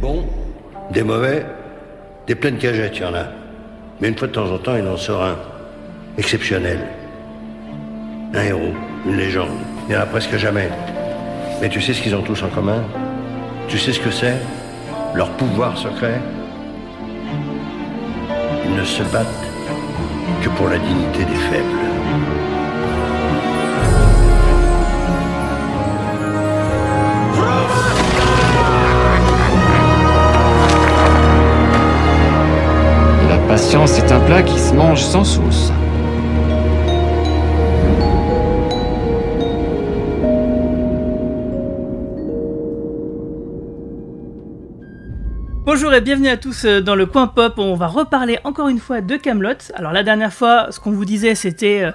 bons, des mauvais, des pleines cagettes, il y en a. Mais une fois de temps en temps, il en sort un. Exceptionnel. Un héros, une légende. Il n'y en a presque jamais. Mais tu sais ce qu'ils ont tous en commun? Tu sais ce que c'est? Leur pouvoir secret? Ils ne se battent que pour la dignité des faibles. Qui se mange sans sauce. Bonjour et bienvenue à tous euh, dans le coin pop. On va reparler encore une fois de Camelot. Alors la dernière fois, ce qu'on vous disait, c'était euh,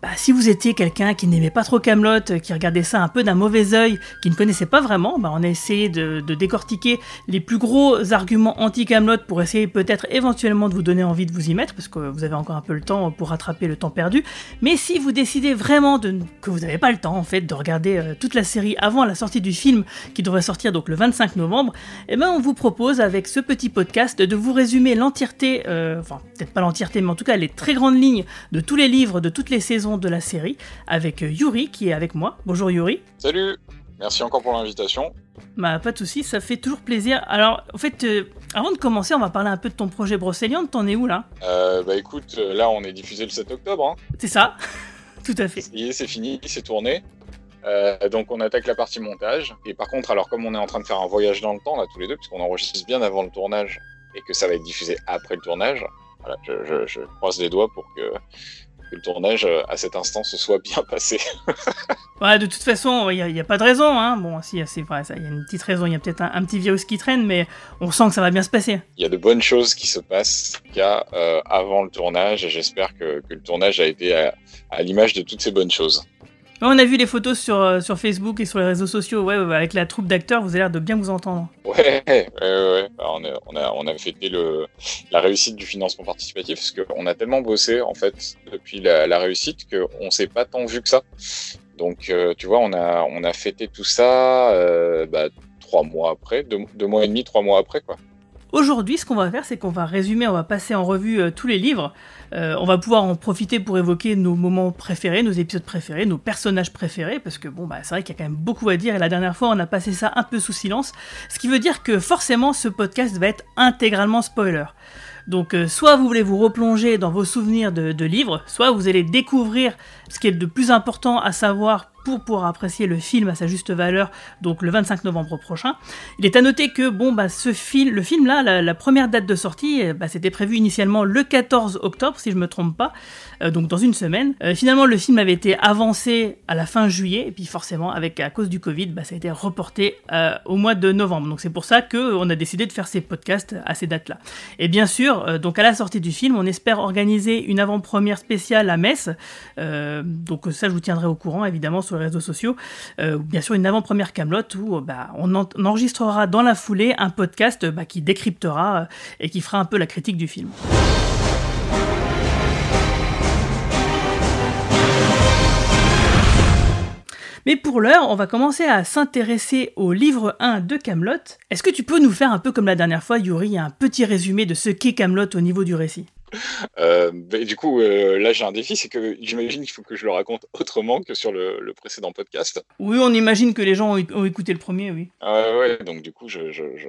bah, si vous étiez quelqu'un qui n'aimait pas trop Camelot, qui regardait ça un peu d'un mauvais œil, qui ne connaissait pas vraiment, bah, on a essayé de, décortiquer les plus gros arguments anti-Camelot pour essayer peut-être éventuellement de vous donner envie de vous y mettre, parce que vous avez encore un peu le temps pour rattraper le temps perdu. Mais si vous décidez vraiment que vous n'avez pas le temps en fait de regarder euh, toute la série avant la sortie du film qui devrait sortir donc le 25 novembre, eh ben on vous propose avec ce petit podcast de vous résumer l'entièreté, euh, enfin peut-être pas l'entièreté, mais en tout cas les très grandes lignes de tous les livres, de toutes les saisons de la série, avec euh, Yuri qui est avec moi. Bonjour Yuri. Salut Merci encore pour l'invitation. Bah pas de soucis, ça fait toujours plaisir. Alors en fait, euh, avant de commencer, on va parler un peu de ton projet Brocéliande. T'en es où là? Euh, bah écoute, là on est diffusé le 7 octobre. Hein. C'est ça Tout à fait. C'est fini, c'est tourné. Euh, donc on attaque la partie montage. Et par contre, alors comme on est en train de faire un voyage dans le temps là tous les deux, puisqu'on enregistre bien avant le tournage et que ça va être diffusé après le tournage, voilà, je, je- je croise les doigts pour que, que le tournage euh, à cet instant se soit bien passé. Ouais, de toute façon, il n'y a, pas de raison. Hein. Bon, si, c'est vrai, il y a une petite raison. Il y a peut-être un, un petit virus qui traîne, mais on sent que ça va bien se passer. Il y a de bonnes choses qui se passent euh, avant le tournage et j'espère que, que le tournage a été à, à l'image de toutes ces bonnes choses. On a vu les photos sur, euh, sur Facebook et sur les réseaux sociaux. Ouais, avec la troupe d'acteurs, vous avez l'air de bien vous entendre. Ouais. Bah, on, a, on, a, fêté la réussite du financement participatif parce qu'on a tellement bossé en fait depuis la, réussite qu'on s'est pas tant vu que ça. Donc euh, tu vois, on a, on a fêté tout ça euh, bah, trois mois après, deux, deux mois et demi, trois mois après quoi. Aujourd'hui, ce qu'on va faire, c'est qu'on va résumer, on va passer en revue euh, tous les livres. Euh, on va pouvoir en profiter pour évoquer nos moments préférés, nos épisodes préférés, nos personnages préférés, parce que bon, bah, c'est vrai qu'il y a quand même beaucoup à dire, et la dernière fois, on a passé ça un peu sous silence, ce qui veut dire que forcément, ce podcast va être intégralement spoiler. Donc, euh, soit vous voulez vous replonger dans vos souvenirs de, de livres, soit vous allez découvrir ce qui est le plus important à savoir pour apprécier le film à sa juste valeur, donc le 25 novembre prochain. Il est à noter que bon bah le film là, la, première date de sortie, euh, bah, c'était prévu initialement le 14 octobre si je me trompe pas, euh, donc dans une semaine. Euh, finalement le film avait été avancé à la fin juillet et puis forcément avec à cause du Covid, bah, ça a été reporté euh, au mois de novembre. Donc c'est pour ça que on a décidé de faire ces podcasts à ces dates là. Et bien sûr, euh, donc à la sortie du film, on espère organiser une avant-première spéciale à Metz. Euh, donc ça je vous tiendrai au courant évidemment sur les réseaux sociaux. Euh, bien sûr une avant-première Camelot où euh, bah, on, en- on enregistrera dans la foulée un podcast euh, bah, qui décryptera euh, et qui fera un peu la critique du film. Mais pour l'heure, on va commencer à s'intéresser au livre 1 de Camelot. Est-ce que tu peux nous faire un peu comme la dernière fois, Yuri, un petit résumé de ce qu'est Camelot au niveau du récit? Euh, bah, du coup, euh, là j'ai un défi, c'est que j'imagine qu'il faut que je le raconte autrement que sur le, le précédent podcast. Oui, on imagine que les gens ont, ont écouté le premier, oui. Ah ouais, donc du coup, je, je, je...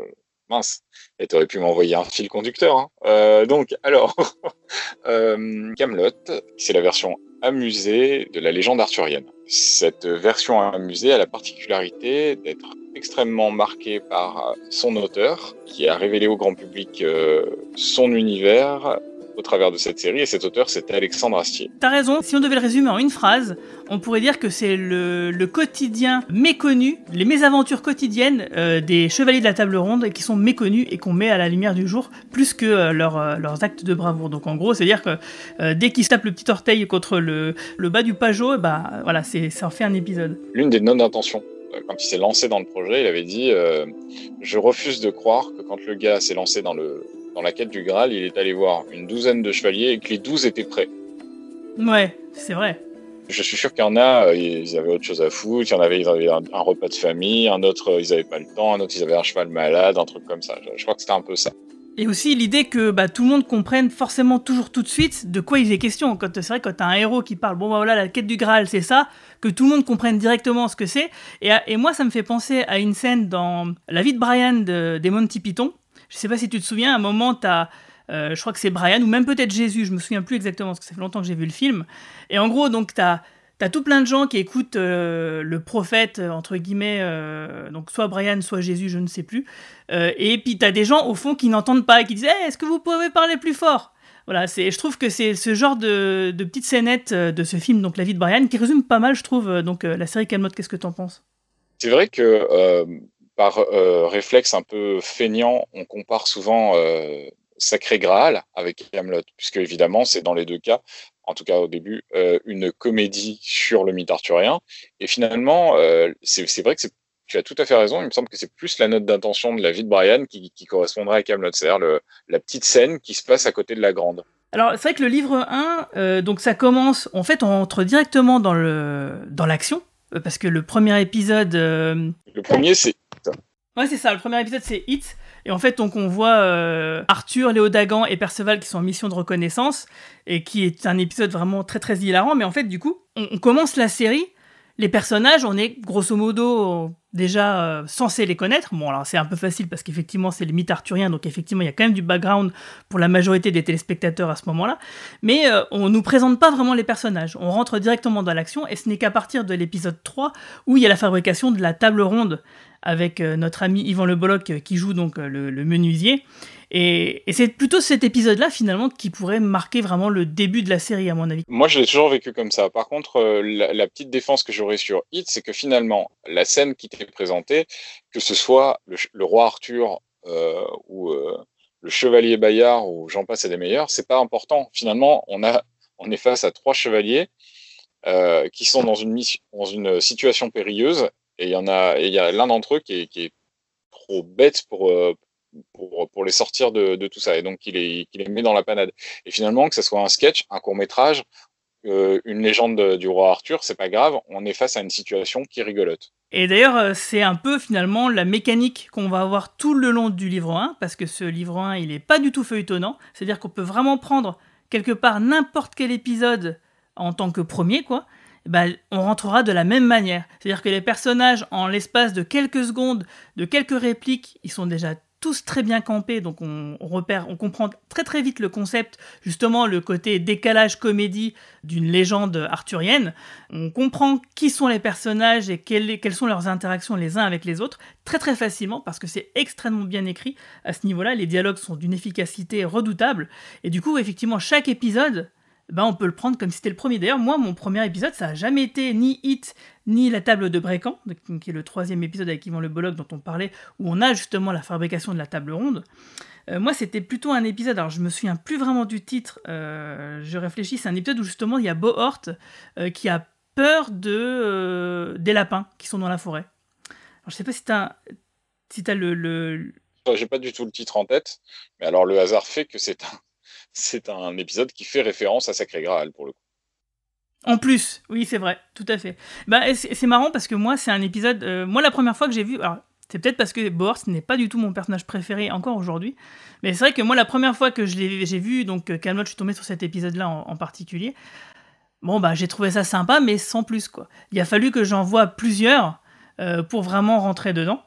mince. Et t'aurais pu m'envoyer un fil conducteur. Hein. Euh, donc, alors, euh, Camelot, c'est la version amusée de la légende arthurienne. Cette version amusée a la particularité d'être extrêmement marquée par son auteur, qui a révélé au grand public euh, son univers au travers de cette série. Et cet auteur, c'était Alexandre Astier. T'as raison, si on devait le résumer en une phrase, on pourrait dire que c'est le, le quotidien méconnu, les mésaventures quotidiennes euh, des chevaliers de la table ronde qui sont méconnus et qu'on met à la lumière du jour plus que euh, leur, euh, leurs actes de bravoure. Donc en gros, c'est-à-dire que dès qu'ils se tapent le petit orteil contre le, le bas du pajot, bah voilà, c'est, ça en fait un épisode. L'une des euh, Quand il s'est lancé dans le projet, il avait dit euh, Je refuse de croire que quand le gars s'est lancé dans, le, dans la quête du Graal, il est allé voir une douzaine de chevaliers et que les douze étaient prêts. Ouais, c'est vrai. Je suis sûr qu'il y en a, ils avaient autre chose à foutre, il y en avait, ils avaient un, repas de famille, un autre, ils n'avaient pas le temps, un autre, ils avaient un cheval malade, un truc comme ça. Je, crois que c'était un peu ça. Et aussi l'idée que bah, tout le monde comprenne forcément toujours tout de suite de quoi il est question. Quand c'est vrai quand t'as un héros qui parle, bon bah voilà la quête du Graal c'est ça, que tout le monde comprenne directement ce que c'est. Et, et, moi ça me fait penser à une scène dans La vie de Brian de, des Monty Python. Je sais pas si tu te souviens, à un moment t'as euh, je crois que c'est Brian, ou même peut-être Jésus, je me souviens plus exactement, parce que ça fait longtemps que j'ai vu le film. Et en gros, donc, tu as, tout plein de gens qui écoutent euh, le prophète, euh, entre guillemets, donc soit Brian, soit Jésus, je ne sais plus. et puis, tu as des gens, au fond, qui n'entendent pas et qui disent Est-ce que vous pouvez parler plus fort? Voilà, je trouve que c'est ce genre de, de petites scénettes de ce film, donc La vie de Brian, qui résume pas mal, je trouve, donc la série Camelot. Qu'est-ce que tu en penses? C'est vrai que par réflexe un peu feignant, on compare souvent Sacré Graal avec Camelot, puisque évidemment c'est dans les deux cas, en tout cas au début, euh, une comédie sur le mythe arthurien. Et finalement, euh, c'est vrai que tu as tout à fait raison. Il me semble que c'est plus la note d'intention de la vie de Brian qui, correspondrait à Camelot, c'est-à-dire la petite scène qui se passe à côté de la grande. Alors c'est vrai que le livre 1, euh, donc ça commence, en fait on entre directement dans l'action, parce que le premier épisode... Le premier c'est... Ouais c'est ça, le premier épisode c'est Hit, et en fait, donc on voit euh, Arthur, Léo Dagan et Perceval qui sont en mission de reconnaissance et qui est un épisode vraiment très très hilarant. Mais en fait, du coup, on, commence la série. Les personnages, on est grosso modo déjà euh, censé les connaître. Bon, alors c'est un peu facile parce qu'effectivement, c'est le mythe arthurien, donc effectivement, il y a quand même du background pour la majorité des téléspectateurs à ce moment-là. Mais on euh, on nous présente pas vraiment les personnages. On rentre directement dans l'action et ce n'est qu'à partir de l'épisode 3 où il y a la fabrication de la table ronde avec euh, notre ami Yvan Le Bolloc euh, qui joue donc euh, le, menuisier. Et, c'est plutôt cet épisode-là finalement qui pourrait marquer vraiment le début de la série à mon avis. Moi je l'ai toujours vécu comme ça. Par contre, la, petite défense que j'aurais sur Hit, c'est que finalement la scène qui t'est présentée, que ce soit le, roi Arthur ou le chevalier Bayard ou j'en passe et des meilleurs, c'est pas important. Finalement, on, est face à trois chevaliers qui sont dans une situation périlleuse et il y en a, il y a l'un d'entre eux qui est, trop bête euh, pour, pour, les sortir de, tout ça. Et donc, il les, met dans la panade. Et finalement, que ce soit un sketch, un court métrage, euh, une légende du roi Arthur, c'est pas grave. On est face à une situation qui rigolote. Et d'ailleurs, euh, c'est un peu finalement la mécanique qu'on va avoir tout le long du livre 1, parce que ce livre 1, il n'est pas du tout feuilletonnant. C'est-à-dire qu'on peut vraiment prendre quelque part n'importe quel épisode en tant que premier, quoi, ben, on rentrera de la même manière. C'est-à-dire que les personnages, en l'espace de quelques secondes, de quelques répliques, ils sont déjà tous très bien campés, donc on, repère, on comprend très très vite le concept, justement le côté décalage comédie d'une légende arthurienne. On comprend qui sont les personnages et quelles, quelles sont leurs interactions les uns avec les autres très très facilement parce que c'est extrêmement bien écrit à ce niveau-là. Les dialogues sont d'une efficacité redoutable et du coup effectivement chaque épisode ben on peut le prendre comme si c'était le premier. D'ailleurs, moi, mon premier épisode, ça n'a jamais été ni Hit, ni la table de Brécan, qui est le troisième épisode avec Yvan Le Bolloc dont on parlait, où on a justement la fabrication de la table ronde. Euh, moi, c'était plutôt un épisode, alors je me souviens plus vraiment du titre, euh, je réfléchis, c'est un épisode où justement il y a Bohort euh, qui a peur de, des lapins qui sont dans la forêt. Alors, je sais pas si tu as, le... le... J'ai pas du tout le titre en tête, mais alors le hasard fait que c'est un c'est un épisode qui fait référence à Sacré Graal pour le coup. En plus, oui, c'est vrai, tout à fait. Bah, c'est marrant parce que moi, c'est un épisode. Euh, moi, la première fois que j'ai vu. Alors, c'est peut-être parce que Bohort n'est pas du tout mon personnage préféré encore aujourd'hui. Mais c'est vrai que moi, la première fois que j'ai vu, donc euh, Camelot, je suis tombé sur cet épisode-là en, particulier. Bon, bah, j'ai trouvé ça sympa, mais sans plus, quoi. Il a fallu que j'en vois plusieurs euh, pour vraiment rentrer dedans.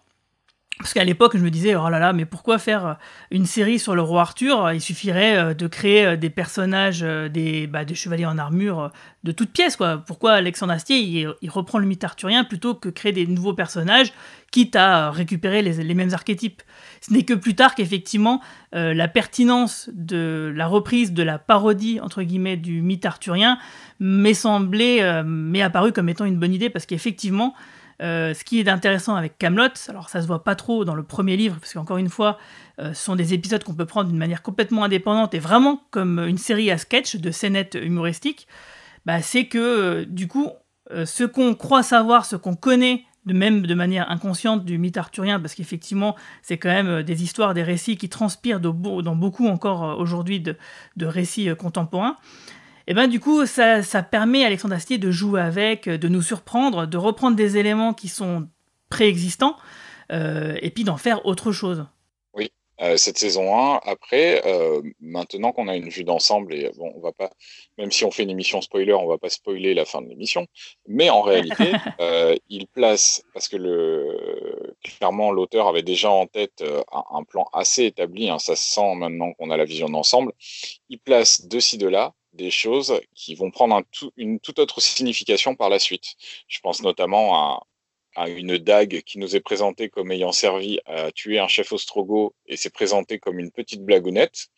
Parce qu'à l'époque, je me disais, oh là là, mais pourquoi faire euh, une série sur le roi Arthur? Il suffirait euh, de créer euh, des personnages, des, bah, des chevaliers en armure de toutes pièces, quoi. Pourquoi Alexandre Astier, il, reprend le mythe arthurien plutôt que créer des nouveaux personnages, quitte à récupérer les, mêmes archétypes? Ce n'est que plus tard qu'effectivement, la pertinence de la reprise de la parodie, entre guillemets, du mythe arthurien m'est semblé, m'est apparu comme étant une bonne idée, parce qu'effectivement, euh, ce qui est intéressant avec Camelot, alors ça se voit pas trop dans le premier livre, parce qu'encore une fois, euh, ce sont des épisodes qu'on peut prendre d'une manière complètement indépendante et vraiment comme une série à sketch de scénettes humoristiques, bah, c'est que euh, du coup, ce qu'on croit savoir, ce qu'on connaît de même de manière inconsciente du mythe arthurien, parce qu'effectivement, c'est quand même des histoires, des récits qui transpirent dans beaucoup encore aujourd'hui de, récits contemporains, Et ben du coup, ça, ça permet à Alexandre Astier de jouer avec, de nous surprendre, de reprendre des éléments qui sont préexistants, euh, et puis d'en faire autre chose. Euh, cette saison 1. Après, euh, maintenant qu'on a une vue d'ensemble, et bon, on va pas, même si on fait une émission spoiler, on va pas spoiler la fin de l'émission, mais en réalité, il place, parce que le, clairement, l'auteur avait déjà en tête un, plan assez établi, hein, ça se sent maintenant qu'on a la vision d'ensemble, il place de ci, de là des choses qui vont prendre une toute autre signification par la suite. Je pense notamment à, une dague qui nous est présentée comme ayant servi à tuer un chef ostrogo et c'est présenté comme une petite blagounette.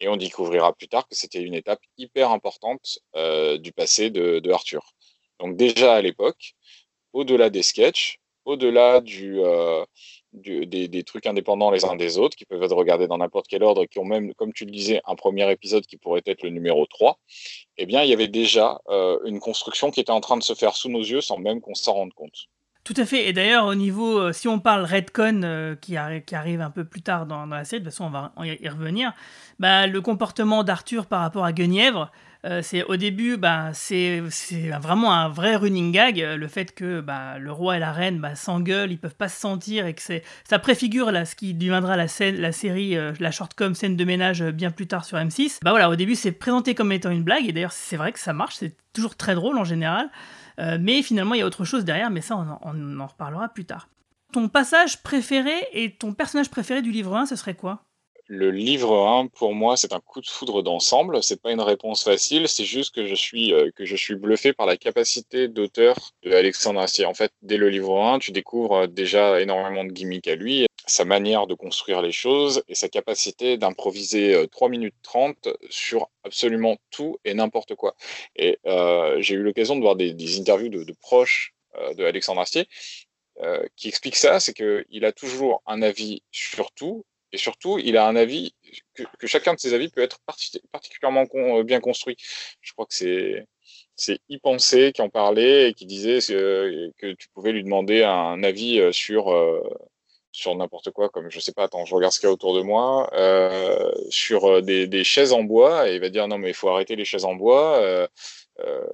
Et on découvrira plus tard que c'était une étape hyper importante euh, du passé de, de, Arthur. Donc déjà à l'époque, au-delà des sketchs, au-delà du, euh, des, trucs indépendants les uns des autres, qui peuvent être regardés dans n'importe quel ordre, qui ont même, comme tu le disais, un premier épisode qui pourrait être le numéro 3, eh bien, il y avait déjà euh, une construction qui était en train de se faire sous nos yeux sans même qu'on s'en rende compte. Tout à fait. Et d'ailleurs, au niveau, euh, si on parle Redcon, euh, qui, arrive un peu plus tard dans, la série, de toute façon, on va y revenir, bah, le comportement d'Arthur par rapport à Guenièvre, euh, c'est au début, bah, c'est vraiment un vrai running gag, le fait que bah, le roi et la reine bah, s'engueulent, ils peuvent pas se sentir, et que ça préfigure là, ce qui deviendra la, scène, la série, la shortcom scène de ménage bien plus tard sur M6. Bah voilà, au début, c'est présenté comme étant une blague, et d'ailleurs, c'est vrai que ça marche, c'est toujours très drôle en général. Euh, mais finalement, il y a autre chose derrière, mais ça, on en, reparlera plus tard. Ton passage préféré et ton personnage préféré du livre 1, ce serait quoi? Le livre 1, pour moi, c'est un coup de foudre d'ensemble. C'est pas une réponse facile. C'est juste que je suis euh, que je suis bluffé par la capacité d'auteur de Alexandre Astier. En fait, dès le livre 1, tu découvres euh, déjà énormément de gimmicks à lui, sa manière de construire les choses et sa capacité d'improviser 3 minutes 30 sur absolument tout et n'importe quoi. Et euh, j'ai eu l'occasion de voir des, interviews de, proches euh, de Alexandre Astier euh, qui expliquent ça, c'est qu'il a toujours un avis sur tout et surtout, il a un avis, que, chacun de ses avis peut être particulièrement euh, bien construit. Je crois que c'est c'est y penser qui en parlait et qui disait que, que, tu pouvais lui demander un avis euh, sur euh, sur n'importe quoi, comme je sais pas, attends, je regarde ce qu'il y a autour de moi, sur des, des, chaises en bois, et il va dire non mais il faut arrêter les chaises en bois,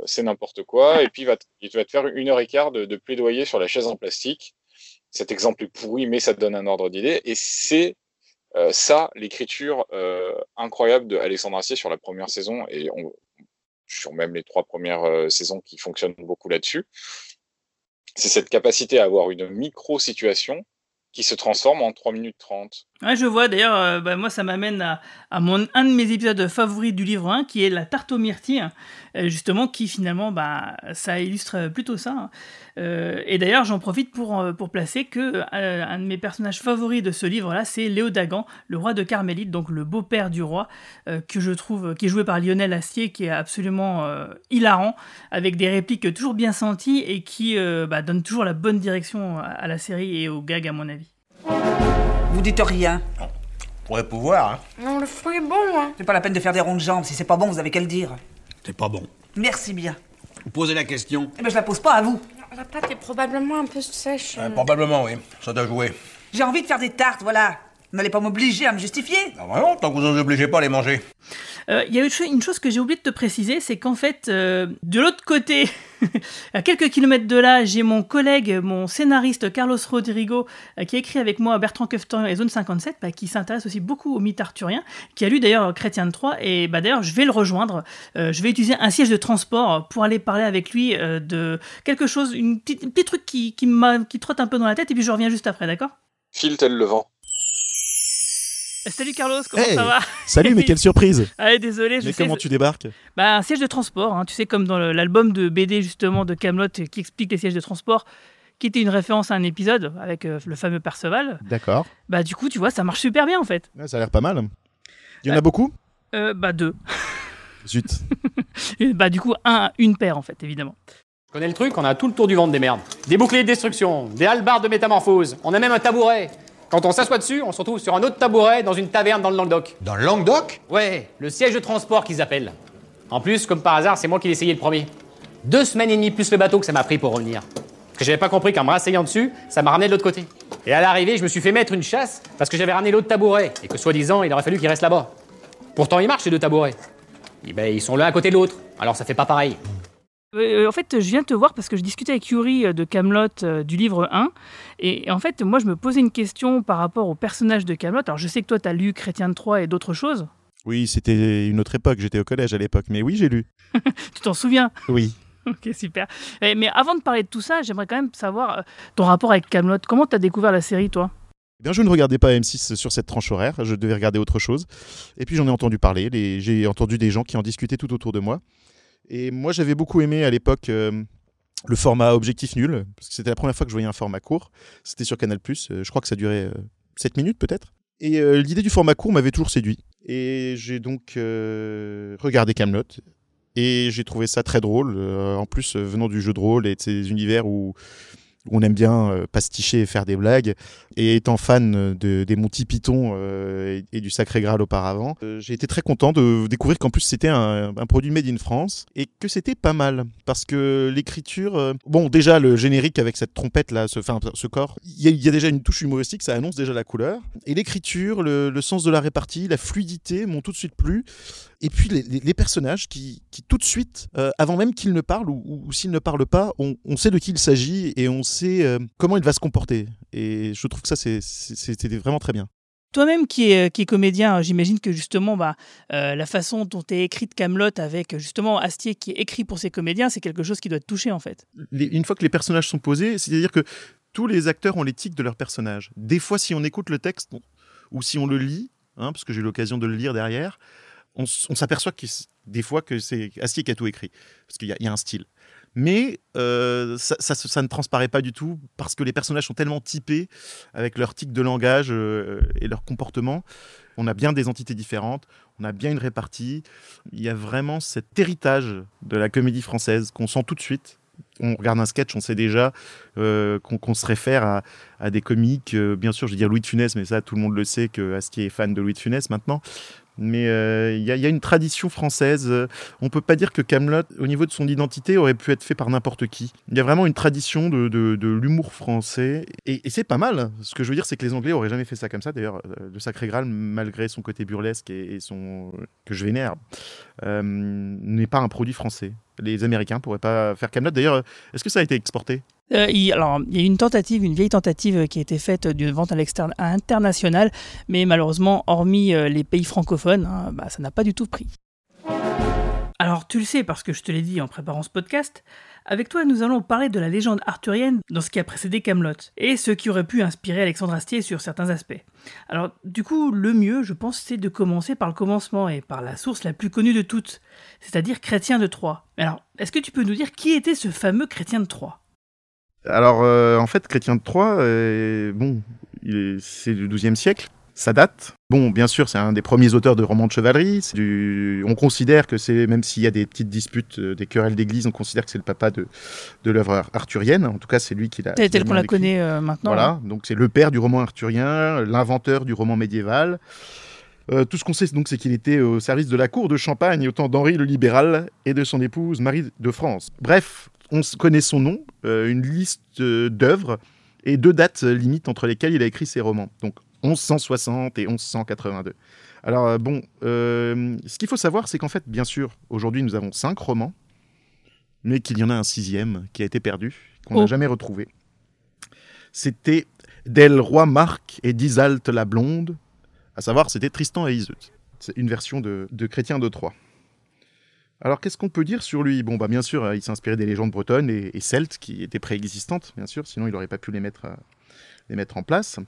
c'est n'importe quoi, et puis il va, te, il faire une heure et quart de, de plaidoyer sur la chaise en plastique. Cet exemple est pourri, mais ça te donne un ordre d'idée, et c'est euh, ça, l'écriture euh, incroyable de Alexandre Assier sur la première saison et on, sur même les trois premières euh, saisons qui fonctionnent beaucoup là-dessus, c'est cette capacité à avoir une micro-situation qui se transforme en 3 minutes 30. Ouais, je vois. D'ailleurs, euh, bah, moi, ça m'amène à, à, mon, un de mes épisodes favoris du livre 1, qui est la tarte aux myrtilles, euh, justement, qui finalement, bah, ça illustre plutôt ça. Hein. Euh, et d'ailleurs, j'en profite pour, pour placer que un de mes personnages favoris de ce livre-là, c'est Léo Dagan, le roi de Carmélite, donc le beau-père du roi, que je trouve, qui est joué par Lionel Astier, qui est absolument hilarant, avec des répliques toujours bien senties et qui bah, donne toujours la bonne direction à la série et au gag, à mon avis. Vous dites rien. On pourrait pouvoir, hein. Non, le fruit est bon, hein. C'est pas la peine de faire des ronds de jambes. Si c'est pas bon, vous avez qu'à le dire. C'est pas bon. Merci bien. Vous posez la question Eh ben, je la pose pas à vous. La pâte est probablement un peu sèche. Euh, probablement, oui. Ça doit jouer. J'ai envie de faire des tartes, voilà. Vous n'allez pas m'obliger à me justifier. Ah, vraiment, tant que vous ne obligez pas à les manger. Euh, il y a une chose que j'ai oublié de te préciser, c'est qu'en fait, euh, de l'autre côté, à quelques kilomètres de là, j'ai mon collègue, mon scénariste Carlos Rodrigo, euh, qui a écrit avec moi Bertrand Keftan et Zone 57, bah, qui s'intéresse aussi beaucoup au mythe arthurien, qui a lu d'ailleurs Chrétien de Troyes, et bah, d'ailleurs, je vais le rejoindre. je vais utiliser un siège de transport pour aller parler avec lui de quelque chose, un petit truc qui, qui, qui trotte un peu dans la tête, et puis je reviens juste après, d'accord? File tel le vent? Salut Carlos, comment ça va Salut, mais quelle surprise Ah désolé. Je mais comment tu débarques Bah un siège de transport, hein. tu sais comme dans l'album de BD justement de Camelot qui explique les sièges de transport, qui était une référence à un épisode avec euh, le fameux Perceval. D'accord. Bah du coup tu vois ça marche super bien en fait. ça a l'air pas mal. Il y en a beaucoup euh, Bah deux. Zut. bah du coup un, une paire en fait évidemment. Je connais le truc, on a tout le tour du ventre des merdes. Des boucliers de destruction, des halbards de métamorphose, on a même un tabouret. Quand on s'assoit dessus, on se retrouve sur un autre tabouret dans une taverne dans le Languedoc. Dans le Languedoc Ouais, le siège de transport qu'ils appellent. En plus, comme par hasard, c'est moi qui l'ai essayé le premier. Deux semaines et demie plus le bateau que ça m'a pris pour revenir. Parce que j'avais pas compris qu'en me rasseyant dessus, ça m'a ramené de l'autre côté. Et à l'arrivée, je me suis fait mettre une chasse parce que j'avais ramené l'autre tabouret et que soi-disant, il aurait fallu qu'il reste là-bas. Pourtant, il marche ces deux tabourets. Eh ben, ils sont l'un à côté de l'autre. Alors ça fait pas pareil. Euh, en fait, je viens te voir parce que je discutais avec Yuri euh, de Camelot euh, du livre 1. Et, et en fait, moi, je me posais une question par rapport au personnage de Camelot. Alors, je sais que toi, tu as lu Chrétien de Troyes et d'autres choses. Oui, c'était une autre époque. J'étais au collège à l'époque. Mais oui, j'ai lu. Tu t'en souviens? Oui. Ok, super. Eh, Mais avant de parler de tout ça, j'aimerais quand même savoir euh, ton rapport avec Camelot. Comment tu as découvert la série, toi? Eh bien, je ne regardais pas M6 sur cette tranche horaire. Je devais regarder autre chose. Et puis, j'en ai entendu parler. Les- J'ai entendu des gens qui en discutaient tout autour de moi. Et moi, j'avais beaucoup aimé à l'époque euh, le format objectif nul. Parce que c'était la première fois que je voyais un format court. C'était sur Canal. Euh, je crois que ça durait euh, 7 minutes, peut-être. Et euh, l'idée du format court m'avait toujours séduit. Et j'ai donc euh, regardé Camelot. Et j'ai trouvé ça très drôle. euh, en plus, euh, venant du jeu de rôle et de ces univers où on aime bien euh, pasticher et faire des blagues. Et étant fan euh, de, des Monty Python euh, et, du Sacré Graal auparavant, j'ai été très content de découvrir qu'en plus c'était un, produit made in France et que c'était pas mal. Parce que l'écriture, bon, déjà le générique avec cette trompette là, ce, corps, il y, a- déjà une touche humoristique, ça annonce déjà la couleur. Et l'écriture, le sens de la répartie, la fluidité m'ont tout de suite plu. Et puis les, les- les personnages qui, qui tout de suite, euh, avant même qu'ils ne parlent ou, ou- ou s'ils ne parlent pas, on, on sait de qui il s'agit et on sait euh, comment il va se comporter. Et je trouve que ça, c'était vraiment très bien. Toi-même qui est comédien, euh, j'imagine que justement bah, euh, la façon dont est écrite Camelot avec justement Astier qui est écrit pour ses comédiens, c'est quelque chose qui doit te toucher en fait. Les- une fois que les personnages sont posés, c'est-à-dire que tous les acteurs ont l'éthique de leur personnage. Des fois, si on écoute le texte ou si on le lit, hein, parce que j'ai eu l'occasion de le lire derrière, on, on s'aperçoit des fois que c'est Astier qui a tout écrit, parce qu'il y, a- un style. Mais euh, ça, ne transparaît pas du tout parce que les personnages sont tellement typés avec leur tic de langage euh, et leur comportement. On a bien des entités différentes, on a bien une répartie. Il y a vraiment cet héritage de la comédie française qu'on sent tout de suite. On regarde un sketch, on sait déjà euh, qu'on se réfère à, des comiques. bien sûr, je vais dire Louis de Funès, mais ça, tout le monde le sait que Astier est fan de Louis de Funès maintenant. Mais euh, il y, a- une tradition française. euh, On peut pas dire que Camelot, au niveau de son identité, aurait pu être fait par n'importe qui. Il y a vraiment une tradition de, l'humour français. Et, c'est pas mal. Ce que je veux dire, c'est que les Anglais auraient jamais fait ça comme ça. D'ailleurs, euh, le Sacré Graal, malgré son côté burlesque et, son que je vénère, n'est pas un produit français. Les Américains pourraient pas faire Camelot. D'ailleurs, est-ce que ça a été exporté? Euh, alors, il y a une tentative, une vieille tentative euh, qui a été faite euh, d'une vente à l'externe mais malheureusement, hormis les pays francophones, hein, bah, ça n'a pas du tout pris. Alors, tu le sais parce que je te l'ai dit en préparant ce podcast, avec toi, nous allons parler de la légende arthurienne dans ce qui a précédé Camelot et ce qui aurait pu inspirer Alexandre Astier sur certains aspects. Alors, du coup, le mieux, je pense, c'est de commencer par le commencement et par la source la plus connue de toutes, c'est-à-dire Chrétien de Troyes. Alors, est-ce que tu peux nous dire qui était ce fameux Chrétien de Troyes? Alors, euh, en fait, Chrétien de Troyes, euh, bon, c'est du XIIe siècle. Ça date. Bon, bien sûr, c'est un des premiers auteurs de romans de chevalerie. Du... On considère que c'est, même s'il y a des petites disputes, euh, des querelles d'église, on considère que c'est le papa de, de l'œuvre ar- arthurienne. En tout cas, c'est lui qui l'a. Tel, qu'on l'a connaît euh, maintenant. Voilà, donc c'est le père du roman arthurien, l'inventeur du roman médiéval. Euh, tout ce qu'on sait, donc, c'est qu'il était au service de la cour de Champagne au temps d'Henri le Libéral et de son épouse Marie de France. Bref, on connaît son nom, euh, une liste euh, d'œuvres et deux dates euh, limites entre lesquelles il a écrit ses romans. Donc 1160 et 1182. Alors bon, euh, ce qu'il faut savoir, c'est qu'en fait, bien sûr, aujourd'hui nous avons cinq romans, mais qu'il y en a un sixième qui a été perdu, qu'on n'a Oh. jamais retrouvé. C'était Del Roi Marc et d'Isalte la Blonde, à savoir c'était Tristan et Iseut. C'est une version de, de Chrétien de Troyes. Alors qu'est-ce qu'on peut dire sur lui? Bon, bah bien sûr, euh, il s'inspirait des légendes bretonnes et, celtes qui étaient préexistantes, bien sûr, sinon il n'aurait pas pu les mettre, euh, en place.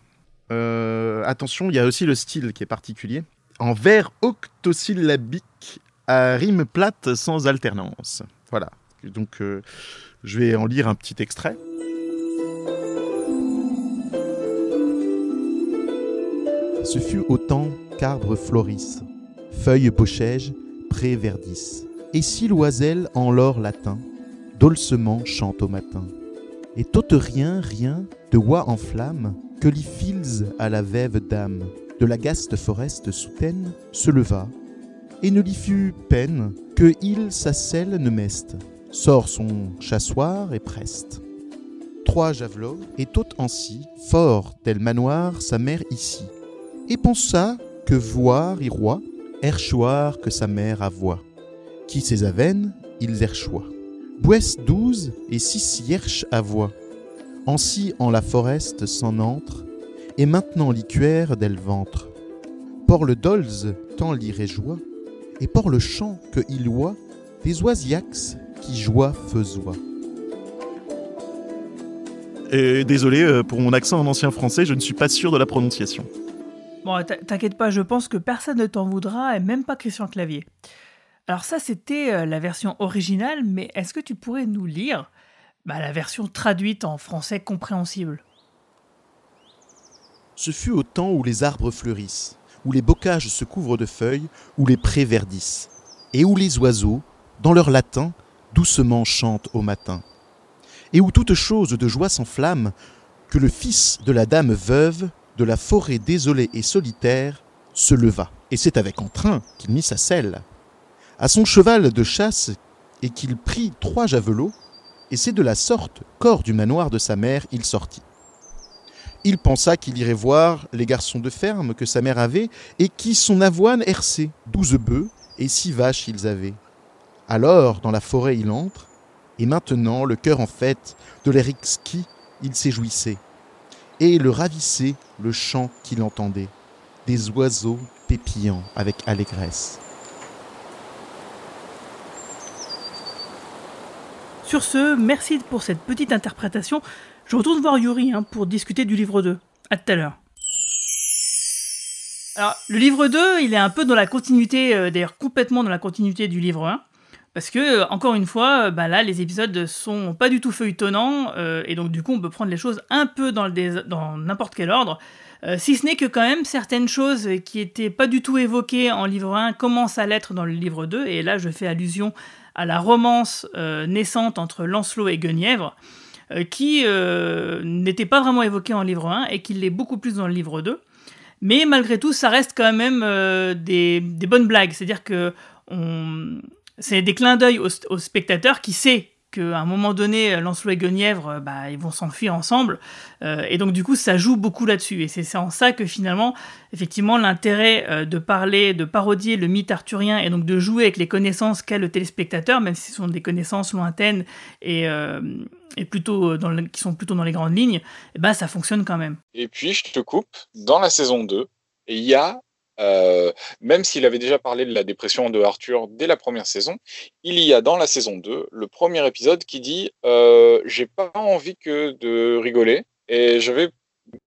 Euh, attention, il y a aussi le style qui est particulier. En vers octosyllabique à rime plate sans alternance. Voilà. Donc je vais en lire un petit extrait. Ce fut au temps qu'arbres florissent, feuilles pochèges, prés verdissent. Et si l'oiselle en l'or latin, dolcement chante au matin. Et t'ôte rien, rien, de oie en flamme, que l'y fils à la vève dame, de la gaste foreste soutaine, se leva, et ne l'y fut peine que il sa selle ne meste, sort son chassoir et preste. Trois javelots, et t'ôte ainsi, fort tel manoir sa mère ici, et pensa que voir y roi, erchoir que sa mère avoit. Qui ses avennes, ils erchoient. Bouès douze et six hierches à voix. Ainsi en la forest s'en entre, et maintenant liquère d'elle ventre. Por le dolze tant l'irait joie, et por le chant que il oie, des oisiax qui joie faisoient. Et désolé euh, pour mon accent en ancien français, je ne suis pas sûr de la prononciation. Bon, t'inquiète pas, je pense que personne ne t'en voudra, et même pas Christian Clavier. Alors ça, c'était euh, la version originale, mais est-ce que tu pourrais nous lire bah, la version traduite en français compréhensible? Ce fut au temps où les arbres fleurissent, où les bocages se couvrent de feuilles, où les prés verdissent, et où les oiseaux, dans leur latin, doucement chantent au matin, et où toute chose de joie s'enflamme, que le fils de la dame veuve, de la forêt désolée et solitaire, se leva, et c'est avec entrain qu'il mit sa selle à son cheval de chasse, et qu'il prit trois javelots, et c'est de la sorte qu'hors du manoir de sa mère il sortit. Il pensa qu'il irait voir les garçons de ferme que sa mère avait, et qui son avoine herçait, douze bœufs et six vaches ils avaient. Alors dans la forêt il entre, et maintenant le cœur en fête de l'air exquis il s'éjouissait, et le ravissait le chant qu'il entendait, des oiseaux pépillant avec allégresse. Sur ce, merci pour cette petite interprétation. Je retourne voir Yuri hein, pour discuter du livre 2. À tout à l'heure. Alors, le livre 2, il est un peu dans la continuité, euh, d'ailleurs complètement dans la continuité du livre 1. Parce que, euh, encore une fois, euh, bah là, les épisodes sont pas du tout feuilletonnants, et donc du coup, on peut prendre les choses un peu dans n'importe quel ordre. si ce n'est que quand même certaines choses qui étaient pas du tout évoquées en livre 1 commencent à l'être dans le livre 2, et là je fais allusion à la romance naissante entre Lancelot et Guenièvre, qui n'était pas vraiment évoquée en livre 1 et qui l'est beaucoup plus dans le livre 2. Mais malgré tout, ça reste quand même des, bonnes blagues. C'est-à-dire que c'est des clins d'œil au, spectateur qui sait qu'à un moment donné, Lancelot et Guenièvre, bah, ils vont s'enfuir ensemble. Euh, et donc, du coup, ça joue beaucoup là-dessus. Et c'est en ça que finalement, effectivement, l'intérêt euh, de parler, de parodier le mythe arthurien et donc de jouer avec les connaissances qu'a le téléspectateur, même si ce sont des connaissances lointaines et, euh, et plutôt dans qui sont plutôt dans les grandes lignes, ben, ça fonctionne quand même. Et puis, je te coupe, dans la saison 2, il y a euh, même s'il avait déjà parlé de la dépression de Arthur dès la première saison, il y a dans la saison 2 le premier épisode qui dit euh, J'ai pas envie que de rigoler et je vais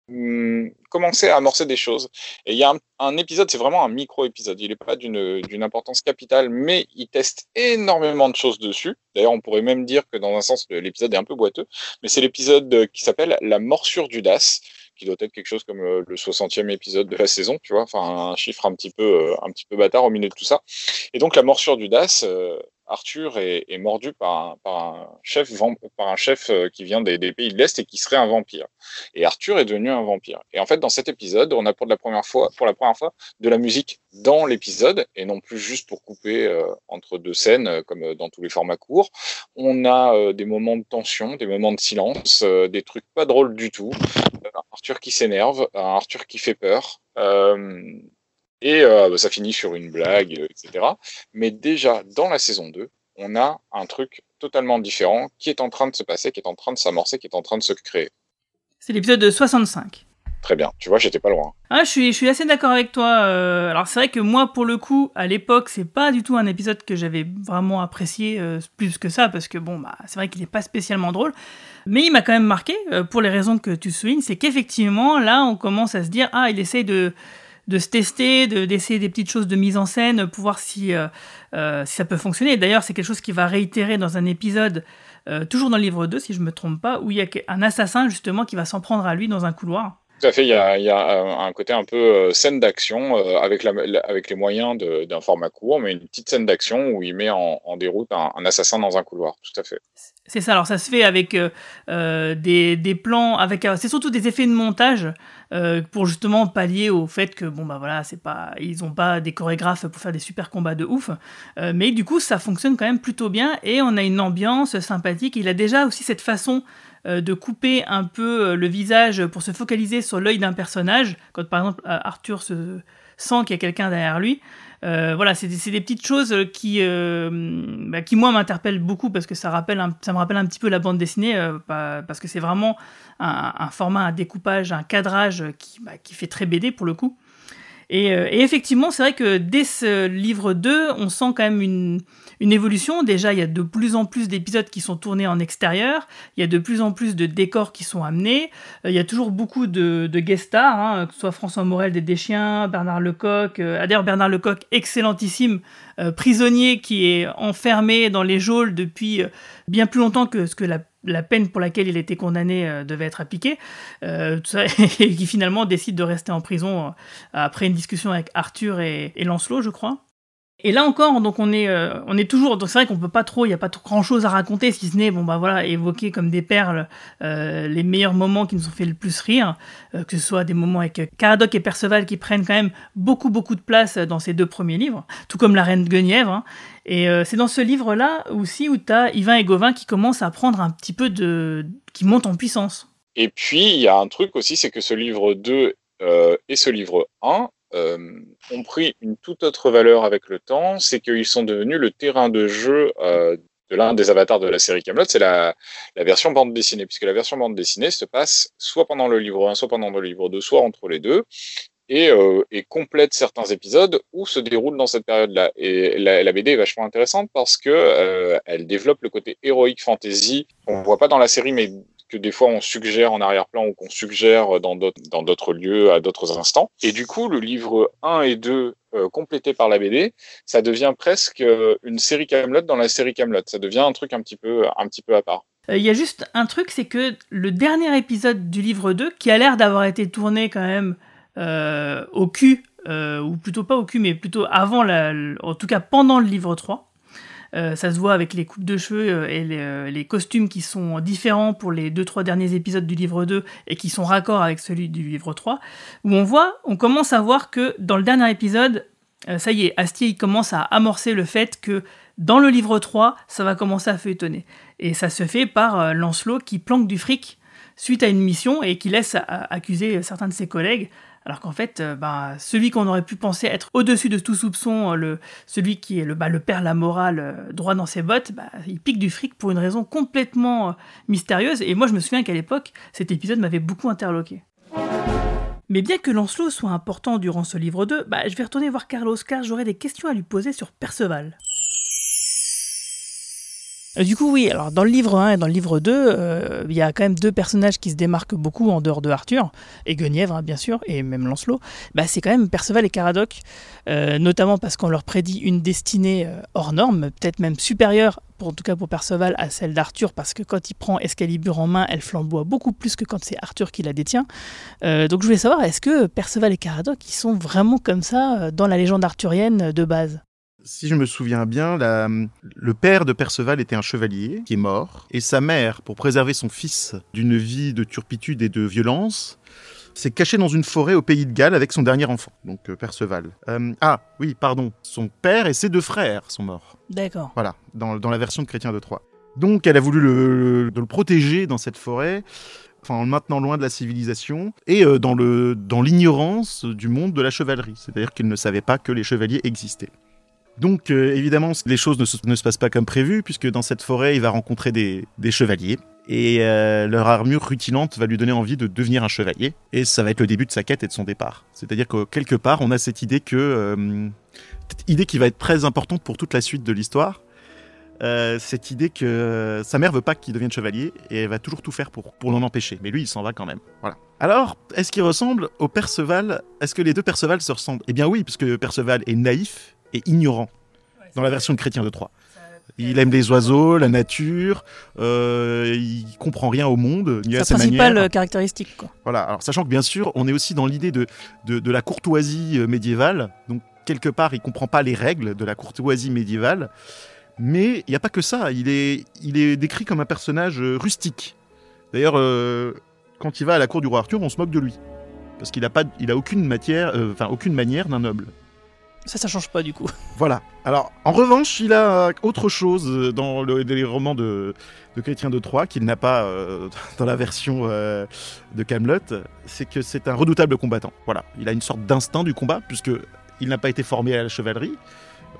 mm, commencer à amorcer des choses. Et il y a un, épisode, c'est vraiment un micro-épisode. Il n'est pas d'une importance capitale, mais il teste énormément de choses dessus. D'ailleurs, on pourrait même dire que dans un sens, l'épisode est un peu boiteux. Mais c'est l'épisode qui s'appelle La morsure du Das qui doit être quelque chose comme euh, le 60e épisode de la saison, tu vois, enfin un chiffre un petit peu, euh, un petit peu bâtard au milieu de tout ça. Et donc la morsure du Das, euh, Arthur est, mordu par un, chef, par un chef qui vient des, pays de l'Est et qui serait un vampire. Et Arthur est devenu un vampire. Et en fait, dans cet épisode, on a pour la première fois, pour la première fois de la musique dans l'épisode et non plus juste pour couper entre deux scènes comme dans tous les formats courts. On a des moments de tension, des moments de silence, des trucs pas drôles du tout. Arthur qui s'énerve, Arthur qui fait peur. Euh, et euh, bah, ça finit sur une blague, euh, etc. Mais déjà, dans la saison 2, on a un truc totalement différent qui est en train de se passer, qui est en train de s'amorcer, qui est en train de se créer. C'est l'épisode de 65. Très bien, tu vois, j'étais pas loin. Ah, je suis, je suis assez d'accord avec toi. alors c'est vrai que moi, pour le coup, à l'époque, c'est pas du tout un épisode que j'avais vraiment apprécié plus que ça, parce que bon, bah, c'est vrai qu'il est pas spécialement drôle. Mais il m'a quand même marqué, euh, pour les raisons que tu soulignes, c'est qu'effectivement, là, on commence à se dire, ah, il essaye de, de se tester, d'essayer des petites choses de mise en scène pour voir si, euh, euh, si ça peut fonctionner. D'ailleurs, c'est quelque chose qui va réitérer dans un épisode, toujours dans le livre 2, si je ne me trompe pas, où il y a un assassin, justement, qui va s'en prendre à lui dans un couloir. Tout à fait, il y a, a un côté un peu scène d'action avec, la, avec les moyens d'un format court, mais une petite scène d'action où il met en, déroute un, assassin dans un couloir, tout à fait. C'est ça, alors ça se fait avec euh, euh, des, plans, avec euh, c'est surtout des effets de montage pour justement pallier au fait que bon bah voilà pas ils ont pas des chorégraphes pour faire des super combats de ouf, mais du coup ça fonctionne quand même plutôt bien et on a une ambiance sympathique. Il a déjà aussi cette façon euh, de couper un peu euh, le visage pour se focaliser sur l'œil d'un personnage, quand par exemple euh, Arthur se sent qu'il y a quelqu'un derrière lui. Euh, voilà, c'est des, petites choses qui, euh, bah, qui moi m'interpellent beaucoup parce que ça, rappelle un- ça me rappelle un petit peu la bande dessinée, euh, parce que c'est vraiment un, format, un découpage, un cadrage qui, bah, qui fait très BD pour le coup. Et, euh, et effectivement, c'est vrai que dès ce livre 2, on sent quand même une, une évolution. Déjà, il y a de plus en plus d'épisodes qui sont tournés en extérieur, il y a de plus en plus de décors qui sont amenés, Euh, il y a toujours beaucoup de, guest stars, hein, que ce soit François Morel des Deschiens, Bernard Lecoq, euh, ah, d'ailleurs Bernard Lecoq, excellentissime euh, prisonnier qui est enfermé dans les geôles depuis euh, bien plus longtemps que ce que la peine pour laquelle il était condamné devait être appliquée, et qui finalement décide de rester en prison après une discussion avec Arthur et Lancelot, je crois. Et là encore, donc on est, euh, on est toujours. Donc c'est vrai qu'on peut pas trop, il y a pas grand chose à raconter, si ce n'est bon bah voilà évoquer comme des perles euh, les meilleurs moments qui nous ont fait le plus rire, euh, que ce soit des moments avec Caradoc et Perceval qui prennent quand même beaucoup beaucoup de place dans ces deux premiers livres, tout comme la Reine Guenièvre. hein. Et c'est dans ce livre-là aussi où tu as Yvain et Gauvin qui commencent à prendre un petit peu de, qui montent en puissance. Et puis, il y a un truc aussi, c'est que ce livre 2 euh, et ce livre 1 euh, ont pris une toute autre valeur avec le temps. C'est qu'ils sont devenus le terrain de jeu euh, de l'un des avatars de la série Camelot. C'est la, la version bande dessinée, puisque la version bande dessinée se passe soit pendant le livre 1, soit pendant le livre 2, soit entre les deux. Et, euh, et complète certains épisodes où se déroule dans cette période-là. Et la, BD est vachement intéressante parce que elle développe le côté héroïque fantasy qu'on voit pas dans la série, mais que des fois on suggère en arrière-plan ou qu'on suggère dans d'autres lieux à d'autres instants. Et du coup, le livre 1 et 2 euh, complété par la BD, ça devient presque euh, une série Camelot dans la série Camelot. Ça devient un truc un petit peu un petit peu à part. Euh, Il y a juste un truc, c'est que le dernier épisode du livre 2, qui a l'air d'avoir été tourné quand même euh, au cul, ou plutôt pas au cul, mais plutôt avant, la, en tout cas pendant le livre 3, euh, ça se voit avec les coupes de cheveux euh, et les, euh, les costumes qui sont différents pour les deux trois derniers épisodes du livre 2 et qui sont raccords avec celui du livre 3, où on voit, on commence à voir que dans le dernier épisode, euh, ça y est, Astier il commence à amorcer le fait que dans le livre 3, ça va commencer à feuilletonner. Et ça se fait par euh, Lancelot qui planque du fric suite à une mission et qui laisse accuser certains de ses collègues. Alors qu'en fait, euh, bah, celui qu'on aurait pu penser être au-dessus de tout soupçon, euh, le, celui qui est le, bah, le père la morale euh, droit dans ses bottes, bah, il pique du fric pour une raison complètement mystérieuse. Et moi, je me souviens qu'à l'époque, cet épisode m'avait beaucoup interloqué. Mais bien que Lancelot soit important durant ce livre 2, bah, je vais retourner voir Carlos car j'aurais des questions à lui poser sur Perceval. Euh, Du coup, oui, alors dans le livre 1 et dans le livre 2, euh, il y a quand même deux personnages qui se démarquent beaucoup en dehors de Arthur, et Guenièvre, hein, bien sûr, et même Lancelot. Bah, c'est quand même Perceval et Caradoc, euh, notamment parce qu'on leur prédit une destinée hors norme, peut-être même supérieure, en tout cas pour Perceval, à celle d'Arthur, parce que quand il prend Excalibur en main, elle flamboie beaucoup plus que quand c'est Arthur qui la détient. Donc je voulais savoir, est-ce que Perceval et Caradoc, ils sont vraiment comme ça dans la légende arthurienne de base? Si je me souviens bien, la- le père de Perceval était un chevalier qui est mort, et sa mère, pour préserver son fils d'une vie de turpitude et de violence, s'est cachée dans une forêt au pays de Galles avec son dernier enfant, donc euh, Perceval. Euh, ah, oui, pardon, son père et ses deux frères sont morts. D'accord. Voilà, dans, dans la version de Chrétien de Troyes. Donc elle a voulu le, le protéger dans cette forêt, enfin, en le maintenant loin de la civilisation, et euh, dans l'ignorance du monde de la chevalerie. C'est-à-dire qu'il ne savait pas que les chevaliers existaient. Donc euh, évidemment, les choses ne se, passent pas comme prévu, puisque dans cette forêt, il va rencontrer des, chevaliers. Et euh, leur armure rutilante va lui donner envie de devenir un chevalier. Et ça va être le début de sa quête et de son départ. C'est-à-dire que quelque part, on a cette idée que... euh, cette idée qui va être très importante pour toute la suite de l'histoire. Cette idée que sa mère veut pas qu'il devienne chevalier et elle va toujours tout faire pour, pour l'en empêcher. Mais lui, il s'en va quand même. Voilà. Alors, est-ce qu'il ressemble au Perceval? Est-ce que les deux Perceval se ressemblent? Eh bien oui, puisque Perceval est naïf et ignorant dans la version de Chrétien de Troyes. Il aime les oiseaux, la nature, euh, il comprend rien au monde, ni à Sa principale manières. euh, caractéristique, quoi. Voilà, alors sachant que bien sûr, on est aussi dans l'idée de, de, de la courtoisie euh, médiévale, donc quelque part, il comprend pas les règles de la courtoisie médiévale, mais il n'y a pas que ça, il est, il est décrit comme un personnage rustique. D'ailleurs, euh, quand il va à la cour du roi Arthur, on se moque de lui, parce qu'il a, pas, il a aucune, matière, euh, enfin, aucune manière d'un noble. Ça, ça change pas du coup. Voilà. Alors, en revanche, il a autre chose euh, dans le- les romans de, de Chrétien de Troyes qu'il n'a pas euh, dans la version euh, de Camelot, c'est que c'est un redoutable combattant. Voilà. Il a une sorte d'instinct du combat, puisque il n'a pas été formé à la chevalerie.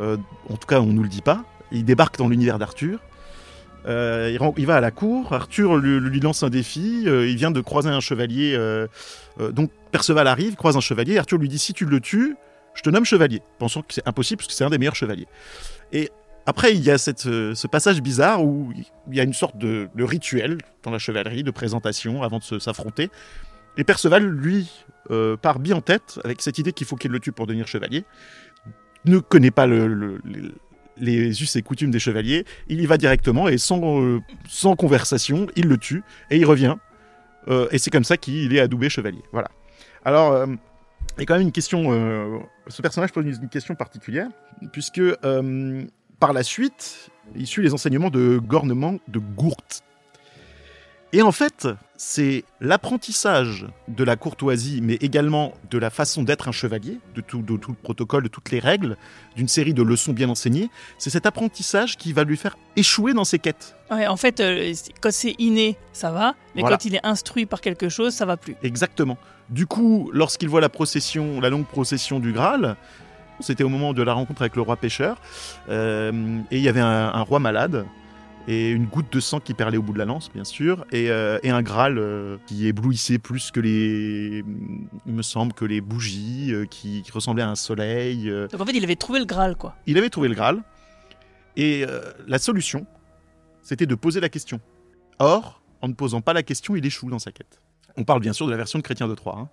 Euh, en tout cas, on nous le dit pas. Il débarque dans l'univers d'Arthur. Euh, il, va à la cour. Arthur lui, lance un défi. euh, il vient de croiser un chevalier. euh, euh, donc Perceval arrive, croise un chevalier. Arthur lui dit si tu le tues, je te nomme chevalier, pensant que c'est impossible parce que c'est un des meilleurs chevaliers. Et après, il y a cette, euh, ce passage bizarre où il y a une sorte de, de rituel dans la chevalerie, de présentation avant de s'affronter. Et Perceval, lui, euh, part bien en tête avec cette idée qu'il faut qu'il le tue pour devenir chevalier. Ne connaît pas le- le- les, us et coutumes des chevaliers. Il y va directement et sans, euh, sans conversation, il le tue et il revient. Euh, et c'est comme ça qu'il est adoubé chevalier. Voilà. Alors, il y a quand même une question. Ce personnage pose une, question particulière, puisque euh, par la suite, il suit les enseignements de Gornement de Gourte. Et en fait, c'est l'apprentissage de la courtoisie, mais également de la façon d'être un chevalier, de tout, de tout le protocole, de toutes les règles, d'une série de leçons bien enseignées. C'est cet apprentissage qui va lui faire échouer dans ses quêtes. Ouais, en fait, euh, quand c'est inné, ça va, mais Voilà. quand il est instruit par quelque chose, ça va plus. Exactement. Du coup, lorsqu'il voit la procession, la longue procession du Graal, c'était au moment de la rencontre avec le roi pêcheur, euh, et il y avait un, un roi malade, et une goutte de sang qui perlait au bout de la lance, bien sûr, et, euh, et un Graal euh, qui éblouissait plus que les, il me semble, que les bougies, qui, qui ressemblait à un soleil. Donc en fait, il avait trouvé le Graal, quoi. Il avait trouvé le Graal, et la solution, c'était de poser la question. Or, en ne posant pas la question, il échoue dans sa quête. On parle bien sûr de la version de Chrétien de Troyes. hein.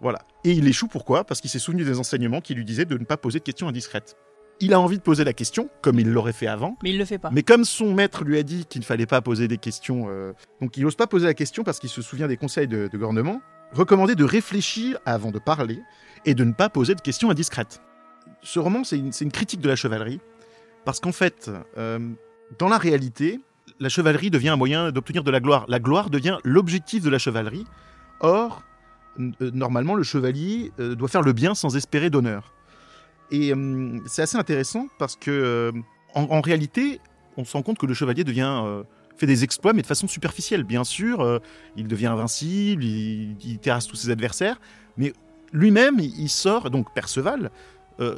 Voilà. Et il échoue pourquoi? Parce qu'il s'est souvenu des enseignements qui lui disaient de ne pas poser de questions indiscrètes. Il a envie de poser la question, comme il l'aurait fait avant. Mais il le fait pas. Mais comme son maître lui a dit qu'il ne fallait pas poser des questions, euh, donc il n'ose pas poser la question parce qu'il se souvient des conseils de, de Gornement, recommandé de réfléchir avant de parler et de ne pas poser de questions indiscrètes. Ce roman, c'est une, c'est une critique de la chevalerie, parce qu'en fait, euh, dans la réalité, la chevalerie devient un moyen d'obtenir de la gloire. La gloire devient l'objectif de la chevalerie. Or, euh, normalement, le chevalier euh, doit faire le bien sans espérer d'honneur. Et euh, c'est assez intéressant parce que, en, réalité, on se rend compte que le chevalier devient fait des exploits, mais de façon superficielle. Bien sûr, il devient invincible, il, terrasse tous ses adversaires, mais lui-même, il sort, donc Perceval,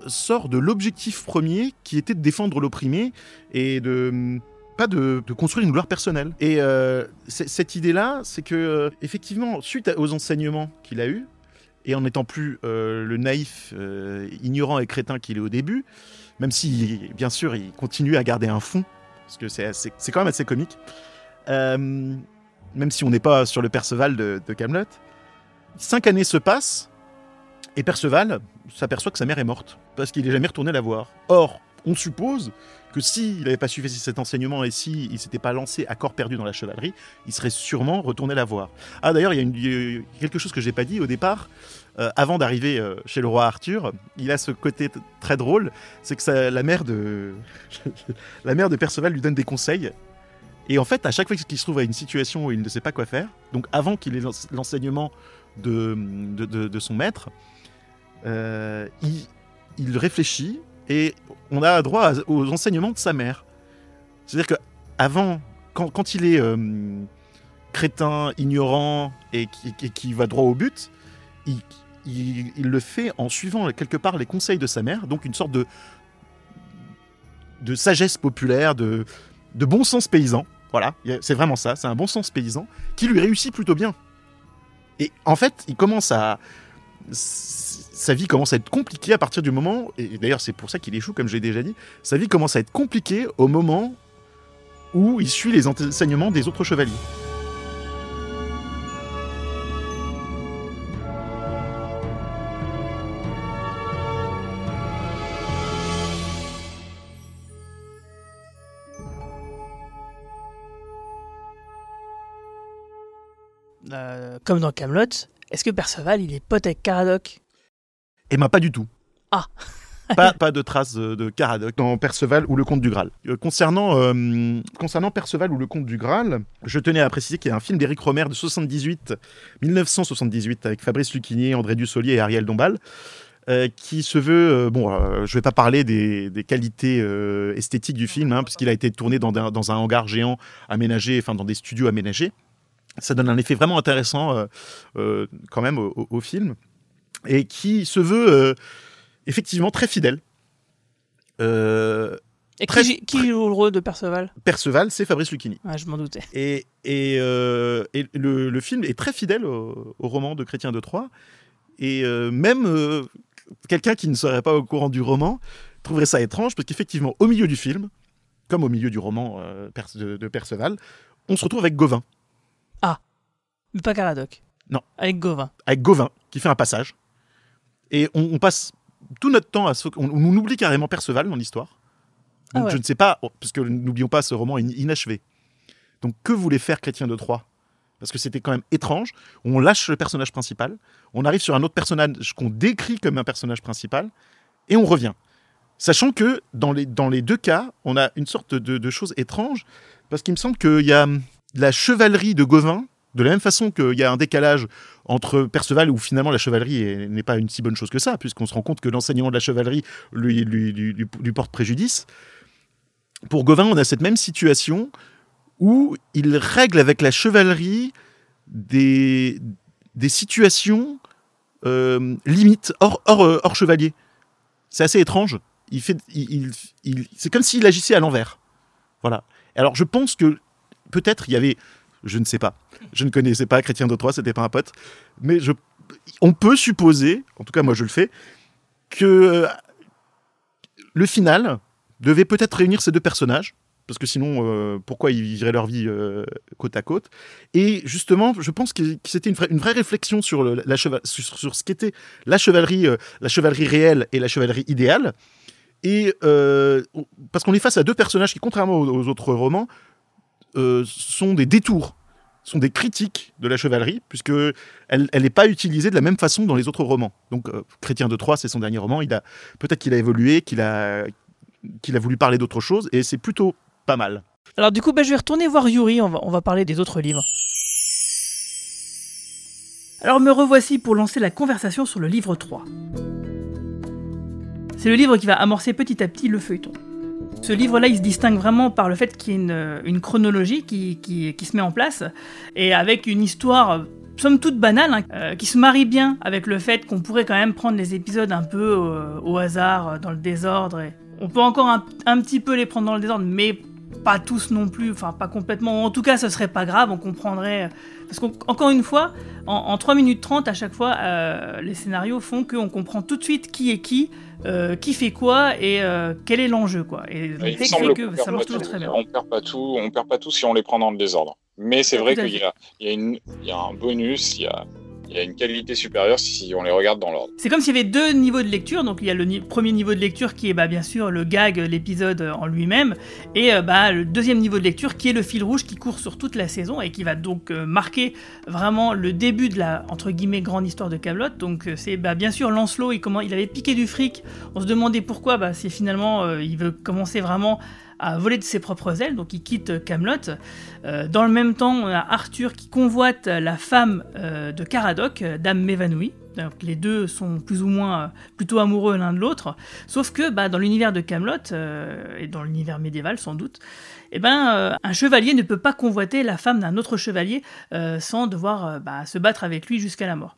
sort de l'objectif premier qui était de défendre l'opprimé et de de, construire une gloire personnelle. Et euh, cette idée-là, c'est que euh, effectivement, suite aux enseignements qu'il a eus, et en n'étant plus euh, le naïf, ignorant et crétin qu'il est au début, même si, bien sûr, il continue à garder un fond, parce que c'est quand même assez comique, même si on n'est pas sur le Perceval de, de Camelot. Cinq années se passent, et Perceval s'aperçoit que sa mère est morte, parce qu'il n'est jamais retourné la voir. Or, on suppose que s'il n'avait pas suivi cet enseignement et s'il ne s'était pas lancé à corps perdu dans la chevalerie, il serait sûrement retourné la voir. Ah d'ailleurs, il y a quelque chose que j'ai pas dit au départ. Euh, avant d'arriver euh, chez le roi Arthur, il a ce côté très drôle, c'est que la mère de la mère de Perceval lui donne des conseils. Et en fait, à chaque fois qu'il se trouve à une situation où il ne sait pas quoi faire, donc avant qu'il ait l'ense- l'enseignement de, de, son maître, euh, il réfléchit et on a droit aux enseignements de sa mère. C'est-à-dire que avant, quand, il est euh, crétin, ignorant et qui, va droit au but, il, le fait en suivant quelque part les conseils de sa mère, donc une sorte de, de sagesse populaire, de, de bon sens paysan. Voilà, c'est vraiment ça, c'est un bon sens paysan qui lui réussit plutôt bien. Et en fait, il commence à. Sa vie commence à être compliquée à partir du moment, et d'ailleurs c'est pour ça qu'il échoue, comme j'ai déjà dit, sa vie commence à être compliquée au moment où il suit les enseignements des autres chevaliers. Euh, comme dans Camelot, est-ce que Perceval, il est pote avec Caradoc? Et ben pas du tout. Ah pas, pas de traces de, Caradoc dans Perceval ou le Comte du Graal. Euh, concernant, euh, concernant Perceval ou le Comte du Graal, je tenais à préciser qu'il y a un film d'Éric Romer de 78, 1978 avec Fabrice Lucchini, André Dussolier et Ariel Dombal. euh, qui se veut. euh, bon, euh, je vais pas parler des, des qualités esthétiques du film, hein, puisqu'il a été tourné dans, un- dans un hangar géant aménagé, enfin dans des studios aménagés. Ça donne un effet vraiment intéressant quand même au, au- au film, et qui se veut euh, effectivement très fidèle. Euh, Et Très- qui, qui joue le rôle de Perceval? Perceval, c'est Fabrice Lucchini. Ouais, je m'en doutais. Et, et, euh, et le, le film est très fidèle au, au roman de Chrétien de Troyes. Et même quelqu'un qui ne serait pas au courant du roman trouverait ça étrange, parce qu'effectivement, au milieu du film, comme au milieu du roman euh, de, de Perceval, on se retrouve avec Gauvin. Mais pas Caradoc. Non. Avec Gauvin. Avec Gauvin, qui fait un passage. Et on, on passe tout notre temps à... se- On, on oublie carrément Perceval dans l'histoire. Ah ouais. je ne sais pas, oh, parce que n'oublions pas, ce roman est in- inachevé. Donc que voulait faire Chrétien de Troyes? Parce que c'était quand même étrange. On lâche le personnage principal, on arrive sur un autre personnage qu'on décrit comme un personnage principal, et on revient. Sachant que dans les, dans les deux cas, on a une sorte de, de chose étrange, parce qu'il me semble qu'il y a hum, la chevalerie de Gauvin, de la même façon qu'il y a un décalage entre Perceval, où finalement la chevalerie est- n'est pas une si bonne chose que ça, puisqu'on se rend compte que l'enseignement de la chevalerie lui, lui- lui- porte préjudice. Pour Gauvin, on a cette même situation où il règle avec la chevalerie des, des situations euh, limites, hors, hors, euh, hors chevalier. C'est assez étrange. Il fait, il- il- c'est comme s'il agissait à l'envers. Voilà. Alors je pense que peut-être il y avait, je ne sais pas, je ne connaissais pas Chrétien de Troyes, c'était pas un pote, mais on peut supposer, en tout cas moi je le fais, que euh, le final devait peut-être réunir ces deux personnages, parce que sinon, euh, pourquoi ils vivraient leur vie euh, côte à côte? Et justement, je pense que, c'était une, vraie- réflexion sur, la sur, ce qu'était la chevalerie, la chevalerie réelle et la chevalerie idéale. Et parce qu'on est face à deux personnages qui, contrairement aux autres romans, euh, sont des détours, sont des critiques de la chevalerie, puisque elle n'est pas utilisée de la même façon dans les autres romans. Donc, euh, Chrétien de Troyes, c'est son dernier roman. Il a peut-être qu'il a évolué, qu'il a qu'il a voulu parler d'autre chose, et c'est plutôt pas mal. Alors du coup, bah, je vais retourner voir Yuri, on va, on va parler des autres livres. Alors me revoici pour lancer la conversation sur le livre 3. C'est le livre qui va amorcer petit à petit le feuilleton. Ce livre-là, il se distingue vraiment par le fait qu'il y ait une, chronologie qui, se met en place, et avec une histoire, somme toute banale, hein, euh, qui se marie bien avec le fait qu'on pourrait quand même prendre les épisodes un peu euh, au hasard, euh, dans le désordre. On peut encore un petit peu les prendre dans le désordre, mais pas tous non plus, enfin pas complètement. En tout cas, ce serait pas grave, on comprendrait. Parce qu'encore une fois, en, en 3 minutes 30 à chaque fois, euh, les scénarios font qu'on comprend tout de suite qui est qui, euh, qui fait quoi et euh, quel est l'enjeu. quoi. Et me fait que ça marche toujours tout. très bien. On perd pas tout, on perd pas tout si on les prend dans le désordre. Mais c'est vrai qu'il y y, a une- il y a un bonus, il y a, il y a une qualité supérieure si on les regarde dans l'ordre. C'est comme s'il y avait deux niveaux de lecture. Donc il y a le premier niveau de lecture qui est bah, bien sûr le gag, l'épisode en lui-même, et euh, bah, le deuxième niveau de lecture qui est le fil rouge qui court sur toute la saison et qui va donc euh, marquer vraiment le début de la entre guillemets grande histoire de Camelot. Donc euh, c'est bah, bien sûr Lancelot, il, comment, il avait piqué du fric. On se demandait pourquoi. Bah, c'est finalement il veut commencer vraiment à voler de ses propres ailes, donc il quitte Camelot. Euh, dans le même temps, on a Arthur qui convoite la femme euh, de Caradoc, euh, Dame Mévanouie. Donc les deux sont plus ou moins plutôt amoureux l'un de l'autre, sauf que bah, dans l'univers de Camelot et dans l'univers médiéval sans doute, eh ben un chevalier ne peut pas convoiter la femme d'un autre chevalier sans devoir bah, se battre avec lui jusqu'à la mort.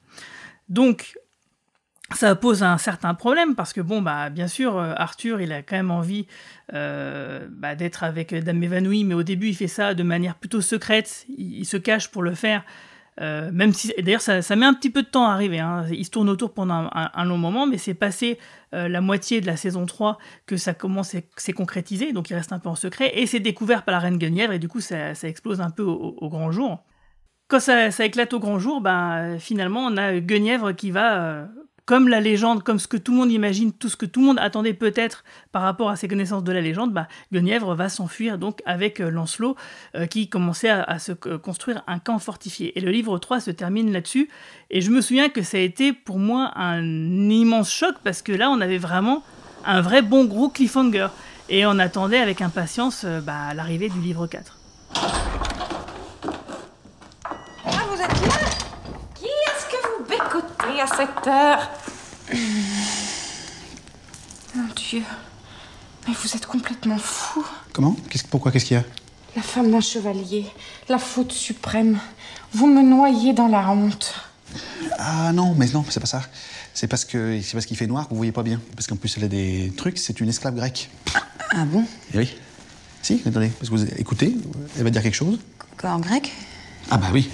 Donc ça pose un certain problème parce que bon bah bien sûr euh, Arthur il a quand même envie euh, bah, d'être avec Dame évanouie mais au début il fait ça de manière plutôt secrète il, se cache pour le faire euh, même si d'ailleurs ça, met un petit peu de temps à arriver hein. il se tourne autour pendant un, long moment mais c'est passé la moitié de la saison 3 que ça commence à s'est concrétisé donc il reste un peu en secret et c'est découvert par la reine Guenièvre et du coup ça, explose un peu au, grand jour quand ça, éclate au grand jour, ben, finalement, on a Guenièvre qui va, comme la légende, comme ce que tout le monde imagine, tout ce que tout le monde attendait peut-être par rapport à ses connaissances de la légende, ben, Guenièvre va s'enfuir donc avec euh, Lancelot euh, qui commençait à, se construire un camp fortifié. Et le livre 3 se termine là-dessus. Et je me souviens que ça a été pour moi un immense choc parce que là, on avait vraiment un vrai bon gros cliffhanger. Et on attendait avec impatience euh, bah, l'arrivée du livre 4. Ah, vous êtes là? À cette heure Mon Dieu. Mais vous êtes complètement fou. Comment? Qu'est-ce- Pourquoi Qu'est-ce qu'il y a? La femme d'un chevalier. La faute suprême. Vous me noyez dans la honte. Ah non, mais non, c'est pas ça. C'est parce que c'est parce qu'il fait noir que vous voyez pas bien. Parce qu'en plus, elle a des trucs, c'est une esclave grecque. Ah bon? Eh oui. Si, attendez, parce que vous écoutez, elle va dire quelque chose. Quoi, en grec? Ah bah oui.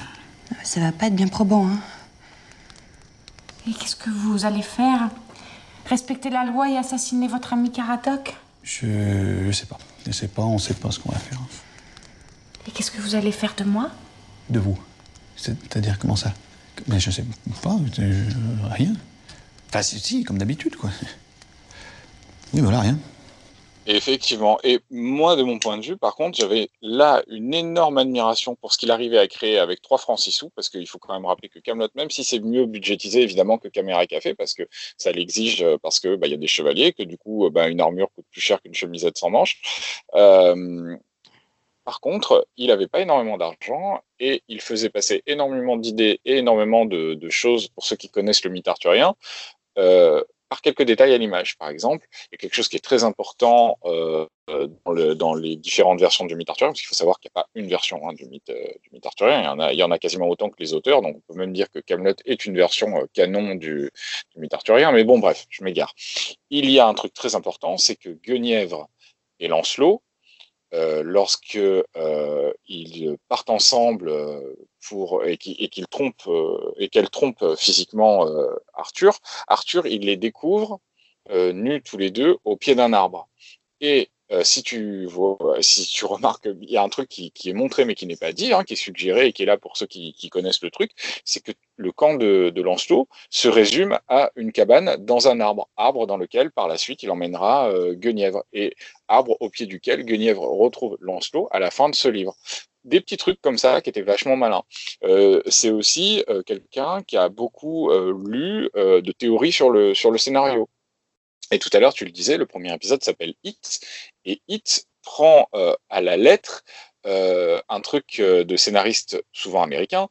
Ça va pas être bien probant, hein. Et qu'est-ce que vous allez faire? Respecter la loi et assassiner votre ami Caradoc Je, je sais pas. Je sais pas, on sait pas ce qu'on va faire. Et qu'est-ce que vous allez faire de moi? De vous. C'est-à-dire comment ça? Mais je sais pas, je- rien. Enfin, si, si, comme d'habitude, quoi. Oui, voilà, rien. Effectivement. Et moi, de mon point de vue, par contre, j'avais là une énorme admiration pour ce qu'il arrivait à créer avec 3 francs 6 sous, parce qu'il faut quand même rappeler que Camelot, même si c'est mieux budgétisé évidemment que Caméra Café, parce que ça l'exige, euh, parce que bah, il y a des chevaliers, que du coup, euh, bah, une armure coûte plus cher qu'une chemisette sans manches. Euh, par contre, il n'avait pas énormément d'argent et il faisait passer énormément d'idées et énormément de, choses pour ceux qui connaissent le mythe arthurien. Par quelques détails à l'image. Par exemple, il y a quelque chose qui est très important euh, dans les différentes versions du mythe arthurien, parce qu'il faut savoir qu'il n'y a pas une version hein, du, mythe, euh, du mythe arthurien, il y, en a, il y en a quasiment autant que les auteurs, donc on peut même dire que Camelot est une version euh, canon du, du mythe arthurien, mais bon, bref, je m'égare. Il y a un truc très important, c'est que Guenièvre et Lancelot, euh, lorsque euh, ils partent ensemble euh, pour et qui- et qu'ils trompent euh, et qu'elle trompe physiquement Arthur, Arthur il les découvre nus tous les deux au pied d'un arbre. Et euh, si tu vois, si tu remarques, il y a un truc qui, est montré mais qui n'est pas dit, hein, qui est suggéré et qui est là pour ceux qui, connaissent le truc, c'est que le camp de, de Lancelot se résume à une cabane dans un arbre, arbre dans lequel par la suite il emmènera euh, Guenièvre et arbre au pied duquel Guenièvre retrouve Lancelot à la fin de ce livre. Des petits trucs comme ça qui étaient vachement malins. Euh, c'est aussi euh, quelqu'un qui a beaucoup euh, lu euh, de théories sur le, sur le scénario. Et tout à l'heure, tu le disais, le premier épisode s'appelle Hit, et Hit prend euh, à la lettre euh, un truc euh, de scénariste souvent américain,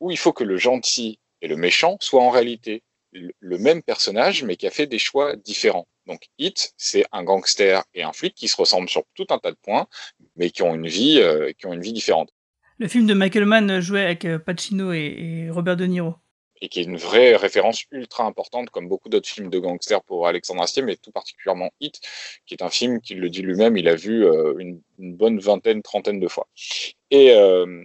où il faut que le gentil et le méchant soient en réalité le même personnage, mais qui a fait des choix différents. Donc Hit, c'est un gangster et un flic qui se ressemblent sur tout un tas de points, mais qui ont une vie, qui ont une vie différente. Le film de Michael Mann joué avec Pacino et, et Robert De Niro. Et qui est une vraie référence ultra importante, comme beaucoup d'autres films de gangsters pour Alexandre Astier, mais tout particulièrement Hit, qui est un film qu'il le dit lui-même, il a vu euh, une, bonne vingtaine, trentaine de fois. Et, euh,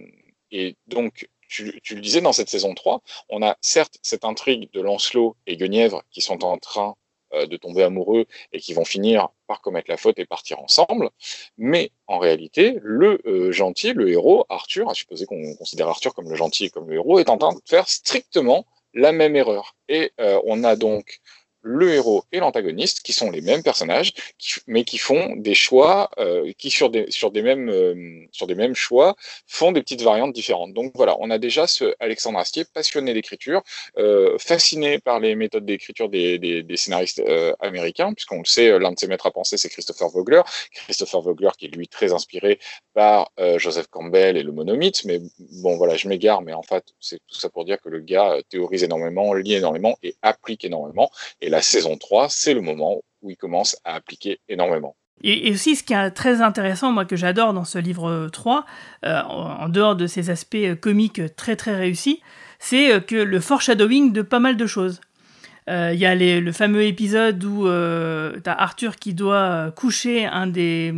et donc, tu, tu le disais, dans cette saison 3, on a certes cette intrigue de Lancelot et Guenièvre qui sont en train de tomber amoureux et qui vont finir par commettre la faute et partir ensemble. Mais en réalité, le euh, gentil, le héros, Arthur, à supposer qu'on considère Arthur comme le gentil et comme le héros, est en train de faire strictement la même erreur. Et euh, on a donc le héros et l'antagoniste qui sont les mêmes personnages, mais qui font des choix, euh, qui sur des, sur, des mêmes, euh, sur des mêmes choix font des petites variantes différentes. Donc voilà, on a déjà ce Alexandre Astier passionné d'écriture, euh, fasciné par les méthodes d'écriture des, des, scénaristes américains, puisqu'on le sait, l'un de ses maîtres à penser, c'est Christopher Vogler. Christopher Vogler qui est lui très inspiré par Joseph Campbell et le monomythe, mais bon voilà, je m'égare, mais en fait, c'est tout ça pour dire que le gars théorise énormément, lit énormément et applique énormément. Et la saison 3, c'est le moment où il commence à appliquer énormément. Et, aussi, ce qui est très intéressant, moi, que j'adore dans ce livre 3, euh, en, en dehors de ses aspects euh, comiques très très réussis, c'est euh, que le foreshadowing de pas mal de choses. Euh, Il y a le fameux épisode où euh, tu as Arthur qui doit euh, coucher un des,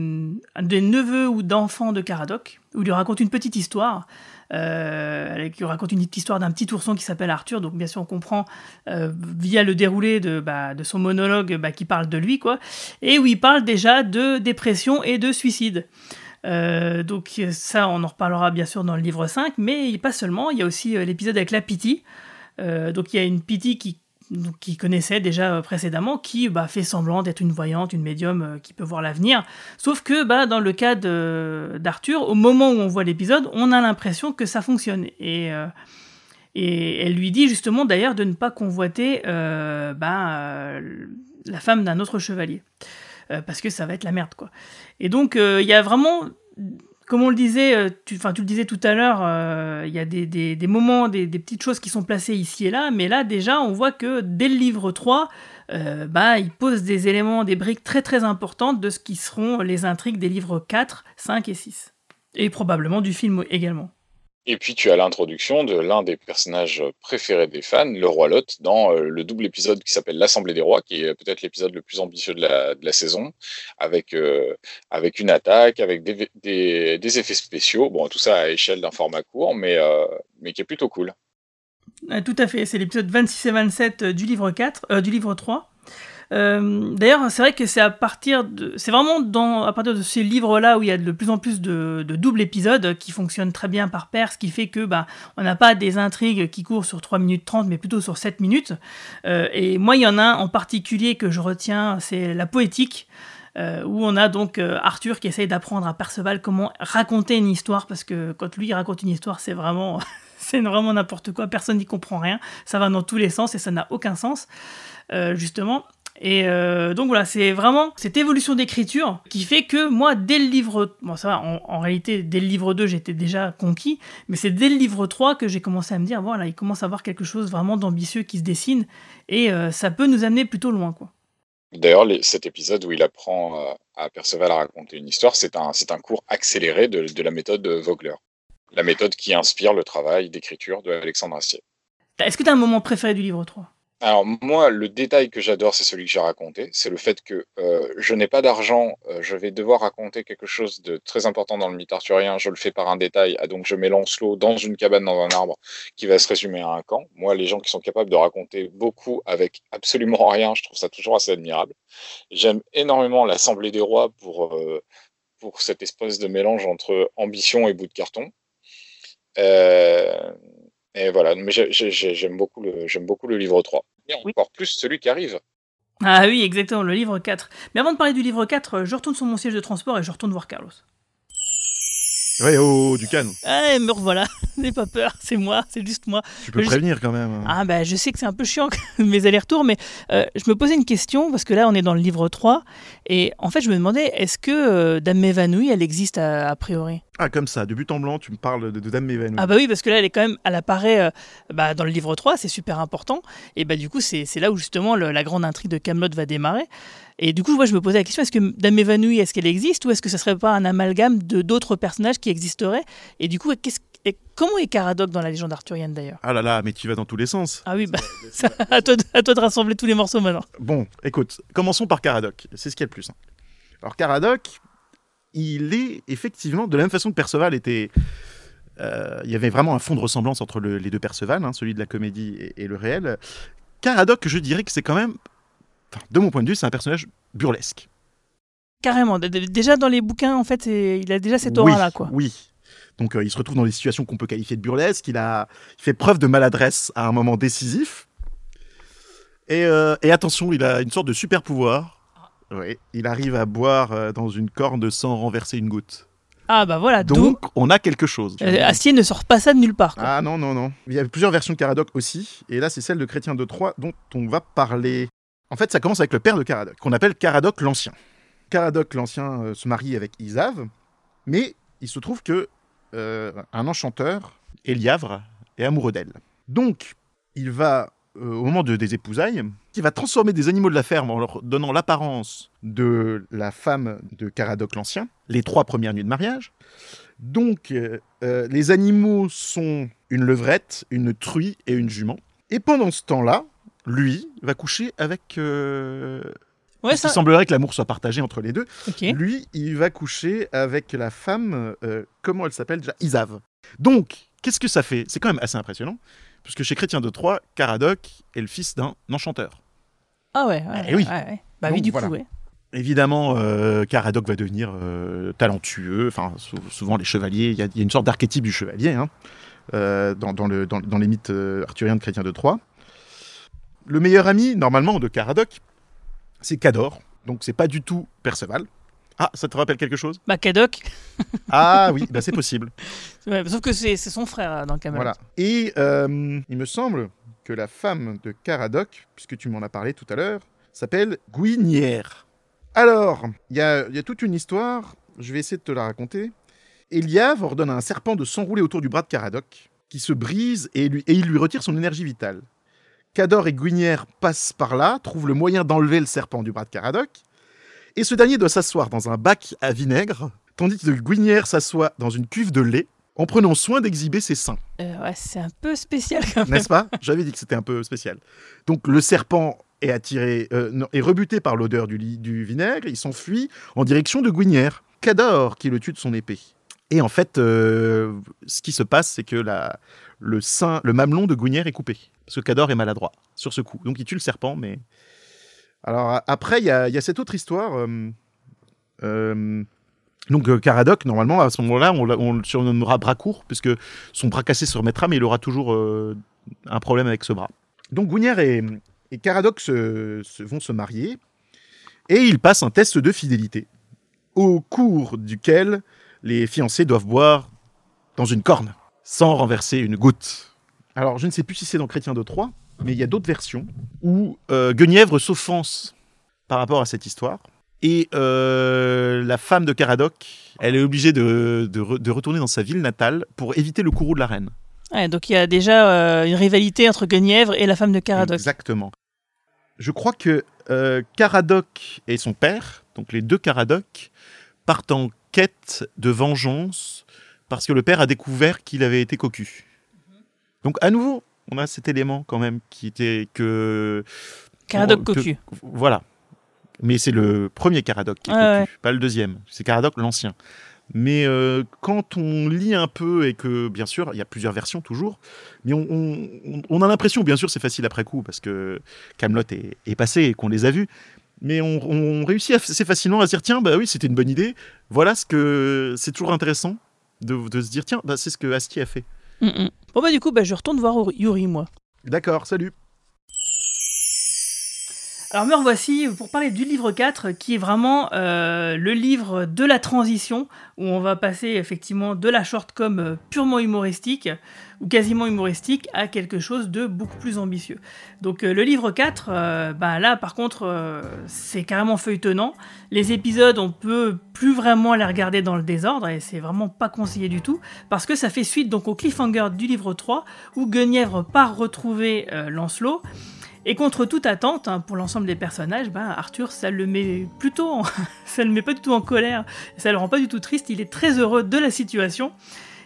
un des neveux ou d'enfants de Caradoc, où il lui raconte une petite histoire. Euh, qui raconte une petite histoire d'un petit ourson qui s'appelle Arthur. Donc bien sûr on comprend euh, via le déroulé de, bah, son monologue bah, qui parle de lui, quoi, et où il parle déjà de dépression et de suicide. Euh, donc ça, on en reparlera bien sûr dans le livre 5, mais pas seulement, il y a aussi euh, l'épisode avec la Pity. Donc il y a une Pity qui, qui connaissait déjà euh, précédemment, qui bah, fait semblant d'être une voyante, une médium euh, qui peut voir l'avenir. Sauf que bah, dans le cas d'Arthur, au moment où on voit l'épisode, on a l'impression que ça fonctionne. Et, euh, elle lui dit justement d'ailleurs de ne pas convoiter bah, la femme d'un autre chevalier. Parce que ça va être la merde, quoi. Et donc, il y a vraiment comme on le disait, euh, tu, le disais tout à l'heure, euh, il y a des, moments, des, des petites choses qui sont placées ici et là, mais là déjà on voit que dès le livre 3, euh, bah, il pose des éléments, des briques très très importantes de ce qui seront les intrigues des livres 4, 5 et 6. Et probablement du film également. Et puis tu as l'introduction de l'un des personnages préférés des fans, le roi Lot, dans euh, le double épisode qui s'appelle l'Assemblée des rois, qui est peut-être l'épisode le plus ambitieux de la, saison, avec, euh, avec une attaque, avec des, effets spéciaux. Bon, tout ça à échelle d'un format court, mais, euh, mais qui est plutôt cool. Tout à fait, c'est l'épisode 26 et 27 du livre 4, euh, du livre 3. Euh, D'ailleurs, c'est vrai que c'est à partir de, c'est vraiment dans, à partir de ces livres-là où il y a de plus en plus de, doubles épisodes qui fonctionnent très bien par paire, ce qui fait que bah, on n'a pas des intrigues qui courent sur 3 minutes 30, mais plutôt sur 7 minutes. Euh, et moi, il y en a un en particulier que je retiens, c'est la poétique. euh, où on a donc Arthur qui essaye d'apprendre à Perceval comment raconter une histoire, parce que quand lui il raconte une histoire, c'est vraiment, c'est vraiment n'importe quoi, personne n'y comprend rien, ça va dans tous les sens et ça n'a aucun sens, justement. Et euh, donc voilà, c'est vraiment cette évolution d'écriture qui fait que moi, dès le livre... Bon, ça va, en, en réalité, dès le livre 2, j'étais déjà conquis, mais c'est dès le livre 3 que j'ai commencé à me dire, voilà, il commence à avoir quelque chose vraiment d'ambitieux qui se dessine, et euh, ça peut nous amener plutôt loin, quoi. D'ailleurs, cet épisode où il apprend euh, à Perceval à raconter une histoire, c'est un, un cours accéléré de, de la méthode de Vogler. La méthode qui inspire le travail d'écriture de Alexandre Astier. Est-ce que tu as un moment préféré du livre 3 Alors moi, le détail que j'adore, c'est celui que j'ai raconté. C'est le fait que euh, je n'ai pas d'argent, euh, je vais devoir raconter quelque chose de très important dans le mythe arthurien. Je le fais par un détail, ah, donc je mets Lancelot dans une cabane dans un arbre qui va se résumer à un camp. Moi, les gens qui sont capables de raconter beaucoup avec absolument rien, je trouve ça toujours assez admirable. J'aime énormément l'Assemblée des rois pour euh, pour cette espèce de mélange entre ambition et bout de carton. Et voilà, mais j'ai- j'ai- j'ai- j'aime beaucoup, le- j'aime beaucoup le livre 3. Et encore plus celui qui arrive. Ah oui, exactement, le livre 4. Mais avant de parler du livre 4, euh, je retourne sur mon siège de transport et je retourne voir Carlos. Ouais, oh, du calme. Ah, me revoilà, n'aie pas peur, c'est moi, c'est juste moi. Tu peux Je- prévenir quand même. Ah bah je sais que c'est un peu chiant mes allers-retours, mais euh, je me posais une question, parce que là on est dans le livre 3, et en fait je me demandais, est-ce que euh, Dame Évanouie, elle existe a, a priori? Ah, comme ça, de but en blanc, tu me parles de, de Dame Mévanouie. Ah bah oui, parce que là elle est quand même, elle apparaît euh, bah, dans le livre 3, c'est super important, et bah du coup c'est là où justement le- la grande intrigue de Camelot va démarrer. Et du coup, moi, je me posais la question est-ce que Dame Évanouie, est-ce qu'elle existe ou est-ce que ça serait pas un amalgame de d'autres personnages qui existeraient? Et du coup, qu'est-ce- et comment est Caradoc dans la légende arthurienne d'ailleurs? Ah là là, mais tu vas dans tous les sens. Ah oui, bah, ça- à, toi de, à toi de rassembler tous les morceaux maintenant. Bon, écoute, commençons par Caradoc. C'est ce qui est le plus simple. Alors, Caradoc, il est effectivement, de la même façon que Perceval était. euh, il y avait vraiment un fond de ressemblance entre le- les deux Perceval, hein, celui de la comédie et, et le réel. Caradoc, je dirais que c'est quand même, de mon point de vue, c'est un personnage burlesque. Carrément. Déjà dans les bouquins, en fait, il a déjà cette aura-là, oui, quoi. Oui. Donc, euh, il se retrouve dans des situations qu'on peut qualifier de burlesques. Il, a, il fait preuve de maladresse à un moment décisif. Et, euh, et attention, il a une sorte de super pouvoir. Oui, il arrive à boire euh, dans une corne sans renverser une goutte. Ah bah voilà. Donc, on a quelque chose. Astier ne sort pas ça de nulle part. quoi. Ah non, non, non. Il y a plusieurs versions de Caradoc aussi. Et là, c'est celle de Chrétien de Troyes dont on va parler. En fait, ça commence avec le père de Caradoc, qu'on appelle Caradoc l'Ancien. Caradoc l'Ancien se marie avec Isave, mais il se trouve que un enchanteur, Eliavre, est amoureux d'elle. Donc, il va, euh, au moment de, des épousailles, il va transformer des animaux de la ferme en leur donnant l'apparence de la femme de Caradoc l'Ancien, les trois premières nuits de mariage. Donc, euh, euh, les animaux sont une levrette, une truie et une jument. Et pendant ce temps-là, lui va coucher avec. Euh... Ouais, il semblerait que l'amour soit partagé entre les deux. Lui, il va coucher avec la femme. euh, comment elle s'appelle déjà? Isave. Donc, qu'est-ce que ça fait? C'est quand même assez impressionnant. Puisque chez Chrétien de Troyes, Caradoc est le fils d'un enchanteur. Ah ouais, ouais, Eh oui. ouais. Bah Donc, oui, du voilà. coup. Évidemment, euh, Caradoc va devenir euh, talentueux. Enfin, sou- souvent les chevaliers, il y, a- il y a une sorte d'archétype du chevalier hein, euh, dans, dans le- dans- dans les mythes arthuriens de Chrétien de Troyes. Le meilleur ami, normalement, de Caradoc, c'est Cador. Donc, c'est pas du tout Perceval. Ah, ça te rappelle quelque chose? Bah Cadoc. Ah oui, bah, c'est possible. Sauf que c'est son frère euh, dans Camelot. Voilà. Et euh, il me semble que la femme de Caradoc, puisque tu m'en as parlé tout à l'heure, s'appelle Guinière. Alors, il y y a toute une histoire, je vais essayer de te la raconter. Eliav ordonne à un serpent de s'enrouler autour du bras de Caradoc, qui se brise et, lui- et il lui retire son énergie vitale. Cador et Guinière passent par là, trouvent le moyen d'enlever le serpent du bras de Caradoc, et ce dernier doit s'asseoir dans un bac à vinaigre, tandis que Guinière s'assoit dans une cuve de lait, en prenant soin d'exhiber ses seins. Euh, ouais, c'est un peu spécial quand même. N'est-ce pas? J'avais dit que c'était un peu spécial. Donc le serpent est attiré, euh, non, est rebuté par l'odeur du, vinaigre, il s'enfuit en direction de Guinière. Cador qui le tue de son épée. Et en fait, euh, ce qui se passe, c'est que la, le sein, le mamelon de Guinière est coupé. Parce que Cador est maladroit sur ce coup. Donc il tue le serpent, mais... Alors après, il y a, cette autre histoire. euh, euh, donc euh, Caradoc, normalement, à ce moment-là, on, le surnommera bras court, puisque son bras cassé se remettra, mais il aura toujours un problème avec ce bras. Donc Gounière et, Caradoc vont se marier, et ils passent un test de fidélité, au cours duquel les fiancés doivent boire dans une corne, sans renverser une goutte. Alors je ne sais plus si c'est dans Chrétien de Troyes, mais il y a d'autres versions où euh, Guenièvre s'offense par rapport à cette histoire. Et euh, la femme de Caradoc, elle est obligée de, de re- de retourner dans sa ville natale pour éviter le courroux de la reine. Ouais, donc il y a déjà euh, une rivalité entre Guenièvre et la femme de Caradoc. Exactement. Je crois que Caradoc et son père, donc les deux Caradoc, partent en quête de vengeance parce que le père a découvert qu'il avait été cocu. Donc à nouveau, on a cet élément quand même qui était que... Caradoc cocu. Voilà. Mais c'est le premier Caradoc qui est cocu, pas le deuxième. C'est Caradoc l'ancien. Mais euh, quand on lit un peu et que, bien sûr, il y a plusieurs versions toujours, mais on, on- on- on a l'impression, bien sûr, c'est facile après coup parce que Camelot est, est passé et qu'on les a vus, mais on, on réussit assez facilement à se dire tiens, bah oui, c'était une bonne idée. Voilà ce que c'est toujours intéressant de, de se dire tiens, bah, c'est ce que Astier a fait. Mm, mm. Bon bah du coup, bah, je retourne voir Yuri, moi. D'accord, salut. Alors me revoici pour parler du livre 4 qui est vraiment euh, le livre de la transition où on va passer effectivement de la shortcom euh, purement humoristique ou quasiment humoristique à quelque chose de beaucoup plus ambitieux. Donc euh, le livre 4, euh, bah, là par contre c'est carrément feuilletonnant. Les épisodes on peut plus vraiment les regarder dans le désordre et c'est vraiment pas conseillé du tout parce que ça fait suite donc au cliffhanger du livre 3 où Guenièvre part retrouver Lancelot. Et contre toute attente, hein, pour l'ensemble des personnages, ben, Arthur, ça le met plutôt, en- ça le met pas du tout en colère, ça le rend pas du tout triste. Il est très heureux de la situation,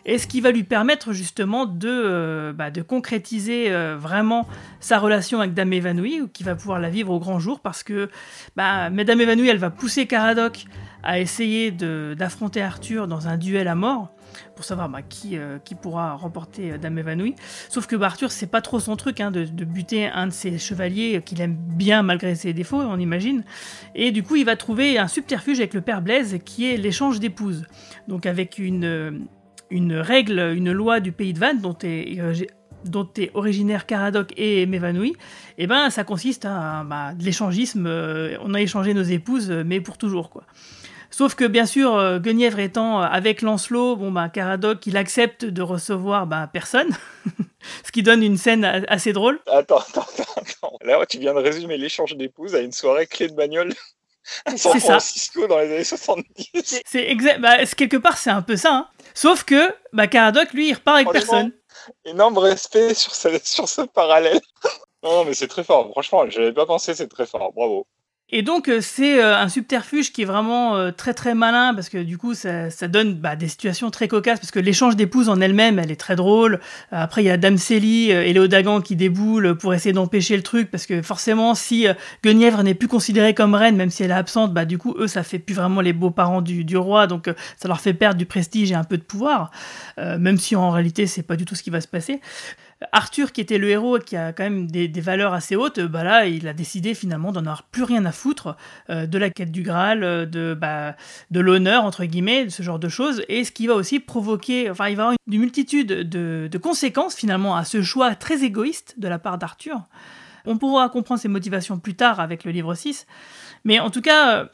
et ce qui va lui permettre justement de, euh, bah, de concrétiser euh, vraiment sa relation avec Dame évanouie, ou qui va pouvoir la vivre au grand jour, parce que bah, Madame évanouie, elle va pousser Caradoc à essayer d'affronter Arthur dans un duel à mort pour savoir bah, qui, euh, qui pourra remporter euh, Dame évanouie. Sauf que bah, Arthur, c'est pas trop son truc hein, de, buter un de ses chevaliers qu'il aime bien malgré ses défauts, on imagine. Et du coup, il va trouver un subterfuge avec le père Blaise qui est l'échange d'épouses. Donc avec une, euh, une règle, une loi du pays de Vannes dont est, originaire Caradoc et m'évanouit, et ben ça consiste à bah, de l'échangisme. on a échangé nos épouses, mais pour toujours quoi. Sauf que bien sûr, euh, Guenièvre étant euh, avec Lancelot, bon bah Caradoc, il accepte de recevoir bah, personne, ce qui donne une scène assez drôle. Attends, attends, attends. Là, tu viens de résumer l'échange d'épouses à une soirée clé de bagnole à San C'est ça. Francisco dans les années 70. C'est exact, bah, quelque part c'est un peu ça. hein. Sauf que bah, Caradoc, lui, il repart avec personne. Énorme respect sur ce, sur ce parallèle. Non, non, mais c'est très fort. Franchement, je n'avais pas pensé, c'est très fort. Bravo. Et donc euh, c'est euh, un subterfuge qui est vraiment euh, très très malin parce que du coup ça, ça donne bah, des situations très cocasses parce que l'échange d'épouses en elle-même elle est très drôle. Après il y a Dame Célie et Léo Dagan qui déboulent pour essayer d'empêcher le truc parce que forcément si Guenièvre n'est plus considérée comme reine même si elle est absente bah du coup eux ça fait plus vraiment les beaux-parents du, du roi donc ça leur fait perdre du prestige et un peu de pouvoir Euh, même si en réalité c'est pas du tout ce qui va se passer. Arthur, qui était le héros et qui a quand même des, valeurs assez hautes, euh, bah là, il a décidé finalement d'en avoir plus rien à foutre euh, de la quête du Graal, euh, de, bah, de l'honneur, entre guillemets, de ce genre de choses, et ce qui va aussi provoquer, enfin, il va y avoir une, multitude de, conséquences finalement à ce choix très égoïste de la part d'Arthur. On pourra comprendre ses motivations plus tard avec le livre 6, mais en tout cas.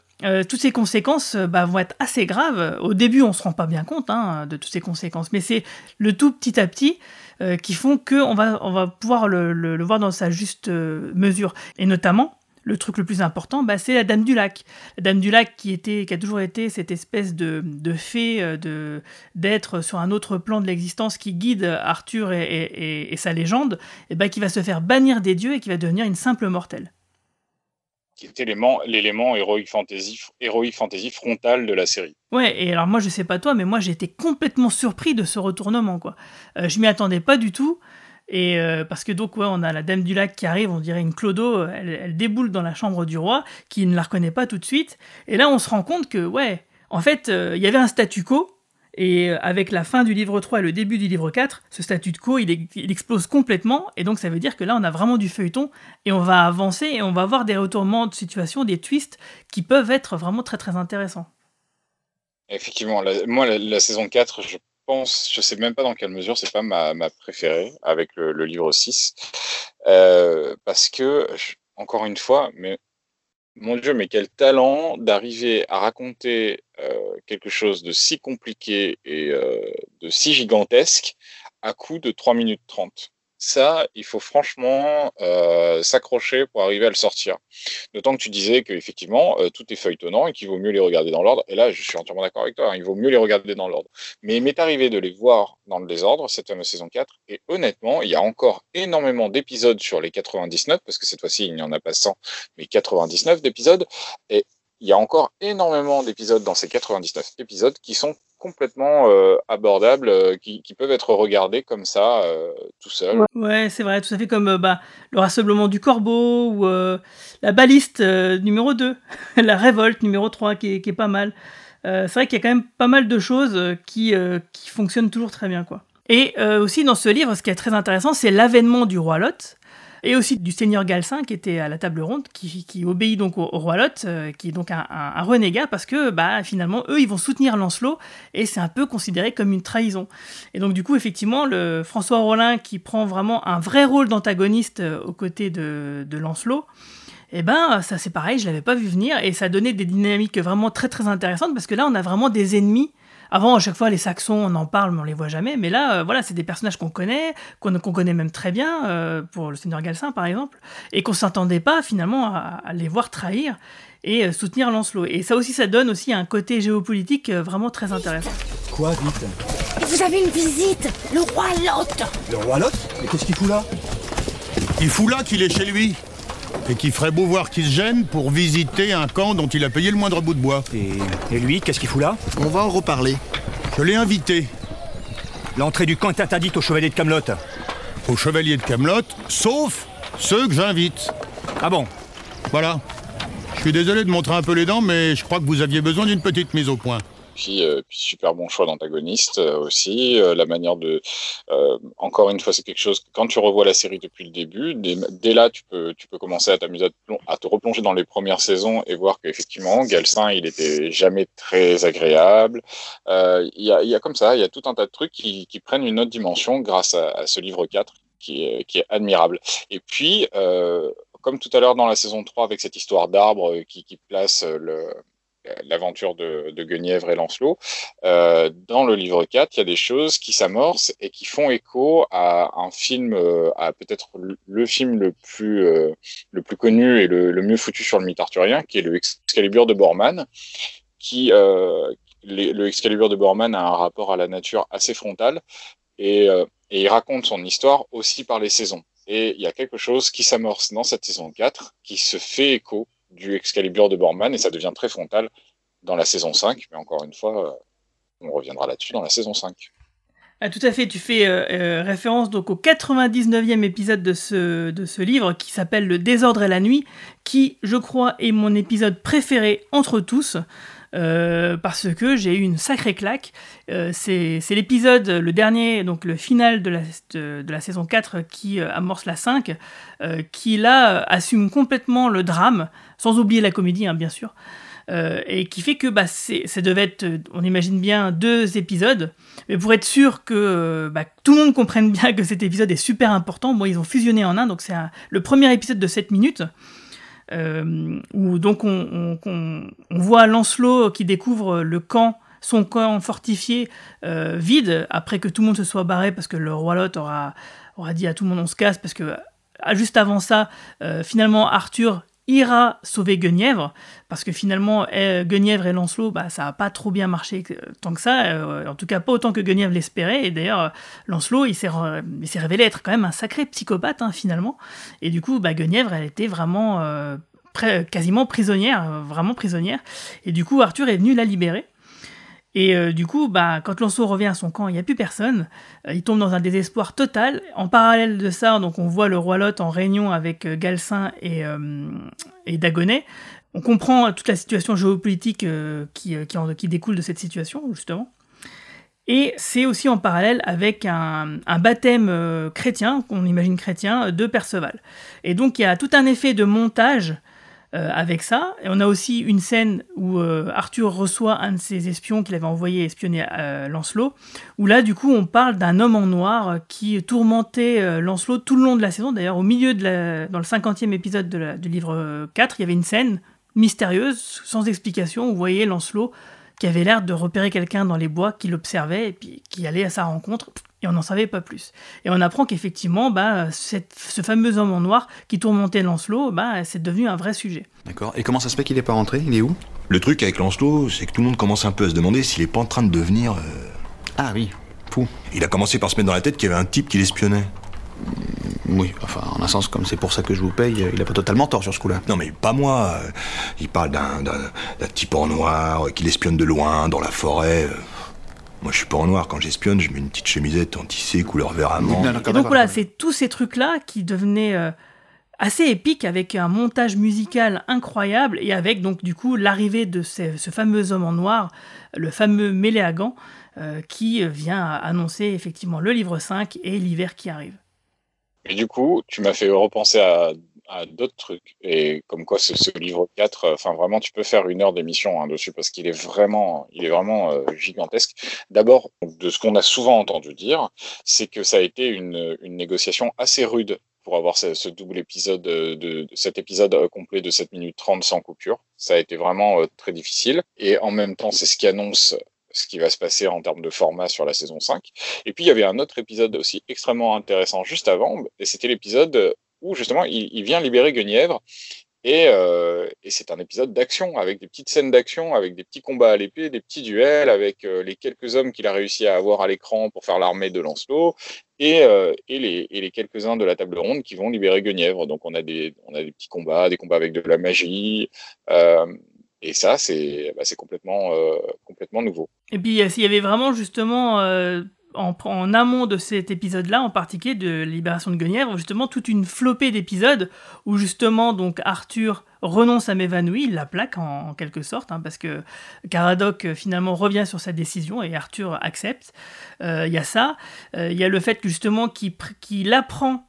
toutes ces conséquences bah, vont être assez graves. Au début, on se rend pas bien compte hein, de toutes ces conséquences, mais c'est le tout petit à petit euh, qui font qu'on va, on va pouvoir le, le- voir dans sa juste euh, mesure. Et notamment, le truc le plus important, bah, c'est la Dame du Lac. La Dame du Lac qui, était, qui a toujours été cette espèce de, de fée, euh, de, d'être sur un autre plan de l'existence qui guide Arthur et, et- et sa légende, et bah, qui va se faire bannir des dieux et qui va devenir une simple mortelle. Qui était l'élément, heroic fantasy, heroic fantasy frontal de la série. Ouais, et alors moi je sais pas toi, mais moi été complètement surpris de ce retournement quoi. Euh, je m'y attendais pas du tout. Et euh, parce que donc ouais, on a la Dame du Lac qui arrive, on dirait une clodo, elle, elle déboule dans la chambre du roi, qui ne la reconnaît pas tout de suite. Et là on se rend compte que ouais, en fait euh, il y avait un statu quo. Et euh, avec la fin du livre 3 et le début du livre 4, ce statu quo, il, ex- il explose complètement. Et donc, ça veut dire que là, on a vraiment du feuilleton et on va avancer et on va avoir des retournements de situation, des twists qui peuvent être vraiment très très intéressants. Effectivement, moi, la, saison 4, je pense, je sais même pas dans quelle mesure, c'est pas ma, préférée avec le, livre 6. Euh, parce que, encore une fois, mais mon Dieu, mais quel talent d'arriver à raconter euh, quelque chose de si compliqué et euh, de si gigantesque à coup de 3 minutes 30. Ça, il faut franchement euh, s'accrocher pour arriver à le sortir. D'autant que tu disais qu'effectivement, euh, tout est feuilletonnant et qu'il vaut mieux les regarder dans l'ordre. Et là, je suis entièrement d'accord avec toi, hein, il vaut mieux les regarder dans l'ordre. Mais il m'est arrivé de les voir dans le désordre, cette fameuse saison 4, et honnêtement, il y a encore énormément d'épisodes sur les 99, parce que cette fois-ci, il n'y en a pas 100, mais 99 d'épisodes, et il y a encore énormément d'épisodes dans ces 99 épisodes qui sont complètement euh, abordables, euh, qui, peuvent être regardés comme ça, euh, tout seul. Ouais, c'est vrai, tout à fait comme bah, le rassemblement du corbeau ou la baliste numéro 2, la révolte numéro 3 qui est, qui est pas mal. C'est vrai qu'il y a quand même pas mal de choses qui, qui fonctionnent toujours très bien. quoi. Et aussi dans ce livre, ce qui est très intéressant, c'est l'avènement du roi Lot et aussi du seigneur Galcin qui était à la table ronde, qui, obéit donc au, roi Lot, euh, qui est donc un, renégat parce que bah, finalement eux ils vont soutenir Lancelot et c'est un peu considéré comme une trahison. Et donc du coup effectivement le François Rollin qui prend vraiment un vrai rôle d'antagoniste euh, aux côtés de, de Lancelot, et ben ça c'est pareil, je l'avais pas vu venir et ça donnait des dynamiques vraiment très très intéressantes parce que là on a vraiment des ennemis. Avant, à chaque fois, les Saxons, on en parle, mais on les voit jamais. Mais là, euh, voilà, c'est des personnages qu'on connaît, qu'on connaît même très bien, euh, pour le Seigneur Galcin, par exemple, et qu'on s'attendait pas, finalement, à, à les voir trahir et euh, soutenir Lancelot. Et ça aussi, ça donne aussi un côté géopolitique euh, vraiment très intéressant. Quoi, vite Vous avez une visite Le roi Lot Le roi Lot? Mais qu'est-ce qu'il fout là? Il fout là qu'il est chez lui. Et qu'il ferait beau voir qu'il se gêne pour visiter un camp dont il a payé le moindre bout de bois. Et, et lui, qu'est-ce qu'il fout là On va en reparler. Je l'ai invité. L'entrée du camp est interdite aux chevaliers de Camelot. Aux chevaliers de Camelot, sauf ceux que j'invite. Ah bon Voilà. Je suis désolé de montrer un peu les dents, mais je crois que vous aviez besoin d'une petite mise au point. Puis, euh, puis super bon choix d'antagoniste euh, aussi. Euh, la manière de, encore une fois, c'est quelque chose que quand tu revois la série depuis le début, dès, là, tu peux, tu peux commencer à t'amuser, à, te replonger dans les premières saisons et voir qu'effectivement, Galcin, il était jamais très agréable. Il y, a, comme ça, il y a tout un tas de trucs qui, prennent une autre dimension grâce à, ce livre 4 qui est, qui est admirable. Et puis, comme tout à l'heure dans la saison 3 avec cette histoire d'arbre qui, qui place le, l'aventure de, Guenièvre et Lancelot, euh, dans le livre 4, il y a des choses qui s'amorcent et qui font écho à un film, euh, à peut-être le, film le plus, euh, le plus connu et le, mieux foutu sur le mythe arthurien, qui est le Excalibur de Borman, qui, le Excalibur de Borman a un rapport à la nature assez frontal et, et il raconte son histoire aussi par les saisons. Et il y a quelque chose qui s'amorce dans cette saison 4 qui se fait écho du Excalibur de Borman et ça devient très frontal dans la saison 5. Mais encore une fois, euh, on reviendra là-dessus dans la saison 5. Ah, tout à fait, tu fais euh, euh, référence donc au 99e épisode de ce, de ce livre qui s'appelle Le désordre et la nuit, qui, je crois, est mon épisode préféré entre tous. Euh, parce que j'ai eu une sacrée claque. Euh, c'est l'épisode, le dernier, donc le final de la, saison 4 qui euh, amorce la 5, euh, qui là assume complètement le drame, sans oublier la comédie, hein, bien sûr. Et qui fait que bah, ça devait être, on imagine bien, deux épisodes. Mais pour être sûr que bah, tout le monde comprenne bien que cet épisode est super important, bon, ils ont fusionné en un, donc c'est le premier épisode de 7 minutes. Euh, où donc on, on- voit Lancelot qui découvre le camp, son camp fortifié euh, vide, après que tout le monde se soit barré parce que le roi Lot aura, aura dit à tout le monde on se casse, parce que ah, juste avant ça, euh, finalement Arthur ira sauver Guenièvre, parce que finalement, eh, Guenièvre et Lancelot, bah, ça n'a pas trop bien marché euh, tant que ça, euh, en tout cas pas autant que Guenièvre l'espérait, et d'ailleurs, euh, Lancelot, il s'est, révélé être quand même un sacré psychopathe, hein, finalement, et du coup, bah, Guenièvre, elle était vraiment quasiment prisonnière, vraiment prisonnière, et du coup, Arthur est venu la libérer. Et euh, du coup, bah, quand Lancelot revient à son camp, il n'y a plus personne. Euh, il tombe dans un désespoir total. En parallèle de ça, donc on voit le roi Lot en réunion avec euh, et, euh, et Dagonet. On comprend toute la situation géopolitique qui, qui, découle de cette situation, justement. Et c'est aussi en parallèle avec un, un baptême chrétien, qu'on imagine chrétien, de Perceval. Et donc il y a tout un effet de montage euh, avec ça. Et on a aussi une scène où euh, Arthur reçoit un de ses espions qu'il avait envoyé espionner euh, Lancelot, où là, du coup, on parle d'un homme en noir qui tourmentait Lancelot tout le long de la saison. D'ailleurs, au milieu de dans le 50e épisode de du livre euh, 4, il y avait une scène mystérieuse, sans explication, où vous voyez Lancelot qui avait l'air de repérer quelqu'un dans les bois, qui l'observait et puis qui allait à sa rencontre, et on n'en savait pas plus. Et on apprend qu'effectivement, bah, cette- ce fameux homme en noir qui tourmentait Lancelot, bah, c'est devenu un vrai sujet. D'accord. Et comment ça se fait qu'il est pas rentré? Il est où? Le truc avec Lancelot, c'est que tout le monde commence un peu à se demander s'il est pas en train de devenir. euh, Ah oui, fou. Il a commencé par se mettre dans la tête qu'il y avait un type qui l'espionnait. Oui, enfin, en un sens, comme c'est pour ça que je vous paye, il a pas totalement tort sur ce coup-là. Non mais pas moi. euh, Il parle d'un type en noir euh, qui l'espionne de loin, dans la forêt. euh. Moi je suis pas en noir, quand j'espionne, je mets une petite chemisette en tissé couleur vert amande. Et donc voilà, c'est tous ces trucs-là qui devenaient euh, assez épiques avec un montage musical incroyable et avec donc du coup l'arrivée de ce, ce fameux homme en noir, le fameux Méléagan, euh, qui vient annoncer effectivement le livre 5 et l'hiver qui arrive. Et du coup, tu m'as fait repenser à, d'autres trucs. Et comme quoi, ce, livre 4, euh, enfin vraiment, tu peux faire une heure d'émission hein, dessus parce qu'il est vraiment, il est vraiment euh, gigantesque. D'abord, de ce qu'on a souvent entendu dire, c'est que ça a été une, négociation assez rude pour avoir ce, double épisode de, de- cet épisode euh, complet de 7 minutes 30 sans coupure. Ça a été vraiment euh, très difficile. Et en même temps, c'est ce qui annonce ce qui va se passer en termes de format sur la saison 5. Et puis il y avait un autre épisode aussi extrêmement intéressant juste avant, et c'était l'épisode où justement il, vient libérer Guenièvre. Et, euh, et c'est un épisode d'action, avec des petites scènes d'action, avec des petits combats à l'épée, des petits duels, avec euh, les quelques hommes qu'il a réussi à avoir à l'écran pour faire l'armée de Lancelot, et, euh, les, quelques-uns de la table ronde qui vont libérer Guenièvre. Donc on a des, petits combats, des combats avec de la magie, et ça c'est bah, complètement, euh, complètement nouveau. Et puis il y avait vraiment justement euh, en, amont de cet épisode-là, en particulier de Libération de Guenièvre, justement toute une flopée d'épisodes où justement donc Arthur renonce à m'évanouir, il la plaque en, quelque sorte, hein, parce que Caradoc euh, finalement revient sur sa décision et Arthur accepte. Euh, Il y a ça, Euh, il y a le fait que justement qu'il apprend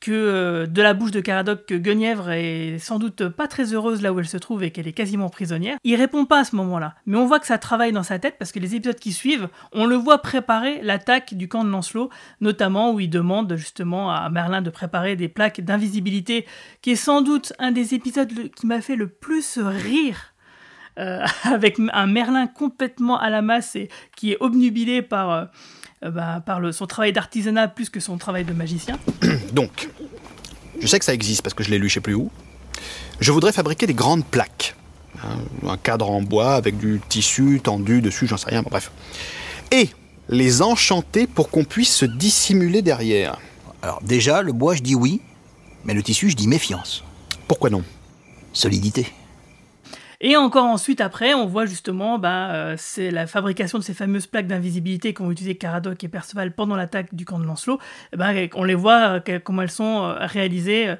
que euh, de la bouche de Caradoc que Guenièvre est sans doute pas très heureuse là où elle se trouve et qu'elle est quasiment prisonnière. Il répond pas à ce moment-là, mais on voit que ça travaille dans sa tête parce que les épisodes qui suivent, on le voit préparer l'attaque du camp de Lancelot, notamment où il demande justement à Merlin de préparer des plaques d'invisibilité, qui est sans doute un des épisodes qui m'a fait le plus rire. euh, avec un Merlin complètement à la masse et qui est obnubilé par, euh, euh, bah, par le- son travail d'artisanat plus que son travail de magicien. Donc, je sais que ça existe parce que je l'ai lu je sais plus où. Je voudrais fabriquer des grandes plaques. hein, un cadre en bois avec du tissu tendu dessus, j'en sais rien, bon, bref. Et les enchanter pour qu'on puisse se dissimuler derrière. Alors déjà, le bois, je dis oui, mais le tissu, je dis méfiance. Pourquoi non? Solidité. Et encore ensuite, après, on voit justement bah, euh, c'est la fabrication de ces fameuses plaques d'invisibilité qu'ont utilisé Caradoc et Perceval pendant l'attaque du camp de Lancelot. Ben, on les voit euh, comment elles sont euh, réalisées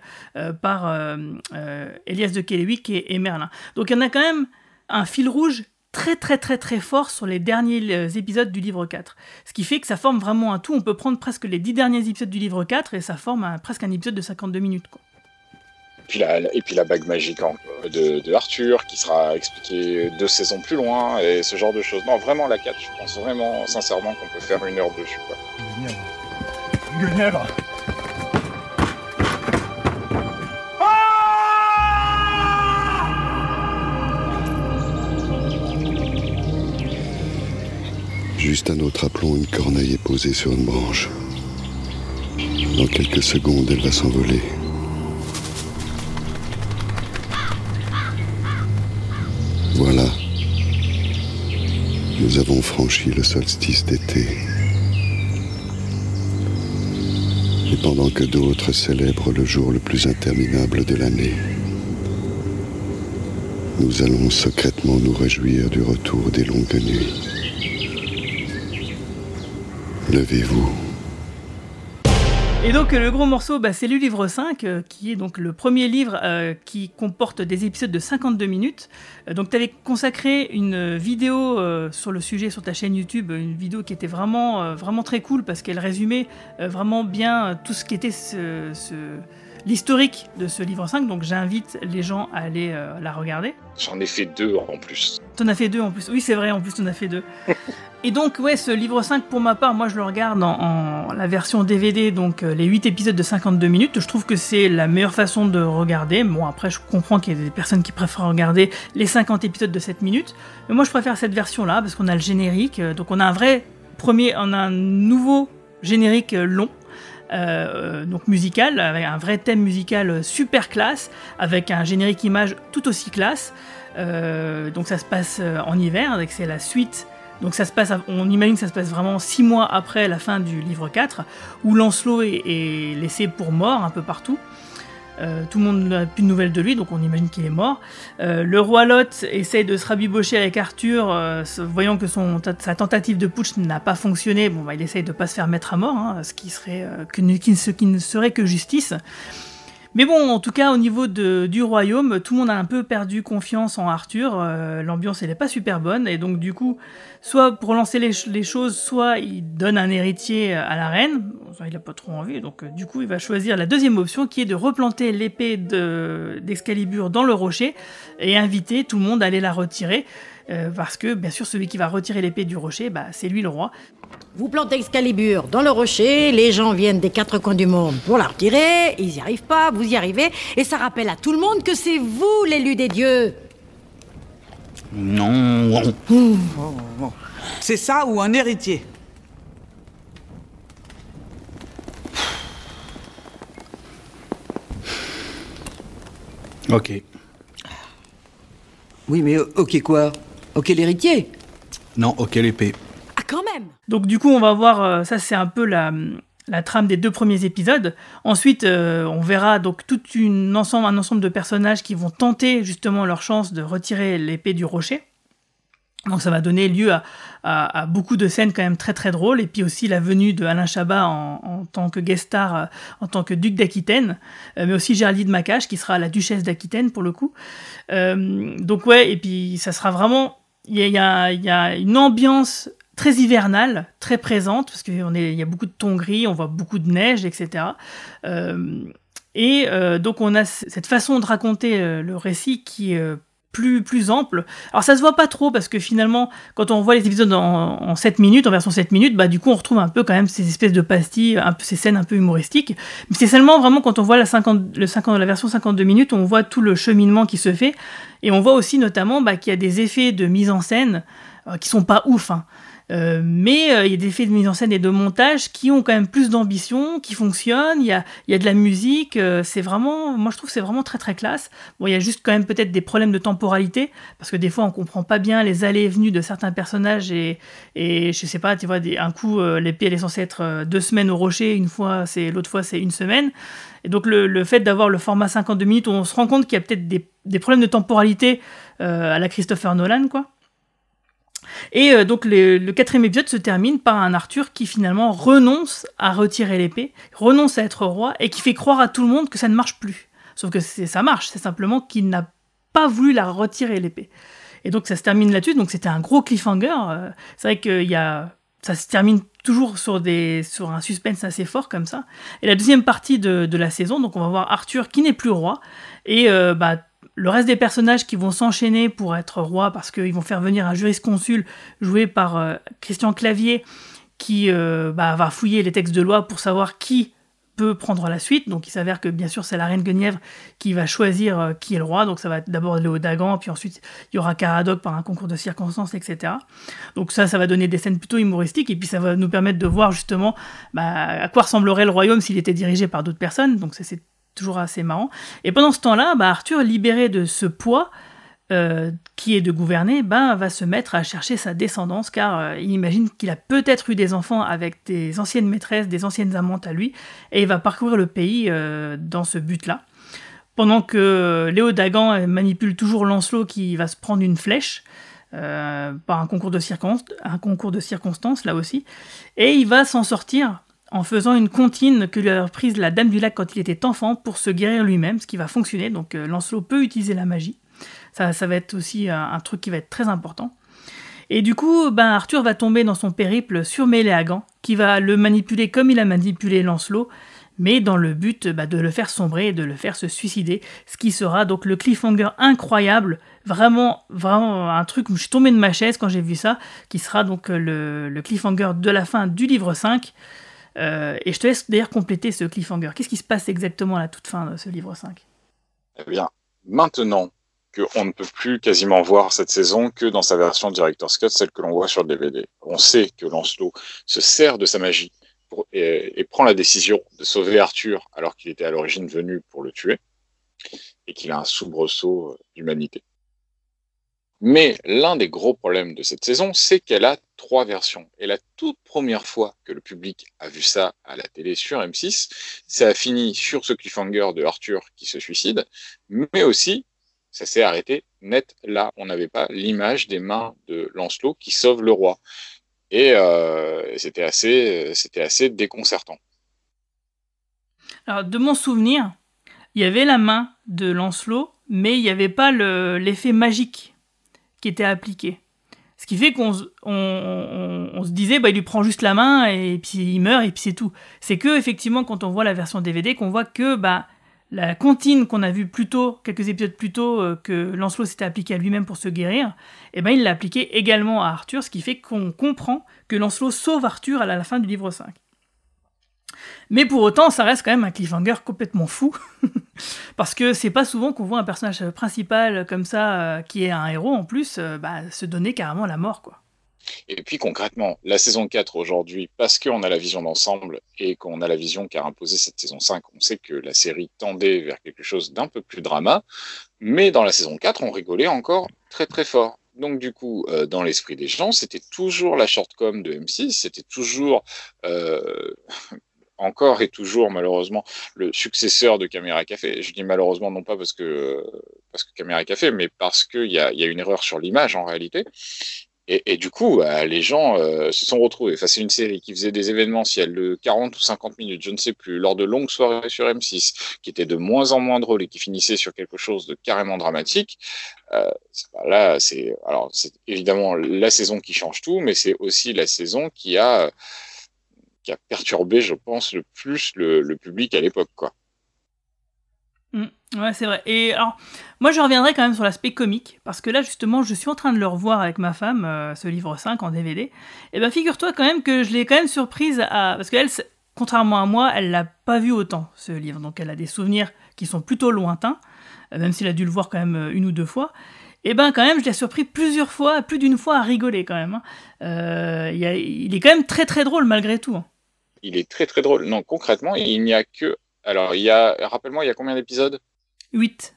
par Elias de Kéléwick et, Merlin. Donc il y en a quand même un fil rouge très très très très fort sur les derniers épisodes du livre 4. Ce qui fait que ça forme vraiment un tout. On peut prendre presque les dix derniers épisodes du livre 4 et ça forme presque un épisode de 52 minutes. Et puis la, et puis la bague magique de, Arthur qui sera expliquée deux saisons plus loin et ce genre de choses. Non, vraiment la 4, je pense vraiment sincèrement qu'on peut faire une heure dessus. Quoi. Guenièvre Juste un autre aplomb, une corneille est posée sur une branche. Dans quelques secondes, elle va s'envoler. voilà, nous avons franchi le solstice d'été. Et pendant que d'autres célèbrent le jour le plus interminable de l'année, nous allons secrètement nous réjouir du retour des longues nuits. Levez-vous. Et donc le gros morceau, bah, c'est le livre 5, euh, qui est donc le premier livre euh, qui comporte des épisodes de 52 minutes. Euh, donc tu avais consacré une vidéo sur le sujet sur ta chaîne YouTube, une vidéo qui était vraiment, vraiment très cool parce qu'elle résumait vraiment bien tout ce qui était ce, l'historique de ce livre 5. Donc j'invite les gens à aller la regarder. J'en ai fait deux en plus. T'en as fait deux en plus. Oui, c'est vrai, en plus, t'en as fait deux. Et donc, ouais, ce livre 5, pour ma part, moi, je le regarde en, en la version DVD, donc euh, les 8 épisodes de 52 minutes. Je trouve que c'est la meilleure façon de regarder. Bon, après, je comprends qu'il y a des personnes qui préfèrent regarder les 50 épisodes de 7 minutes. Mais moi, je préfère cette version-là, parce qu'on a le générique. euh, Donc, on a un vrai premier, on a un nouveau générique euh, long. euh, donc musical, avec un vrai thème musical super classe, avec un générique image tout aussi classe. Euh, donc ça se passe euh, en hiver, c'est la suite. Donc ça se passe, on imagine que ça se passe vraiment six mois après la fin du livre 4, où Lancelot est, laissé pour mort un peu partout. Euh, tout le monde n'a plus de nouvelles de lui, donc on imagine qu'il est mort. Le roi Lot essaye de se rabibocher avec Arthur, voyant que son, sa tentative de putsch n'a pas fonctionné. Bon, bah, il essaye de pas se faire mettre à mort, hein, ce qui serait ce qui ne serait que justice. Mais bon, en tout cas, au niveau du royaume, tout le monde a un peu perdu confiance en Arthur. euh, L'ambiance, elle est pas super bonne. Et donc, du coup, soit pour lancer les, ch- les choses, soit il donne un héritier à la reine. Il a pas trop envie. Donc, euh, du coup, il va choisir la deuxième option, qui est de replanter l'épée de- d'Excalibur dans le rocher et inviter tout le monde à aller la retirer. Euh, parce que, bien sûr, celui qui va retirer l'épée du rocher, bah, c'est lui le roi. Vous plantez Excalibur dans le rocher, les gens viennent des quatre coins du monde pour la retirer, ils n'y arrivent pas, vous y arrivez, et ça rappelle à tout le monde que c'est vous l'élu des dieux. Non. C'est ça ou un héritier? Ok. Oui, mais euh, ok quoi? Ok l'héritier Non, ok l'épée. Ah, quand même Donc du coup, on va voir, euh, ça c'est un peu la, la trame des deux premiers épisodes. Ensuite, euh, on verra donc tout une ensemble, un ensemble de personnages qui vont tenter justement leur chance de retirer l'épée du rocher. Donc ça va donner lieu à, à- à beaucoup de scènes quand même très très drôles et puis aussi la venue de Alain Chabat en, en tant que guest star, euh, en tant que duc d'Aquitaine, euh, mais aussi Géraldine Macache qui sera la duchesse d'Aquitaine pour le coup. Euh, donc ouais, et puis ça sera vraiment, il y a, une ambiance très hivernale, très présente, parce qu'il y a beaucoup de tons gris, on voit beaucoup de neige, etc. Euh, et euh, donc on a cette façon de raconter euh, le récit qui est euh, plus, plus ample. Alors ça se voit pas trop parce que finalement, quand on voit les épisodes en, en 7 minutes, en version 7 minutes, bah du coup on retrouve un peu quand même ces espèces de pastilles, un peu ces scènes un peu humoristiques. Mais c'est seulement vraiment quand on voit la, 50, le 50, la version 52 minutes, on voit tout le cheminement qui se fait. Et on voit aussi notamment bah, qu'il y a des effets de mise en scène euh, qui sont pas ouf. hein. Euh, mais euh, il y a des effets de mise en scène et de montage qui ont quand même plus d'ambition, qui fonctionnent. Il y a, de la musique. euh, c'est vraiment, moi je trouve c'est vraiment très très classe. Bon, il y a juste quand même peut-être des problèmes de temporalité parce que des fois on comprend pas bien les allées et venues de certains personnages et, et je sais pas, tu vois, un coup l'épée elle est censée être deux semaines au rocher, une fois c'est l'autre fois c'est une semaine. Et donc le, fait d'avoir le format 52 minutes on se rend compte qu'il y a peut-être des, problèmes de temporalité à la Christopher Nolan quoi. Et euh, donc le, quatrième épisode se termine par un Arthur qui finalement renonce à retirer l'épée, renonce à être roi et qui fait croire à tout le monde que ça ne marche plus. Sauf que ça marche, c'est simplement qu'il n'a pas voulu la retirer l'épée. Et donc ça se termine là-dessus, donc c'était un gros cliffhanger. euh, c'est vrai qu'il y a, ça se termine toujours sur, des, sur un suspense assez fort comme ça. Et la deuxième partie de, de la saison, donc on va voir Arthur qui n'est plus roi, et euh, bah, le reste des personnages qui vont s'enchaîner pour être roi parce qu'ils vont faire venir un jurisconsul joué par euh, Christian Clavier qui euh, bah, va fouiller les textes de loi pour savoir qui peut prendre la suite. Donc il s'avère que bien sûr c'est la reine Guenièvre qui va choisir euh, qui est le roi. Donc ça va d'abord Léo Dagan, puis ensuite il y aura Caradoc par un concours de circonstances, etc. Donc ça, ça va donner des scènes plutôt humoristiques et puis ça va nous permettre de voir justement bah, à quoi ressemblerait le royaume s'il était dirigé par d'autres personnes. Donc c'est toujours assez marrant. Et pendant ce temps-là, bah, Arthur, libéré de ce poids, euh, qui est de gouverner, ben, va se mettre à chercher sa descendance, car euh, il imagine qu'il a peut-être eu des enfants avec des anciennes maîtresses, des anciennes amantes à lui, et il va parcourir le pays euh, dans ce but-là. Pendant que Léo Dagan manipule toujours Lancelot qui va se prendre une flèche, par un concours, de un concours de circonstances, là aussi, et il va s'en sortir en faisant une comptine que lui a prise la Dame du Lac quand il était enfant pour se guérir lui-même, ce qui va fonctionner, donc euh, Lancelot peut utiliser la magie. Ça, ça va être aussi un, un truc qui va être très important. Et du coup, ben, Arthur va tomber dans son périple sur Méléagan, qui va le manipuler comme il a manipulé Lancelot, mais dans le but bah, de le faire sombrer et de le faire se suicider, ce qui sera donc le cliffhanger incroyable, vraiment, vraiment un truc où je suis tombé de ma chaise quand j'ai vu ça, qui sera donc le, le cliffhanger de la fin du livre 5. Euh, et je te laisse d'ailleurs compléter ce cliffhanger. Qu'est-ce qui se passe exactement à la toute fin de ce livre 5 Eh bien, maintenant qu'on ne peut plus quasiment voir cette saison que dans sa version Director's Cut, celle que l'on voit sur le DVD. On sait que Lancelot se sert de sa magie et, prend la décision de sauver Arthur alors qu'il était à l'origine venu pour le tuer et qu'il a un soubresaut d'humanité. Mais l'un des gros problèmes de cette saison, c'est qu'elle a trois versions. Et la toute première fois que le public a vu ça à la télé sur M6, ça a fini sur ce cliffhanger de Arthur qui se suicide, mais aussi ça s'est arrêté net là. On n'avait pas l'image des mains de Lancelot qui sauve le roi. Et euh, c'était assez, c'était assez déconcertant. Alors, de mon souvenir, il y avait la main de Lancelot, mais il n'y avait pas l'effet magique qui était appliqué. Ce qui fait qu'on on, se disait, bah, il lui prend juste la main et puis il meurt et puis c'est tout. C'est que, effectivement, quand on voit la version DVD, qu'on voit que bah, la comptine qu'on a vue plus tôt, quelques épisodes plus tôt, euh, que Lancelot s'était appliqué à lui-même pour se guérir, et ben il l'a appliqué également à Arthur, ce qui fait qu'on comprend que Lancelot sauve Arthur à la fin du livre 5. Mais pour autant, ça reste quand même un cliffhanger complètement fou, parce que c'est pas souvent qu'on voit un personnage principal comme ça, euh, qui est un héros en plus, euh, bah, se donner carrément la mort, quoi. Et puis concrètement, la saison 4 aujourd'hui, parce qu'on a la vision d'ensemble et qu'on a la vision qu'a imposé cette saison 5, on sait que la série tendait vers quelque chose d'un peu plus drama, mais dans la saison 4, on rigolait encore très très fort. Donc du coup, euh, dans l'esprit des gens, c'était toujours la shortcom de M6, c'était toujours encore et toujours malheureusement le successeur de Caméra Café. Je dis malheureusement non pas parce que parce que Caméra Café, mais parce qu'il y a, y a une erreur sur l'image en réalité. Et, du coup, bah, les gens euh, se sont retrouvés face à une série qui faisait des événementiels de 40 ou 50 minutes, je ne sais plus, lors de longues soirées sur M6, qui étaient de moins en moins drôles et qui finissaient sur quelque chose de carrément dramatique. Euh, là, c'est alors c'est évidemment la saison qui change tout, mais c'est aussi la saison qui a qui a perturbé, je pense, le plus le, public à l'époque, quoi. Mmh, ouais, c'est vrai. Et alors, moi, je reviendrai quand même sur l'aspect comique, parce que là, justement, je suis en train de le revoir avec ma femme, euh, ce livre 5 en DVD. Et ben, figure-toi quand même que je l'ai quand même surprise à. Parce qu'elle, contrairement à moi, elle l'a pas vu autant, ce livre. Donc, elle a des souvenirs qui sont plutôt lointains, euh, même s'il a dû le voir quand même euh, une ou deux fois. Et ben, quand même, je l'ai surpris plusieurs fois, plus d'une fois à rigoler quand même. Hein. Euh, il, a, il, est quand même très très drôle malgré tout. Hein. Il est très très drôle. Non, concrètement, il n'y a que alors, il y a, rappelle-moi, il y a combien d'épisodes? 8.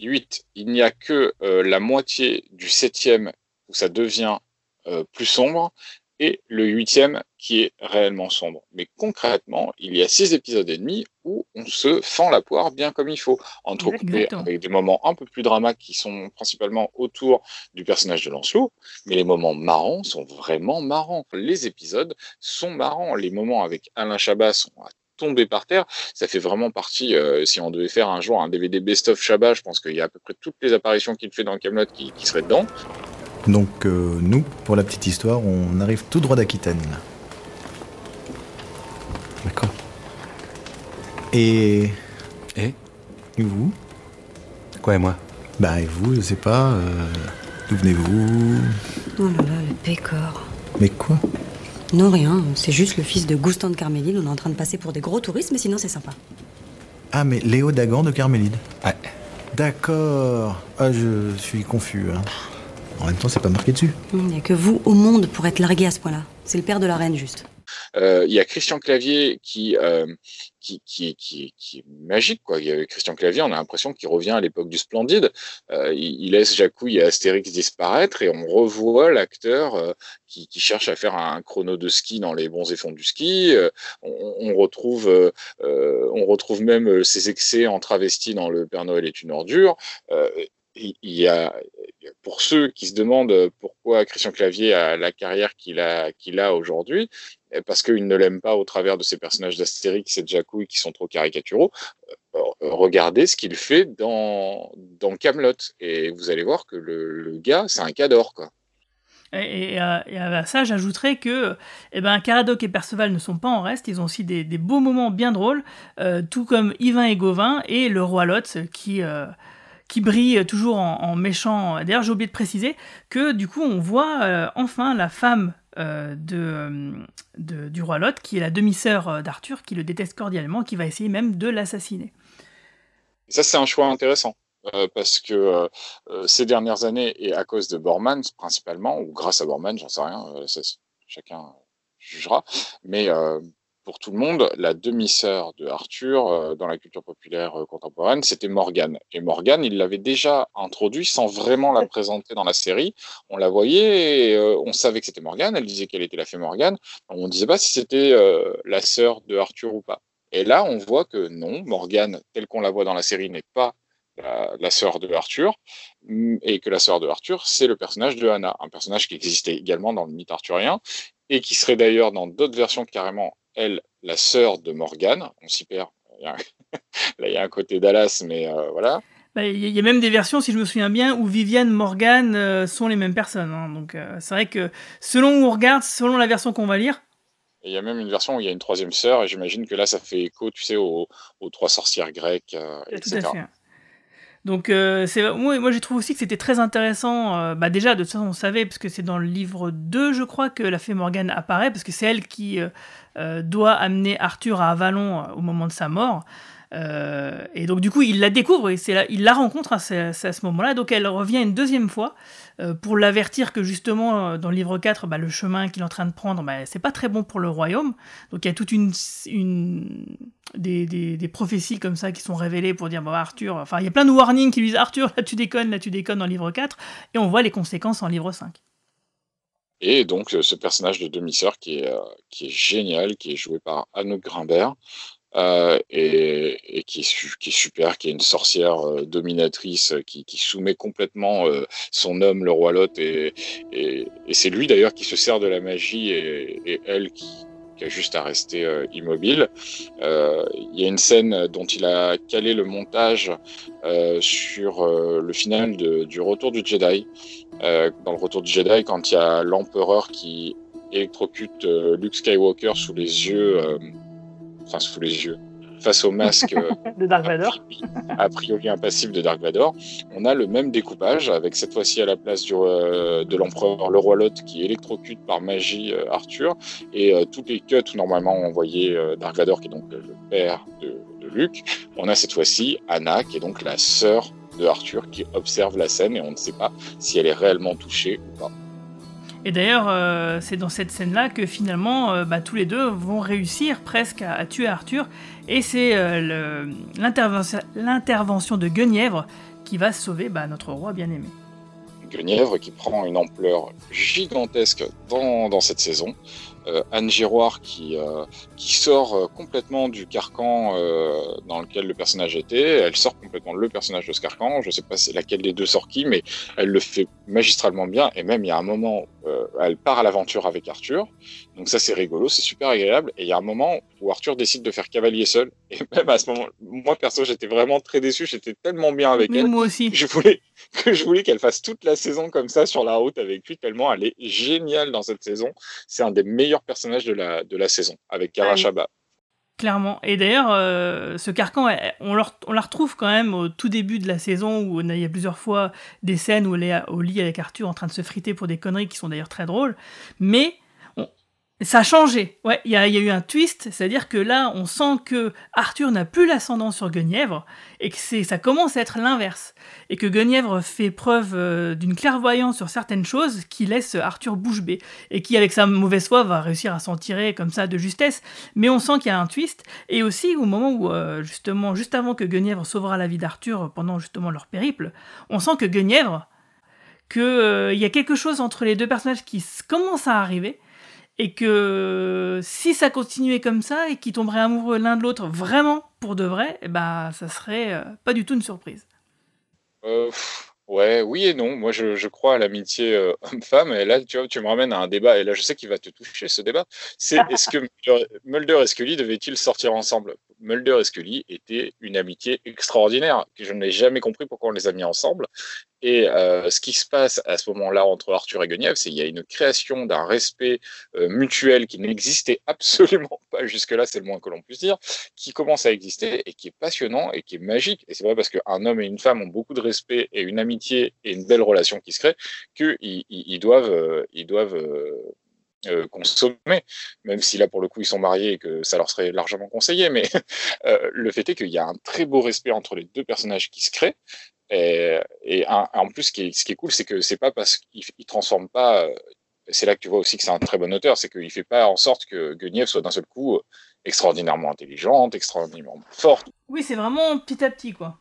8. Il n'y a que euh, la moitié du septième où ça devient euh, plus sombre et le huitième qui est réellement sombre. Mais concrètement, il y a six épisodes et demi où on se fend la poire bien comme il faut, entrecoupé avec des moments un peu plus dramatiques qui sont principalement autour du personnage de Lancelot, mais les moments marrants sont vraiment marrants. Les épisodes sont marrants. Les moments avec Alain Chabat sont à tomber par terre. Ça fait vraiment partie, euh, si on devait faire un jour un DVD best-of Chabat, je pense qu'il y a à peu près toutes les apparitions qu'il fait dans Camelot qui, qui, seraient dedans. Donc euh, nous, pour la petite histoire, on arrive tout droit d'Aquitaine. D'accord. Et... Et vous Quoi et moi Bah et vous, je sais pas, euh, d'où venez-vous Oh là là, le pécor. Mais quoi non, rien. C'est juste le fils de Goustan de Carmélide. On est en train de passer pour des gros touristes, mais sinon, c'est sympa. Ah, mais Léo Dagan de Carmélide Ouais. D'accord. Ah, je suis confus. Hein. En même temps, c'est pas marqué dessus. Il n'y a que vous au monde pour être largué à ce point-là. C'est le père de la reine, juste. Euh, il y a Christian Clavier qui, euh, qui, qui, qui, qui, est magique. Quoi. Il y a Christian Clavier, on a l'impression qu'il revient à l'époque du Splendide. Euh, il, il, laisse Jacouille et Astérix disparaître et on revoit l'acteur euh, qui, qui, cherche à faire un chrono de ski dans les bons et fonds du ski. Euh, on, on, retrouve, euh, on retrouve même ses excès en travesti dans Le Père Noël est une ordure il y a, pour ceux qui se demandent pourquoi Christian Clavier a la carrière qu'il a, aujourd'hui, parce qu'il ne l'aime pas au travers de ces personnages d'Astérix et de Jacouille qui sont trop caricaturaux, regardez ce qu'il fait dans, Camelot et vous allez voir que le, gars, c'est un cador, quoi. Et, euh, à ça, j'ajouterais que eh ben, Caradoc et Perceval ne sont pas en reste, ils ont aussi des, beaux moments bien drôles, euh, tout comme Yvain et Gauvin et le roi Lot qui... Euh, qui brille toujours en, méchant. D'ailleurs, j'ai oublié de préciser que du coup, on voit euh, enfin la femme euh, de, de, du roi Lot, qui est la demi-sœur d'Arthur, qui le déteste cordialement, qui va essayer même de l'assassiner. Ça, c'est un choix intéressant. Euh, parce que euh, ces dernières années, et à cause de Bormann principalement, ou grâce à Bormann, j'en sais rien, chacun jugera, mais pour tout le monde, la demi-sœur de Arthur euh, dans la culture populaire euh, contemporaine, c'était Morgane. Et Morgane, il l'avait déjà introduit sans vraiment la présenter dans la série. On la voyait, et, euh, on savait que c'était Morgane, elle disait qu'elle était la fée Morgane. On ne disait pas si c'était la sœur de Arthur ou pas. Et là, on voit que non, Morgane, telle qu'on la voit dans la série, n'est pas la, la sœur de Arthur, et que la sœur de Arthur, c'est le personnage de Anna, un personnage qui existait également dans le mythe arthurien, et qui serait d'ailleurs dans d'autres versions carrément elle, la sœur de Morgane. On s'y perd. Là, il y a un côté Dallas, mais euh, voilà. Il bah, y, y a même des versions, si je me souviens bien, où Viviane, Morgane euh, sont les mêmes personnes. Hein. Donc euh, c'est vrai que selon où on regarde, selon la version qu'on va lire. Il y a même une version où il y a une troisième sœur, et j'imagine que là, ça fait écho, tu sais, aux, aux trois sorcières grecques, etc. Tout à fait. Donc euh, moi, moi j'ai trouvé aussi que c'était très intéressant. Bah déjà de toute façon on savait parce que c'est dans le livre 2 je crois que la fée Morgane apparaît parce que c'est elle qui doit amener Arthur à Avalon au moment de sa mort. Euh, et donc du coup, il la découvre et c'est là, il la rencontre à ce, à ce moment-là. Donc elle revient une deuxième fois euh, pour l'avertir que justement dans le livre 4, bah, le chemin qu'il est en train de prendre, bah, c'est pas très bon pour le royaume. Donc il y a toute une, des, prophéties comme ça qui sont révélées pour dire bah, Arthur. Enfin, il y a plein de warnings qui lui disent Arthur, là tu déconnes, là tu déconnes dans le livre 4, et on voit les conséquences en livre 5. Et donc ce personnage de demi-sœur qui est, euh, qui est génial, qui est joué par Anouk Grimbert, euh, et, et qui, est, qui, est, super, qui est une sorcière euh, dominatrice qui, qui, soumet complètement euh, son homme, le roi Lot, et, et, et c'est lui d'ailleurs qui se sert de la magie et, elle qui, qui, a juste à rester euh, immobile. Euh, il y a une scène dont il a calé le montage sur le final du Retour du Jedi. dans le Retour du Jedi, quand il y a l'empereur qui électrocute Luke Skywalker sous les yeux enfin sous les yeux, face au masque de Dark Vador, a priori impassible de Dark Vador, on a le même découpage avec cette fois-ci à la place du, euh, de l'empereur le roi Lot qui électrocute par magie euh, Arthur et euh, toutes les cuts où normalement on voyait Dark Vador qui est donc le père de, de Luke, on a cette fois-ci Anna qui est donc la sœur de Arthur qui observe la scène et on ne sait pas si elle est réellement touchée ou pas. Et d'ailleurs, euh, c'est dans cette scène-là que finalement, euh, bah, tous les deux vont réussir presque à, à tuer Arthur. Et c'est euh, l'intervention de Guenièvre qui va sauver bah, notre roi bien-aimé. Guenièvre qui prend une ampleur gigantesque dans, cette saison. Euh, Anne Giroir qui, euh, qui sort complètement du carcan dans lequel le personnage était. Elle sort complètement le personnage de ce carcan. Je sais pas laquelle des deux sort qui, mais elle le fait magistralement bien. Et même il y a un moment, elle part à l'aventure avec Arthur. Donc ça c'est rigolo, c'est super agréable. Et il y a un moment où Arthur décide de faire cavalier seul. Et même à ce moment, moi perso j'étais vraiment très déçu. J'étais tellement bien avec mais elle. Moi aussi. Je voulais que je voulais qu'elle fasse toute la saison comme ça sur la route avec lui tellement elle est géniale dans cette saison. C'est un des meilleurs personnages de la, de la saison avec Kara Shaba. Clairement. Et d'ailleurs, euh, ce carcan, on, la retrouve quand même au tout début de la saison où il y a plusieurs fois des scènes où elle est au lit avec Arthur en train de se friter pour des conneries qui sont d'ailleurs très drôles. Mais Ça a changé, ouais, il y, y a eu un twist, c'est-à-dire que là, on sent que Arthur n'a plus l'ascendant sur Guenièvre, et que ça commence à être l'inverse, et que Guenièvre fait preuve euh, d'une clairvoyance sur certaines choses qui laisse Arthur bouche bée, et qui, avec sa mauvaise foi, va réussir à s'en tirer comme ça de justesse, mais on sent qu'il y a un twist, et aussi au moment où, euh, justement, juste avant que Guenièvre sauvera la vie d'Arthur pendant justement leur périple, on sent que Guenièvre, qu'il y a quelque chose entre les deux personnages qui commence à arriver, et que si ça continuait comme ça et qu'ils tomberaient amoureux l'un de l'autre vraiment pour de vrai, eh ben ça serait euh, pas du tout une surprise. Euh, pff, ouais, oui et non. Moi, je, je crois à l'amitié euh, homme-femme. Et là, tu vois, tu me ramènes à un débat. Et là, je sais qu'il va te toucher, ce débat. C'est est-ce que Mulder, Mulder et Scully devaient-ils sortir ensemble? Mulder et Scully étaient une amitié extraordinaire, que je n'ai jamais compris pourquoi on les a mis ensemble. Et euh, ce qui se passe à ce moment-là entre Arthur et Guenièvre, c'est qu'il y a une création d'un respect euh, mutuel qui n'existait absolument pas jusque-là, c'est le moins que l'on puisse dire, qui commence à exister et qui est passionnant et qui est magique. Et c'est pas parce qu'un homme et une femme ont beaucoup de respect et une amitié et une belle relation qui se crée qu'ils ils, ils doivent, euh, ils doivent euh, consommer, même si là pour le coup ils sont mariés et que ça leur serait largement conseillé. Mais euh, le fait est qu'il y a un très beau respect entre les deux personnages qui se créent. Et, et un- en plus, ce qui est, ce qui est cool, c'est que c'est pas parce qu'il il transforme pas. euh, C'est là que tu vois aussi que c'est un très bon auteur, c'est qu'il fait pas en sorte que Guenièvre soit d'un seul coup euh, extraordinairement intelligente, extraordinairement forte. Oui, c'est vraiment petit à petit quoi.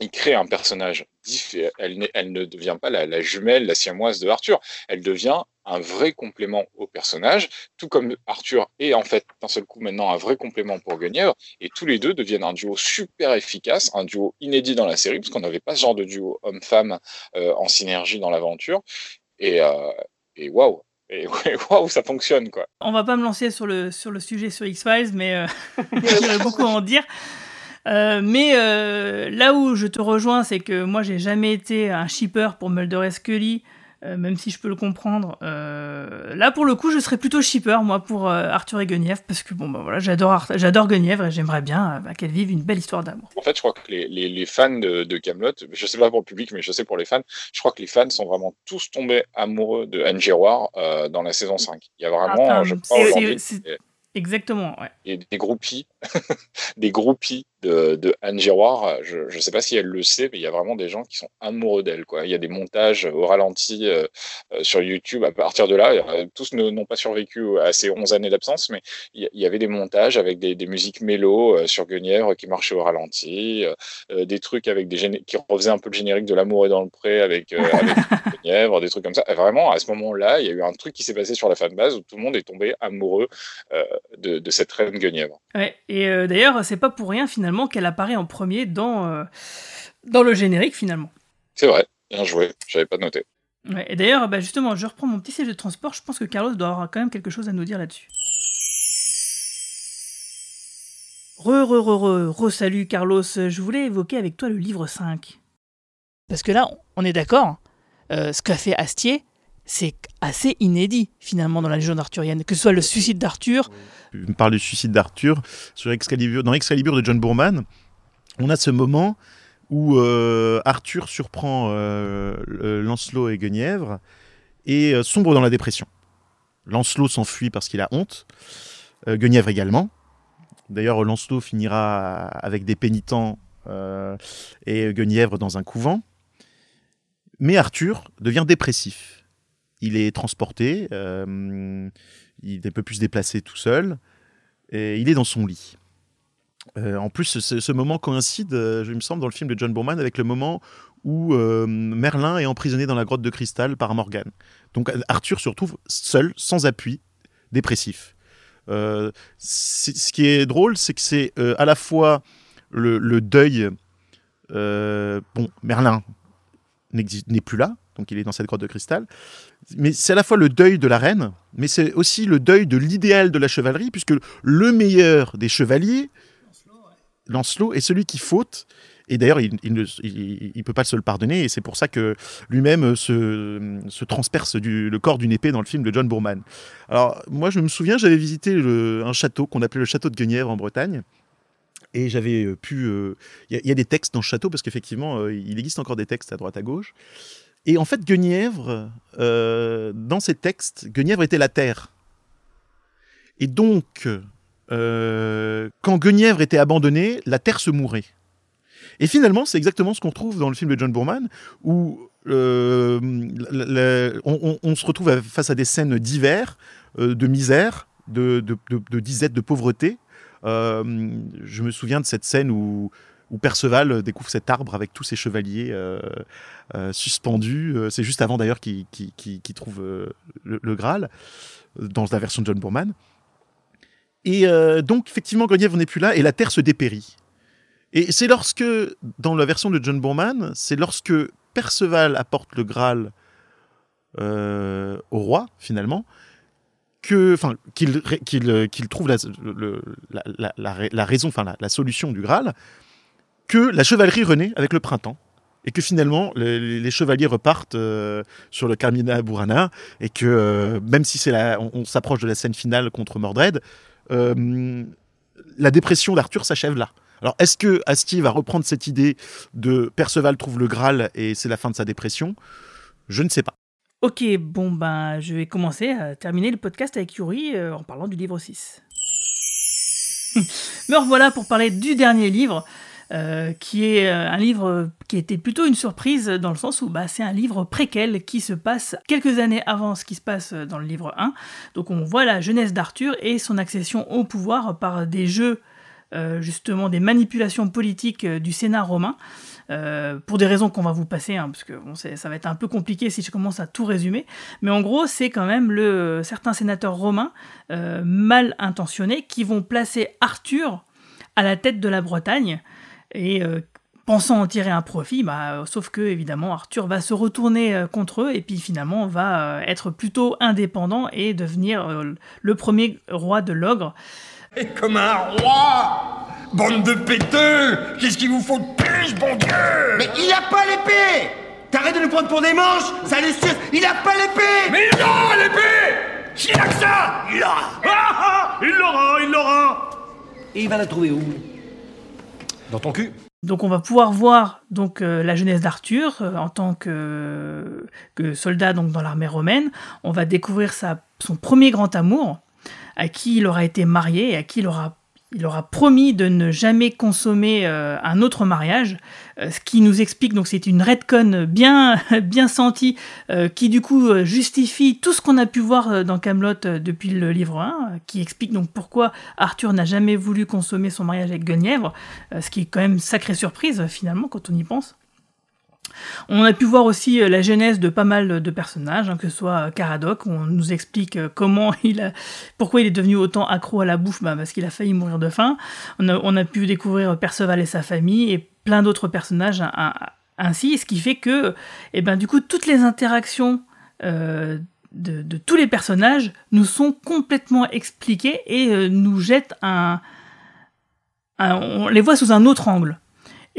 Il crée un personnage différent. Elle ne devient pas la, la jumelle, la siamoise de Arthur. Elle devient un vrai complément au personnage, tout comme Arthur est en fait d'un seul coup maintenant un vrai complément pour Guenièvre. Et tous les deux deviennent un duo super efficace, un duo inédit dans la série, parce qu'on n'avait pas ce genre de duo homme-femme euh, en synergie dans l'aventure. Et, euh, waouh! Et waouh, ça fonctionne quoi. On va pas me lancer sur le, sur le sujet sur X-Files, mais euh, aurait beaucoup à en dire. Euh, mais là où je te rejoins, c'est que moi j'ai jamais été un shipper pour Mulder et Scully, euh, même si je peux le comprendre. Euh, là pour le coup, je serais plutôt shipper moi pour euh, Arthur et Guenièvre, parce que bon bah voilà, j'adore j'adore Guenièvre et j'aimerais bien bah, qu'elle vive une belle histoire d'amour. En fait, je crois que les, les, les fans de, Camelot, je sais pas pour le public, mais je sais pour les fans, je crois que les fans sont vraiment tous tombés amoureux de Anne Giroir dans la saison 5. Il y a vraiment, Ah, je crois, Exactement, ouais. des, des groupies, des groupies de, de Anne Giroir. Je ne sais pas si elle le sait, mais il y a vraiment des gens qui sont amoureux d'elle. Quoi. Il y a des montages au ralenti euh, euh, sur YouTube. À partir de là, euh, tous n'ont pas survécu à ces 11 années d'absence, mais il y, avait des montages avec des, des musiques mélo sur Guenièvre qui marchaient au ralenti, des trucs avec des qui refaisaient un peu le générique de L'amour est dans le pré avec, avec Guenièvre, des trucs comme ça. Et vraiment, à ce moment-là, il y a eu un truc qui s'est passé sur la fanbase où tout le monde est tombé amoureux de, de cette reine Guenièvre. Ouais, et euh, d'ailleurs, c'est pas pour rien finalement qu'elle apparaît en premier dans, euh, dans le générique finalement. C'est vrai, bien joué, j'avais pas noté. Ouais, et d'ailleurs, bah, justement, je reprends mon petit siège de transport, je pense que Carlos doit avoir quand même quelque chose à nous dire là-dessus. Re, re, re, re, re, salut Carlos, je voulais évoquer avec toi le livre 5. Parce que là, on est d'accord, euh, ce qu'a fait Astier, c'est assez inédit finalement dans la légende arthurienne, que ce soit le suicide d'Arthur, Tu me parles du suicide d'Arthur. Sur Excalibur, dans Excalibur de John Boorman, on a ce moment où euh, Arthur surprend euh, Lancelot et Guenièvre et euh, sombre dans la dépression. Lancelot s'enfuit parce qu'il a honte, Guenièvre également. D'ailleurs, Lancelot finira avec des pénitents et Guenièvre dans un couvent. Mais Arthur devient dépressif. Il est transporté, euh, il ne peut plus se déplacer tout seul, et il est dans son lit. Euh, en plus, ce, moment coïncide, euh, je me semble, dans le film de John Boorman, avec le moment où Merlin est emprisonné dans la grotte de cristal par Morgane. Donc Arthur se retrouve seul, sans appui, dépressif. Ce qui est drôle, c'est que c'est à la fois le, le deuil. bon, Merlin n'est plus là, donc il est dans cette grotte de cristal. Mais c'est à la fois le deuil de la reine, mais c'est aussi le deuil de l'idéal de la chevalerie, puisque le meilleur des chevaliers, Lancelot, est celui qui faute. Et d'ailleurs, il ne peut pas se le pardonner, et c'est pour ça que lui-même se, se transperce le corps d'une épée dans le film de John Boorman. Alors, moi, je me souviens, j'avais visité un château qu'on appelait le château de Guenièvre en Bretagne. Et j'avais euh, pu. euh, Il y, a- des textes dans ce château, parce qu'effectivement, euh, il existe encore des textes à droite à gauche. Et en fait, Guenièvre, euh, dans ces textes, Guenièvre était la terre. Et donc, euh, quand Guenièvre était abandonné, la terre se mourait. Et finalement, c'est exactement ce qu'on trouve dans le film de John Boorman, où euh, on, se retrouve face à des scènes d'hiver, euh, de misère, de, disette, de pauvreté. Je me souviens de cette scène où, où Perceval découvre cet arbre avec tous ses chevaliers euh, euh, suspendus. Euh, C'est juste avant d'ailleurs qu'il trouve euh, le, Graal, euh, dans la version de John Boorman. Et euh, donc, effectivement, Guenièvre n'est plus là et la Terre se dépérit. Et c'est lorsque, dans la version de John Boorman, c'est lorsque Perceval apporte le Graal euh, au roi, finalement, qu'il trouve la, raison, enfin, la solution du Graal, que la chevalerie renaît avec le printemps. Et que finalement, les, chevaliers repartent euh, sur le Carmina Burana, et que euh, même si on, s'approche de la scène finale contre Mordred, euh, la dépression d'Arthur s'achève là. Alors, est-ce que Astier va reprendre cette idée de Perceval trouve le Graal et c'est la fin de sa dépression? Je ne sais pas. Ok, bon ben je vais commencer à terminer le podcast avec Yuri en parlant du livre 6. Me revoilà pour parler du dernier livre, euh, qui est euh, un livre qui était plutôt une surprise dans le sens où bah, c'est un livre préquel qui se passe quelques années avant ce qui se passe dans le livre 1. Donc on voit la jeunesse d'Arthur et son accession au pouvoir par des jeux, euh, justement des manipulations politiques du Sénat romain. Pour des raisons qu'on va vous passer, hein, parce que ça va être un peu compliqué si je commence à tout résumer. Mais en gros, c'est quand même le, certains sénateurs romains mal intentionnés qui vont placer Arthur à la tête de la Bretagne et euh, pensant en tirer un profit, bah, sauf que évidemment Arthur va se retourner euh, contre eux et puis finalement va euh, être plutôt indépendant et devenir euh, le premier roi de l'ogre. Et comme un roi Bande de péteux Qu'est-ce qu'il vous faut de plus, bon Dieu? Mais il a pas l'épée! T'arrêtes de nous prendre pour des manches Ça les suce Il a pas l'épée! Mais il aura l'épée! S'il a que ça! Il l'aura! Ah, ah, Il l'aura, il l'aura! Et il va la trouver où? Dans ton cul Donc on va pouvoir voir donc euh, la jeunesse d'Arthur euh, en tant que, soldat donc dans l'armée romaine. On va découvrir sa, son premier grand amour, à qui il aura été marié et à qui il aura, il aura promis de ne jamais consommer euh, un autre mariage. Euh, ce qui nous explique donc c'est une redcon bien bien sentie euh, qui du coup euh, justifie tout ce qu'on a pu voir dans Camelot depuis le livre 1, euh, qui explique donc pourquoi Arthur n'a jamais voulu consommer son mariage avec Guenièvre, ce qui est quand même sacrée surprise finalement quand on y pense. On a pu voir aussi euh, la genèse de pas mal de personnages, hein, que ce soit euh, Caradoc, on nous explique euh, comment il a, pourquoi il est devenu autant accro à la bouffe, bah, parce qu'il a failli mourir de faim. On a, pu découvrir Perceval et sa famille et plein d'autres personnages hein, hein, ainsi, ce qui fait que, eh ben, du coup, toutes les interactions de, tous les personnages nous sont complètement expliquées et nous jettent un- on les voit sous un autre angle.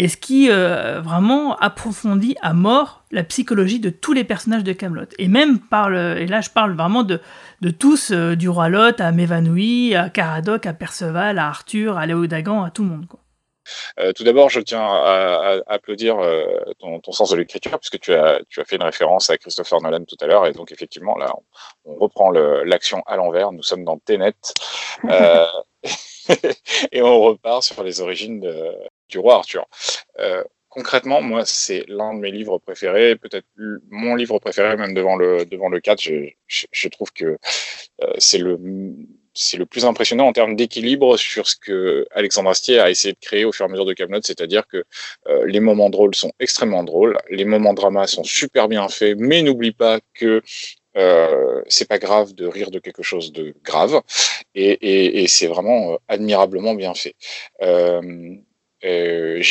Et ce qui euh, vraiment approfondit à mort la psychologie de tous les personnages de Camelot. Et même par le, et là je parle vraiment de, de tous, euh, du roi Lot à Mévanoui, à Caradoc, à Perceval, à Arthur, à Léodagan, à tout le monde. Quoi. Euh, tout d'abord, je tiens à, à applaudir euh, ton, ton sens de l'écriture, puisque tu as, tu as fait une référence à Christopher Nolan tout à l'heure, et donc effectivement, là, on, on reprend le- l'action à l'envers. Nous sommes dans Tenet, euh, et on repart sur les origines de- du roi Arthur. Euh, concrètement, moi, c'est l'un de mes livres préférés, peut-être mon livre préféré, même devant le devant le 4. Je, trouve que euh, c'est le le plus impressionnant en termes d'équilibre sur ce que Alexandre Astier a essayé de créer au fur et à mesure de Camelot, c'est-à-dire que euh, les moments drôles sont extrêmement drôles, les moments drama sont super bien faits, mais n'oublie pas que c'est pas grave de rire de quelque chose de grave, et, c'est vraiment admirablement bien fait. Euh,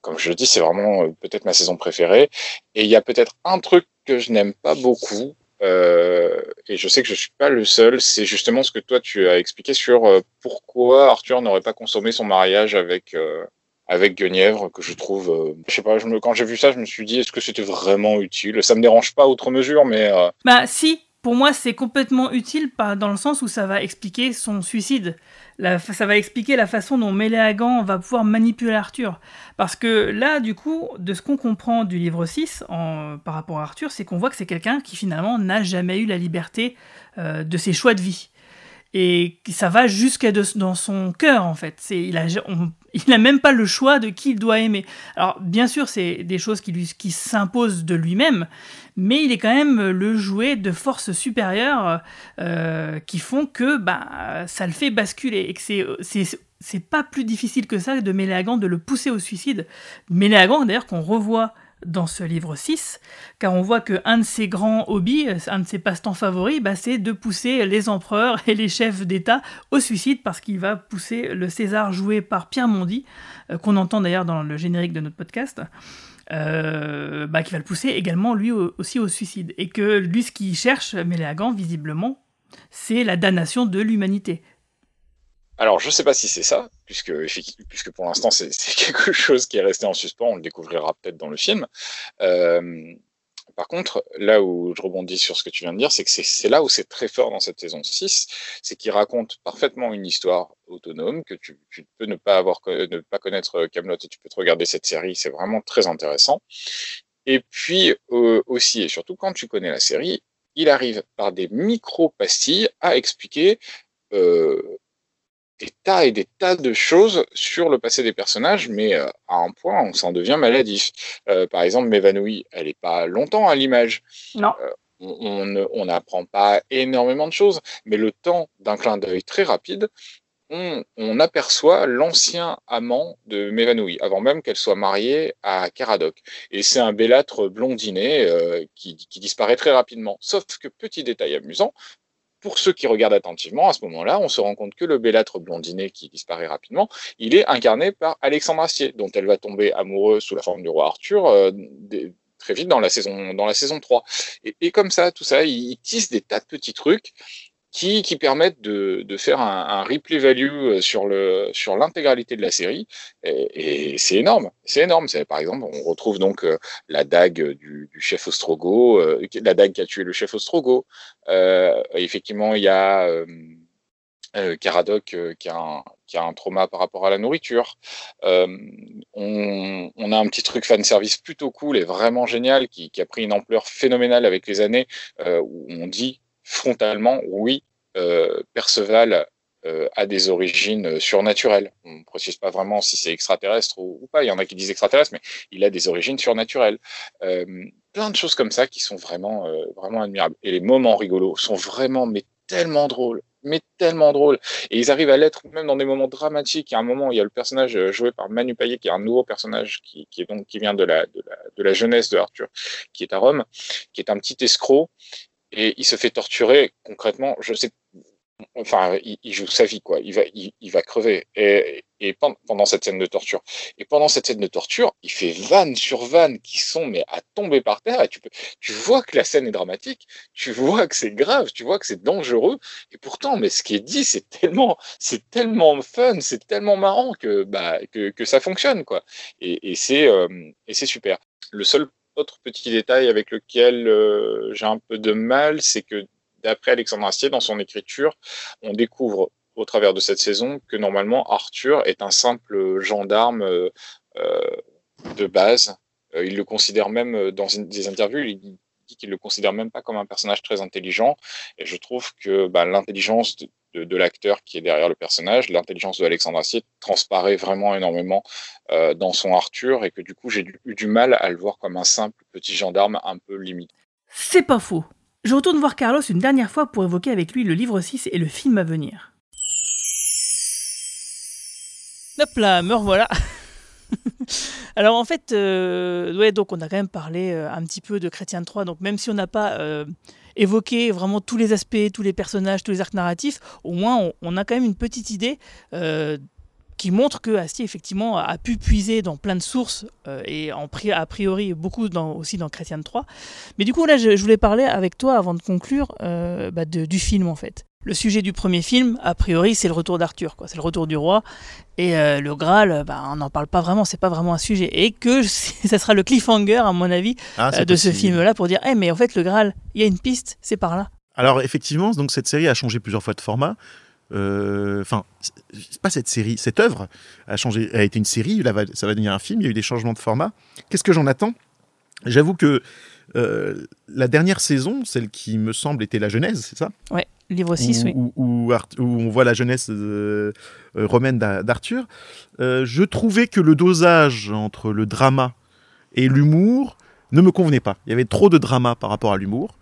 comme je le dis, c'est vraiment euh, peut-être ma saison préférée, et il y a peut-être un truc que je n'aime pas beaucoup, euh, et je sais que je suis pas le seul, c'est justement ce que toi tu as expliqué sur pourquoi Arthur n'aurait pas consommé son mariage avec avec Guenièvre, que je trouve, je sais pas, quand j'ai vu ça, je me suis dit est-ce que c'était vraiment utile? Ça me dérange pas outre mesure, mais Bah si, pour moi c'est complètement utile dans le sens où ça va expliquer son suicide. La- ça va expliquer la façon dont Méléagan va pouvoir manipuler Arthur. Parce que là, du coup, de ce qu'on comprend du livre 6 en- par rapport à Arthur, c'est qu'on voit que c'est quelqu'un qui finalement n'a jamais eu la liberté euh, de ses choix de vie. et ça va jusqu'à dans son cœur en fait. Il a on- il n'a même pas le choix de qui il doit aimer. Alors bien sûr, c'est des choses qui s'imposent de lui-même, mais il est quand même le jouet de forces supérieures euh, qui font que bah ça le fait basculer et que c'est c'est c'est pas plus difficile que ça de Méléagant de le pousser au suicide. Méléagant d'ailleurs qu'on revoit dans ce livre 6, car on voit que un de ses grands hobbies, un de ses passe-temps favoris, bah, c'est de pousser les empereurs et les chefs d'État au suicide parce qu'il va pousser le César joué par Pierre Mondy, euh, qu'on entend d'ailleurs dans le générique de notre podcast. euh, bah, qui va le pousser également lui au- aussi au suicide. Et que lui, ce qu'il cherche, Méléagant, visiblement, c'est la damnation de l'humanité. Alors, je sais pas si c'est ça, puisque, puisque pour l'instant, c'est quelque chose qui est resté en suspens, on le découvrira peut-être dans le film. Euh, par contre, là où je rebondis sur ce que tu viens de dire, c'est que c'est- là où c'est très fort dans cette saison 6, c'est qu'il raconte parfaitement une histoire autonome, que tu, peux ne pas avoir, ne pas connaître Camelot et tu peux te regarder cette série, c'est vraiment très intéressant. Et puis euh, aussi et surtout, quand tu connais la série, il arrive par des micro-pastilles à expliquer euh, des tas et des tas de choses sur le passé des personnages, mais euh, à un point, on s'en devient maladif. Euh, par exemple, M'évanouit, elle n'est pas longtemps à l'image. Non. Euh, on n'apprend pas énormément de choses, mais le temps d'un clin d'œil très rapide, on, on aperçoit l'ancien amant de M'évanouit, avant même qu'elle soit mariée à Caradoc. Et c'est un bellâtre qui, qui disparaît très rapidement. Sauf que, petit détail amusant, pour ceux qui regardent attentivement, à ce moment-là, on se rend compte que le bellâtre blondinet qui disparaît rapidement, il est incarné par Alexandre Astier, dont elle va tomber amoureuse sous la forme du roi Arthur euh, des- très vite dans la saison, dans la saison 3. Et, comme ça, tout ça, il, des tas de petits trucs qui, qui permettent de, de faire un, un replay value euh, sur le sur l'intégralité de la série. Et, c'est énorme. C'est énorme. Par exemple on retrouve donc euh, la dague du, du chef Ostrogo euh, la dague qui a tué le chef Ostrogo. Euh, effectivement il y a euh, euh, Caradoc qui, a un, qui a un trauma par rapport à la nourriture. Euh, on, on a un petit truc fan service plutôt cool et vraiment génial qui, qui a pris une ampleur phénoménale avec les années où on dit frontalement oui, euh, Perceval euh, a des origines surnaturelles. On ne précise pas vraiment si c'est extraterrestre ou, pas. Il y en a qui disent extraterrestre, mais il a des origines surnaturelles. Euh, plein de choses comme ça qui sont vraiment, euh, vraiment admirables. Et les moments rigolos sont vraiment, mais tellement drôles, mais tellement drôles. Et ils arrivent à l'être même dans des moments dramatiques. Il y a un moment il y a le personnage euh, joué par Manu Payet, qui est un nouveau personnage qui, qui est donc qui vient de la, de la de la jeunesse de Arthur, qui est à Rome, qui est un petit escroc et il se fait torturer concrètement. Je sais, enfin, il, joue sa vie quoi. Il va, il, va crever et, et pen- pendant cette scène de torture. Et pendant cette scène de torture, il fait vanne sur vanne qui sont mais à tomber par terre. Et tu peux, tu vois que la scène est dramatique, tu vois que c'est grave, tu vois que c'est dangereux. Et pourtant, mais ce qui est dit, c'est tellement, c'est tellement fun, c'est tellement marrant que bah que, que ça fonctionne quoi. Et, et c'est euh, et c'est super. Le seul autre petit détail avec lequel euh, j'ai un peu de mal, c'est que d'après Alexandre Astier, dans son écriture, on découvre au travers de cette saison que normalement Arthur est un simple gendarme euh, euh, de base. Il le considère même dans des interviews, il dit qu'il le considère même pas comme un personnage très intelligent. Et je trouve que bah, l'intelligence de, de- de l'acteur qui est derrière le personnage, l'intelligence de Alexandre Astier transparaît vraiment énormément euh, dans son Arthur et que du coup j'ai eu du mal à le voir comme un simple petit gendarme un peu limité. C'est pas faux. Je retourne voir Carlos une dernière fois pour évoquer avec lui le livre 6 et le film à venir. Hop là, me revoilà. Alors en fait, euh, ouais, donc on a quand même parlé euh, un petit peu de Chrétien de Troyes, donc même si on n'a pas euh, évoqué vraiment tous les aspects, tous les personnages, tous les arcs narratifs, au moins on, a quand même une petite idée euh, qui montre que Astier effectivement a pu puiser dans plein de sources euh, et en a priori beaucoup aussi dans Chrétien de Troyes. Mais du coup là, je, voulais parler avec toi avant de conclure euh, bah, du film en fait. Le sujet du premier film, a priori, c'est le retour d'Arthur, quoi. C'est le retour du roi. Et euh, le Graal, euh, bah, on n'en parle pas vraiment, c'est pas vraiment un sujet. Et que ça sera le cliffhanger, à mon avis, Ah, euh, de ce film-là pour dire, eh, mais en fait, le Graal, il y a une piste, c'est par là. Alors effectivement, donc cette série a changé plusieurs fois de format. Enfin, pas cette série, cette œuvre a changé, a été une série. Là, ça va devenir un film. Il y a eu des changements de format. Qu'est-ce que j'en attends? J'avoue que euh, la dernière saison, celle qui me semble était la Genèse, c'est ça? Ouais, livre 6, où, oui. où- où Art- où on voit la jeunesse euh, euh, romaine d'A- d'Arthur, euh, je trouvais que le dosage entre le drama et l'humour ne me convenait pas. Il y avait trop de drama par rapport à l'humour.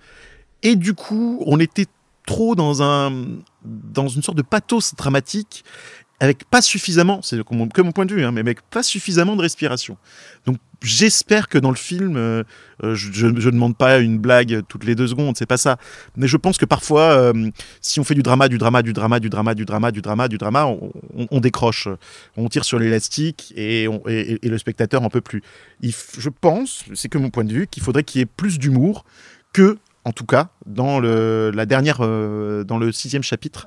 Et du coup, on était trop dans, un, dans une sorte de pathos dramatique avec pas suffisamment, c'est que mon, point de vue, hein, mais avec pas suffisamment de respiration. Donc j'espère que dans le film, euh, euh, je, ne demande pas une blague toutes les deux secondes, c'est pas ça. Mais je pense que parfois, euh, si on fait du drama, du drama, du drama, du drama, du drama, du drama, du drama, on, décroche, on tire sur l'élastique et, le spectateur en peut plus. Je pense, c'est que mon point de vue, qu'il faudrait qu'il y ait plus d'humour que, en tout cas, dans le, la dernière, dans le sixième chapitre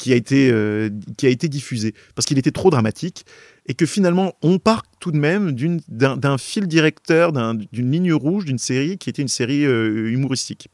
qui a été, euh, qui a été diffusé, parce qu'il était trop dramatique, et que finalement, on part tout de même d'un fil directeur, d'un- d'une ligne rouge d'une série qui était une série euh, humoristique.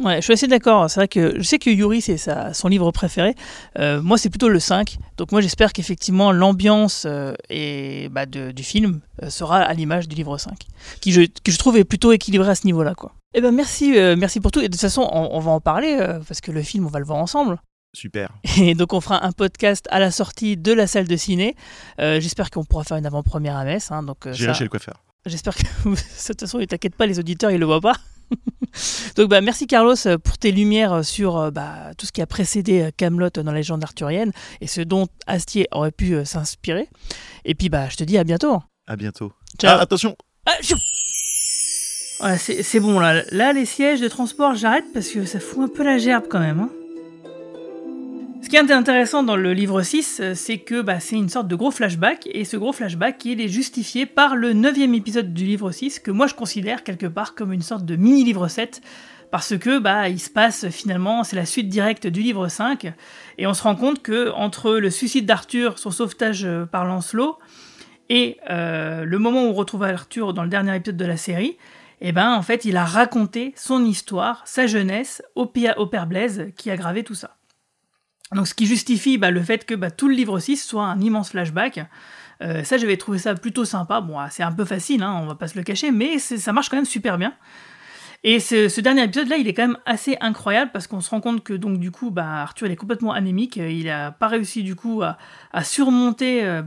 Ouais, je suis assez d'accord. C'est vrai que je sais que Yuri, c'est son livre préféré. Euh, moi, c'est plutôt le 5. Donc, moi, j'espère qu'effectivement, l'ambiance bah, du film sera à l'image du livre 5, qui je, que je trouve est plutôt équilibré à ce niveau-là. Eh ben, merci, merci pour tout. Et de toute façon, on, va en parler, parce que le film, on va le voir ensemble. Super. Et donc, on fera un podcast à la sortie de la salle de ciné. Euh, j'espère qu'on pourra faire une avant-première à Metz. hein, donc, euh, J'irai ça- chez le coiffeur. J'espère que de toute façon, ne t'inquiète pas, les auditeurs, ils le voient pas. Donc, bah, merci Carlos pour tes lumières sur euh, bah, tout ce qui a précédé euh, Camelot dans la légende arthurienne et ce dont Astier aurait pu euh, s'inspirer. Et puis, bah, je te dis à bientôt. À bientôt. Ciao. Ah, attention. Ah. Ouais, c'est bon là. Là, les sièges de transport, j'arrête parce que ça fout un peu la gerbe quand même. hein. Ce qui est intéressant dans le livre 6, euh, c'est que bah, c'est une sorte de gros flashback, et ce gros flashback, il est justifié par le neuvième épisode du livre 6, que moi je considère quelque part comme une sorte de mini-livre 7, parce que bah, il se passe finalement, c'est la suite directe du livre 5, et on se rend compte que entre le suicide d'Arthur, son sauvetage euh, par Lancelot, et euh, le moment où on retrouve Arthur dans le dernier épisode de la série, eh ben en fait il a raconté son histoire, sa jeunesse au, père Blaise qui a gravé tout ça. Donc ce qui justifie bah, le fait que bah, tout le livre 6 soit un immense flashback. Euh, ça j'avais trouvé ça plutôt sympa. Bon ah, c'est un peu facile, hein, on va pas se le cacher, mais ça marche quand même super bien. Et ce, dernier épisode là, il est quand même assez incroyable parce qu'on se rend compte que donc du coup, bah, Arthur est complètement anémique, il a pas réussi du coup à, surmonter euh,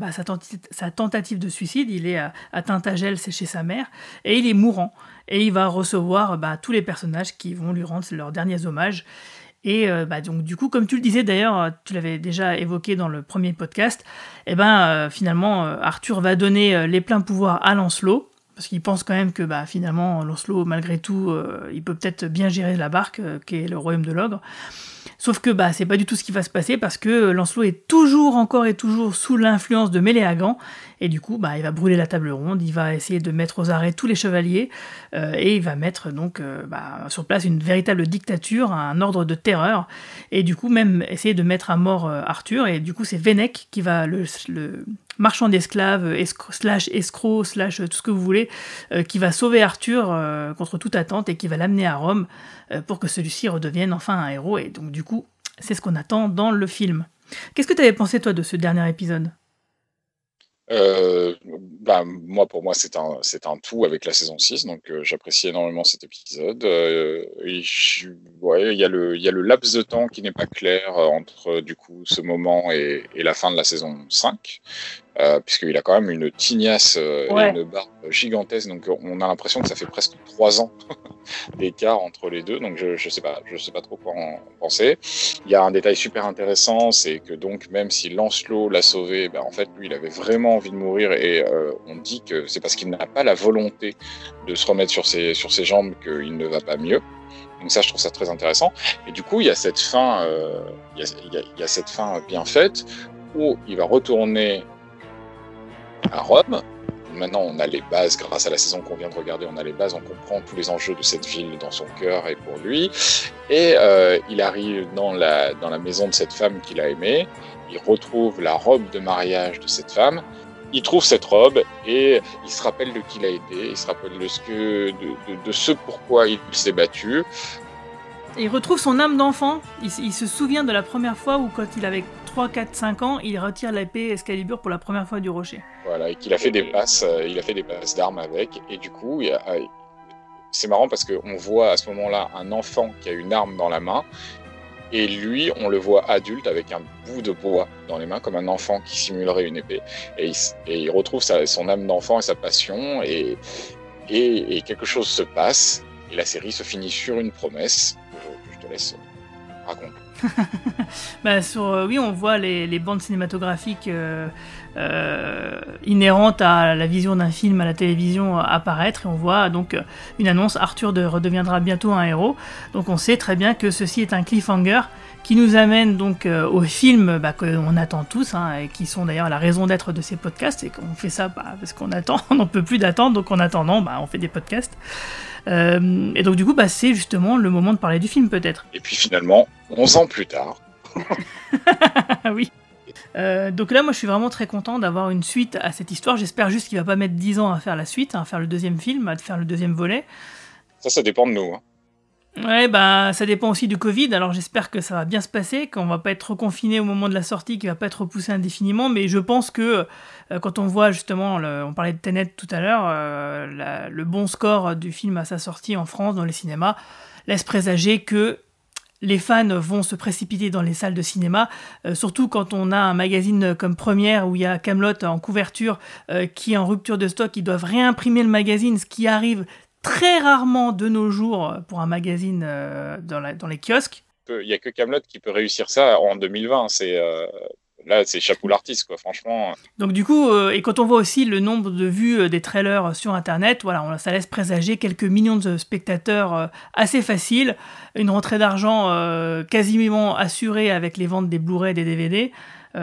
sa, tentative de suicide, il est à, à Tintagel, c'est chez sa mère, et il est mourant. Et il va recevoir tous les personnages qui vont lui rendre leurs derniers hommages. Et euh, bah, donc du coup, comme tu le disais d'ailleurs, euh, tu l'avais déjà évoqué dans le premier podcast, et ben euh, finalement Arthur va donner les pleins pouvoirs à Lancelot parce qu'il pense quand même que bah, finalement Lancelot malgré tout il peut peut-être bien gérer la barque euh, qui est le royaume de l'ogre. Sauf que bah c'est pas du tout ce qui va se passer parce que Lancelot est toujours encore et toujours sous l'influence de Méléagant et du coup bah il va brûler la table ronde, il va essayer de mettre aux arrêts tous les chevaliers euh, et il va mettre donc euh, bah, sur place une véritable dictature, un ordre de terreur. Et du coup même essayer de mettre à mort euh, Arthur. Et du coup c'est Vennec qui va le, marchand d'esclaves slash escroc slash tout ce que vous voulez euh, qui va sauver Arthur euh, contre toute attente et qui va l'amener à Rome. euh, pour que celui-ci redevienne enfin un héros et donc du coup c'est ce qu'on attend dans le film. Qu'est-ce que tu avais pensé toi de ce dernier épisode? Euh, bah, moi, pour moi, c'est un, c'est un tout avec la saison 6, donc euh, j'apprécie énormément cet épisode. Euh, il y a le, y a le laps de temps qui n'est pas clair euh, entre du coup ce moment et, et la fin de la saison 5, euh, puisqu'il a quand même une tignasse euh, Ouais. et une barbe gigantesque, donc on a l'impression que ça fait presque trois ans d'écart entre les deux, donc je, je sais pas, je sais pas trop quoi en penser. Il y a un détail super intéressant, c'est que donc même si Lancelot l'a sauvé, ben, en fait lui il avait vraiment envie de mourir et euh, on dit que c'est parce qu'il n'a pas la volonté de se remettre sur ses, sur ses jambes qu'il ne va pas mieux. Donc ça je trouve ça très intéressant. Et du coup il y a cette fin, euh, il, y a, il y a- il y a cette fin bien faite où il va retourner à Rome. Maintenant, on a les bases, grâce à la saison qu'on vient de regarder, on a les bases, on comprend tous les enjeux de cette ville dans son cœur et pour lui. Et euh, il arrive dans la, dans la maison de cette femme qu'il a aimée, il retrouve la robe de mariage de cette femme, il trouve cette robe et il se rappelle de qui il a il se rappelle de ce, que, de, de- ce pourquoi il s'est battu. Il retrouve son âme d'enfant, il se souvient de la première fois où quand il avait 3, 4, 5 ans, il retire l'épée Excalibur pour la première fois du rocher. Voilà, et qu'il a fait des passes, euh, il a fait des passes d'armes avec, et du coup, il a- c'est marrant parce qu'on voit à ce moment-là un enfant qui a une arme dans la main, et lui, on le voit adulte avec un bout de bois dans les mains, comme un enfant qui simulerait une épée. Et il, et il retrouve sa- son âme d'enfant et sa passion, et, et, et quelque chose se passe, et la série se finit sur une promesse que je, que je te laisse raconter. Bah, sur, euh, oui, on voit les, bandes cinématographiques euh, euh, inhérentes à la vision d'un film à la télévision apparaître et on voit donc une annonce Arthur de, redeviendra bientôt un héros. Donc on sait très bien que ceci est un cliffhanger qui nous amène donc au film bah, qu'on attend tous hein, et qui sont d'ailleurs la raison d'être de ces podcasts et qu'on fait ça bah, parce qu'on attend, on n'en peut plus d'attendre donc en attendant bah, on fait des podcasts. Euh, et donc du coup bah, c'est justement le moment de parler du film peut-être. Et puis finalement, 11 ans plus tard, oui. Euh, donc là, moi, je suis vraiment très content d'avoir une suite à cette histoire. J'espère juste qu'il va pas mettre 10 ans à faire la suite, à faire le deuxième film, à faire le deuxième volet. ça, ça dépend de nous. hein. Ouais, bah, ça dépend aussi du Covid. Alors, j'espère que ça va bien se passer, qu'on va pas être confiné au moment de la sortie, qu'il va pas être repoussé indéfiniment. Mais je pense que quand on voit justement, on parlait de Tenet tout à l'heure, euh, le bon score du film à sa sortie en France dans les cinémas laisse présager que les fans vont se précipiter dans les salles de cinéma, euh, surtout quand on a un magazine comme Première où il y a Camelot en couverture euh, qui est en rupture de stock, ils doivent réimprimer le magazine, ce qui arrive très rarement de nos jours euh, pour un magazine euh, dans, les kiosques. Il y a que Camelot qui peut réussir ça en 2020. C'est euh, là, c'est chapeau l'artiste. Franchement. Donc du coup, euh, et quand on voit aussi le nombre de vues euh, des trailers sur Internet, voilà, on- ça laisse présager quelques millions de spectateurs euh, assez faciles, une rentrée d'argent quasiment assurée avec les ventes des Blu-ray et des DVD.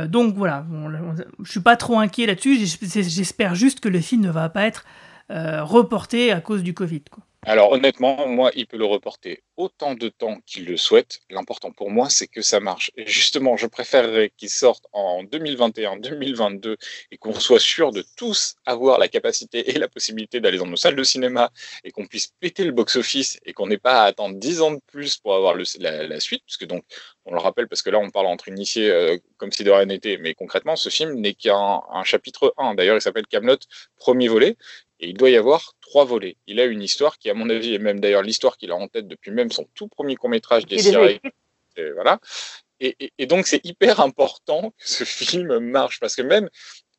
Donc voilà, bon, on- je suis pas trop inquiet là-dessus. J'es- J'espère juste que le film ne va pas être reporté à cause du Covid. Alors honnêtement, moi, il peut le reporter autant de temps qu'il le souhaite. L'important pour moi, c'est que ça marche. Et justement, je préférerais qu'il sorte en 2021, 2022 et qu'on soit sûr de tous avoir la capacité et la possibilité d'aller dans nos salles de cinéma et qu'on puisse péter le box-office et qu'on n'ait pas à attendre 10 ans de plus pour avoir la, suite. Puisque donc, on le rappelle, parce que là, on parle entre initiés euh, comme si de rien n'était. Mais concrètement, ce film n'est qu'un un chapitre 1. D'ailleurs, il s'appelle Camelot, premier volet. Et il doit y avoir trois volets. Il a une histoire qui, à mon avis, est même d'ailleurs l'histoire qu'il a en tête depuis même son tout premier court-métrage des écrit. Et voilà. Et, et- et donc, c'est hyper important que ce film marche. Parce que même,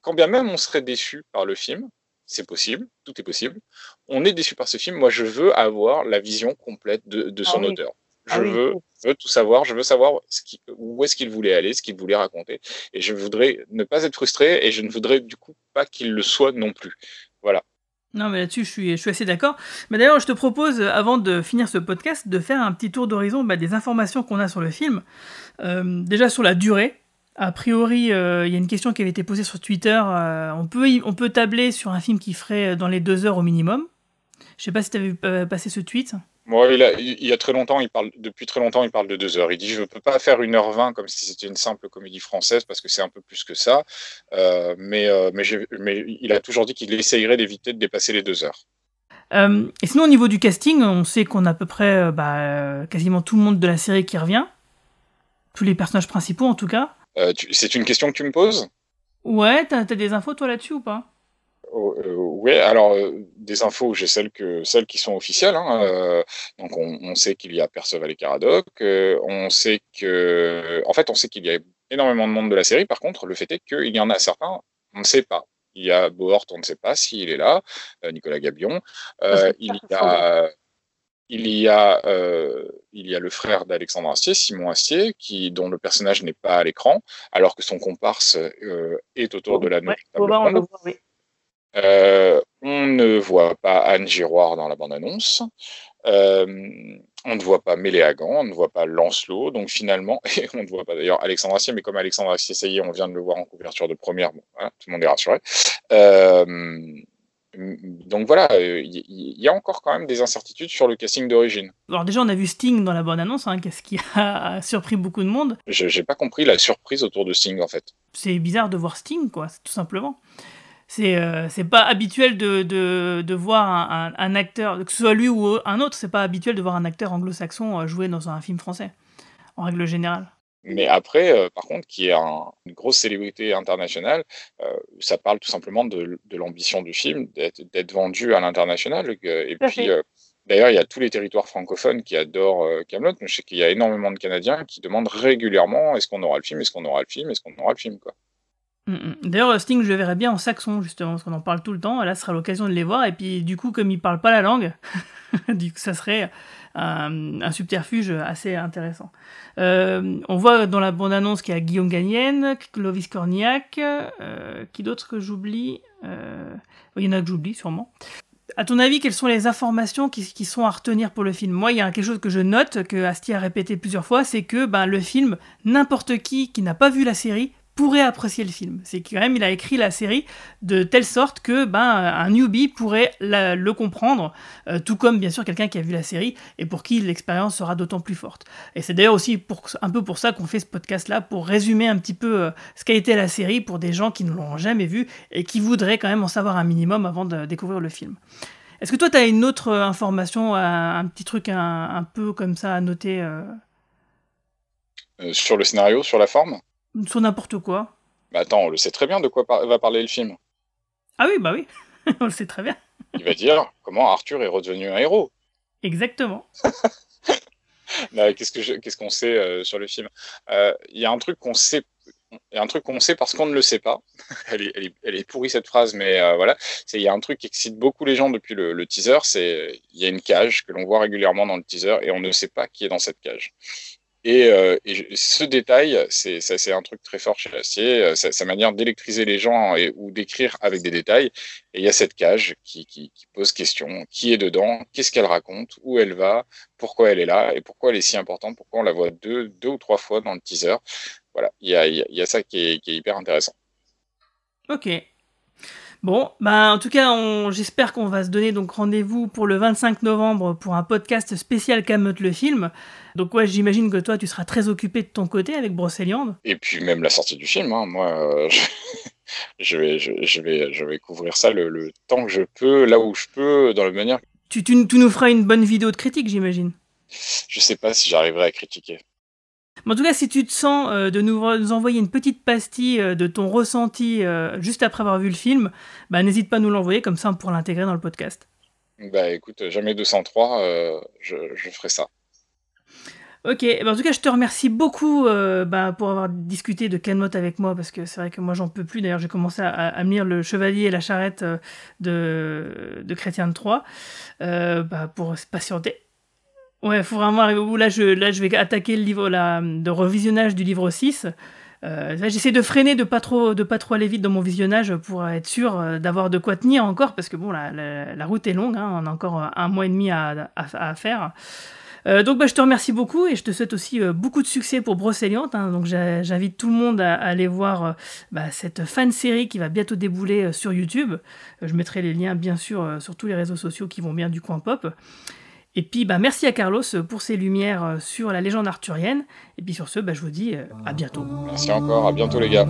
quand bien même on serait déçu par le film, c'est possible, tout est possible, on est déçu par ce film. Moi, je veux avoir la vision complète de, de Ah son oui. auteur. Je Ah oui. veux, je veux tout savoir, je veux savoir ce qui- où est-ce qu'il voulait aller, ce qu'il voulait raconter. Et je voudrais ne pas être frustré et je ne voudrais du coup pas qu'il le soit non plus. Voilà. Non, mais là-dessus, je suis, assez d'accord. Mais d'ailleurs, je te propose, euh, avant de finir ce podcast, de faire un petit tour d'horizon bah, des informations qu'on a sur le film. Euh, déjà sur la durée. A priori, euh, il y a une question qui avait été posée sur Twitter. on, peut, tabler sur un film qui ferait dans les deux heures au minimum. Je sais pas si tu avais vu passer ce tweet. Moi, il, a- il y a très longtemps, il parle, depuis très longtemps, il parle de deux heures. Il dit Je ne peux pas faire 1h20 comme si c'était une simple comédie française parce que c'est un peu plus que ça. Euh, mais, euh, mais, il a toujours dit qu'il essayerait d'éviter de dépasser les deux heures. Euh, et sinon, au niveau du casting, on sait qu'on a à peu près bah, quasiment tout le monde de la série qui revient. Tous les personnages principaux, en tout cas. C'est une question que tu me poses? Ouais, t'as t'as des infos toi là-dessus ou pas? Oh, euh, Oui, alors euh, des infos, j'ai celles que celles qui sont officielles. hein, euh, donc on, on sait qu'il y a Perceval et Caradoc. euh, on sait que, en fait, on sait qu'il y a énormément de monde de la série. Par contre, le fait est qu'il y en a certains, on ne sait pas. Il y a Bohort, on ne sait pas s'il est là. Nicolas Gabion. Il y a il y a, euh, il y a le frère d'Alexandre Astier, Simon Astier, qui, dont le personnage n'est pas à l'écran, alors que son comparse euh, est autour de la Ouais, Boba, on ronde. le voit, oui. Euh, on ne voit pas Anne Giroir dans la bande-annonce. Euh, on ne voit pas Méléagan, on ne voit pas Lancelot. Donc finalement, et on ne voit pas d'ailleurs Alexandre Astier, mais comme Alexandre Astier, ça y est, on vient de le voir en couverture de première, bon, voilà, tout le monde est rassuré. Euh, donc voilà, il y, a encore quand même des incertitudes sur le casting d'origine. Alors déjà, on a vu Sting dans la bande-annonce, hein, qu'est-ce qui a surpris beaucoup de monde. Je n'ai pas compris la surprise autour de Sting en fait. C'est bizarre de voir Sting, quoi, tout simplement. C'est euh, c'est pas habituel de, de, de voir un, un- un acteur, que ce soit lui ou un autre, c'est pas habituel de voir un acteur anglo-saxon euh, jouer dans un film français, en règle générale. Mais après, euh, par contre, qui est un- une grosse célébrité internationale, euh, ça parle tout simplement de, de l'ambition du film, d'être vendu à l'international. Et puis, euh, D'ailleurs, il y a tous les territoires francophones qui adorent Camelot, mais je sais qu'il y a énormément de Canadiens qui demandent régulièrement est-ce qu'on aura le film, est-ce qu'on aura le film, est-ce qu'on aura le film, quoi. Mm, mm. D'ailleurs, Sting, je le verrais bien en saxon, justement, parce qu'on en parle tout le temps. Là, ce sera l'occasion de les voir. Et puis, du coup, comme ils parlent pas la langue, du coup, ça serait un, un subterfuge assez intéressant. Euh, on voit dans la bande-annonce qu'il y a Guillaume Gagnène, Clovis Cornillac, euh, qui d'autres que j'oublie euh, Il y en a que j'oublie, sûrement. À ton avis, quelles sont les informations qui, qui, sont à retenir pour le film? Moi, il y a quelque chose que je note, que Asti a répété plusieurs fois, c'est que ben, le film, n'importe qui qui n'a pas vu la série pourrait apprécier le film. C'est quand même il a écrit la série de telle sorte que ben un newbie pourrait le comprendre, euh, tout comme bien sûr quelqu'un qui a vu la série et pour qui l'expérience sera d'autant plus forte. Et c'est d'ailleurs aussi pour, un peu pour ça qu'on fait ce podcast là pour résumer un petit peu euh, ce qu'a été la série pour des gens qui ne l'ont jamais vu et qui voudraient quand même en savoir un minimum avant de découvrir le film. Est-ce que toi tu as une autre euh, information, un, petit truc un, peu comme ça à noter sur le scénario, sur la forme? Sur n'importe quoi. Bah attends, on le sait très bien de quoi va parler le film. Ah oui, bah oui, on le sait très bien. Il va dire comment Arthur est redevenu un héros. Exactement. qu'est-ce qu'on sait euh, sur le film? Euh, Il y a un truc qu'on sait. Il y a un truc qu'on sait parce qu'on ne le sait pas. elle, est, elle, est, pourrie cette phrase, mais euh, voilà. Il y a un truc qui excite beaucoup les gens depuis le, le teaser, c'est il y a une cage que l'on voit régulièrement dans le teaser et on ne sait pas qui est dans cette cage. Et, euh, ce détail, c'est un truc très fort chez Astier, euh, sa manière d'électriser les gens ou d'écrire avec des détails. Et il y a cette cage qui, pose question. Qui est dedans, qu'est-ce qu'elle raconte, où elle va, pourquoi elle est là? Et pourquoi elle est si importante, pourquoi on la voit deux, ou trois fois dans le teaser? Voilà, il y a, il y a ça qui est, qui est hyper intéressant. Ok, Bon, bah en tout cas, j'espère qu'on va se donner donc rendez-vous pour le 25 novembre pour un podcast spécial Camelot le film. Donc ouais, j'imagine que toi, tu seras très occupé de ton côté avec Brocéliande. Et puis même la sortie du film, hein. moi, euh, je, vais, je, vais, je vais couvrir ça le, temps que je peux, là où je peux, dans la manière. Tu, tu, tu nous feras une bonne vidéo de critique, j'imagine. Je sais pas si j'arriverai à critiquer en tout cas, si tu te sens euh, de nous, envoyer une petite pastille euh, de ton ressenti euh, juste après avoir vu le film, bah, n'hésite pas à nous l'envoyer, comme ça on pourra l'intégrer dans le podcast. Bah écoute, jamais 203, je, je, ferai ça. Ok, bah, en tout cas, je te remercie beaucoup bah, pour avoir discuté de Camelot avec moi, parce que c'est vrai que moi j'en peux plus. D'ailleurs, j'ai commencé à, à, lire Le Chevalier et la Charrette de, de Chrétien de Troyes bah, pour patienter. Ouais, faut vraiment arriver au bout. Là, je, là, je vais attaquer le livre là, de revisionnage du livre 6. Euh, J'essaie de freiner, de pas trop, de pas trop aller vite dans mon visionnage pour être sûr euh, d'avoir de quoi tenir encore, parce que bon, la, la, route est longue, hein, on a encore un mois et demi à, à, à faire. Euh, donc bah, je te remercie beaucoup et je te souhaite aussi euh, beaucoup de succès pour Brocéliande. Hein. donc j'invite tout le monde à, aller voir euh, bah, cette fan série qui va bientôt débouler sur YouTube. je mettrai les liens bien sûr sur tous les réseaux sociaux qui vont bien du coin pop. Et puis, bah, merci à Carlos pour ses lumières euh, sur la légende arthurienne. Et puis sur ce, bah, je vous dis euh, à bientôt. Merci encore, à bientôt les gars.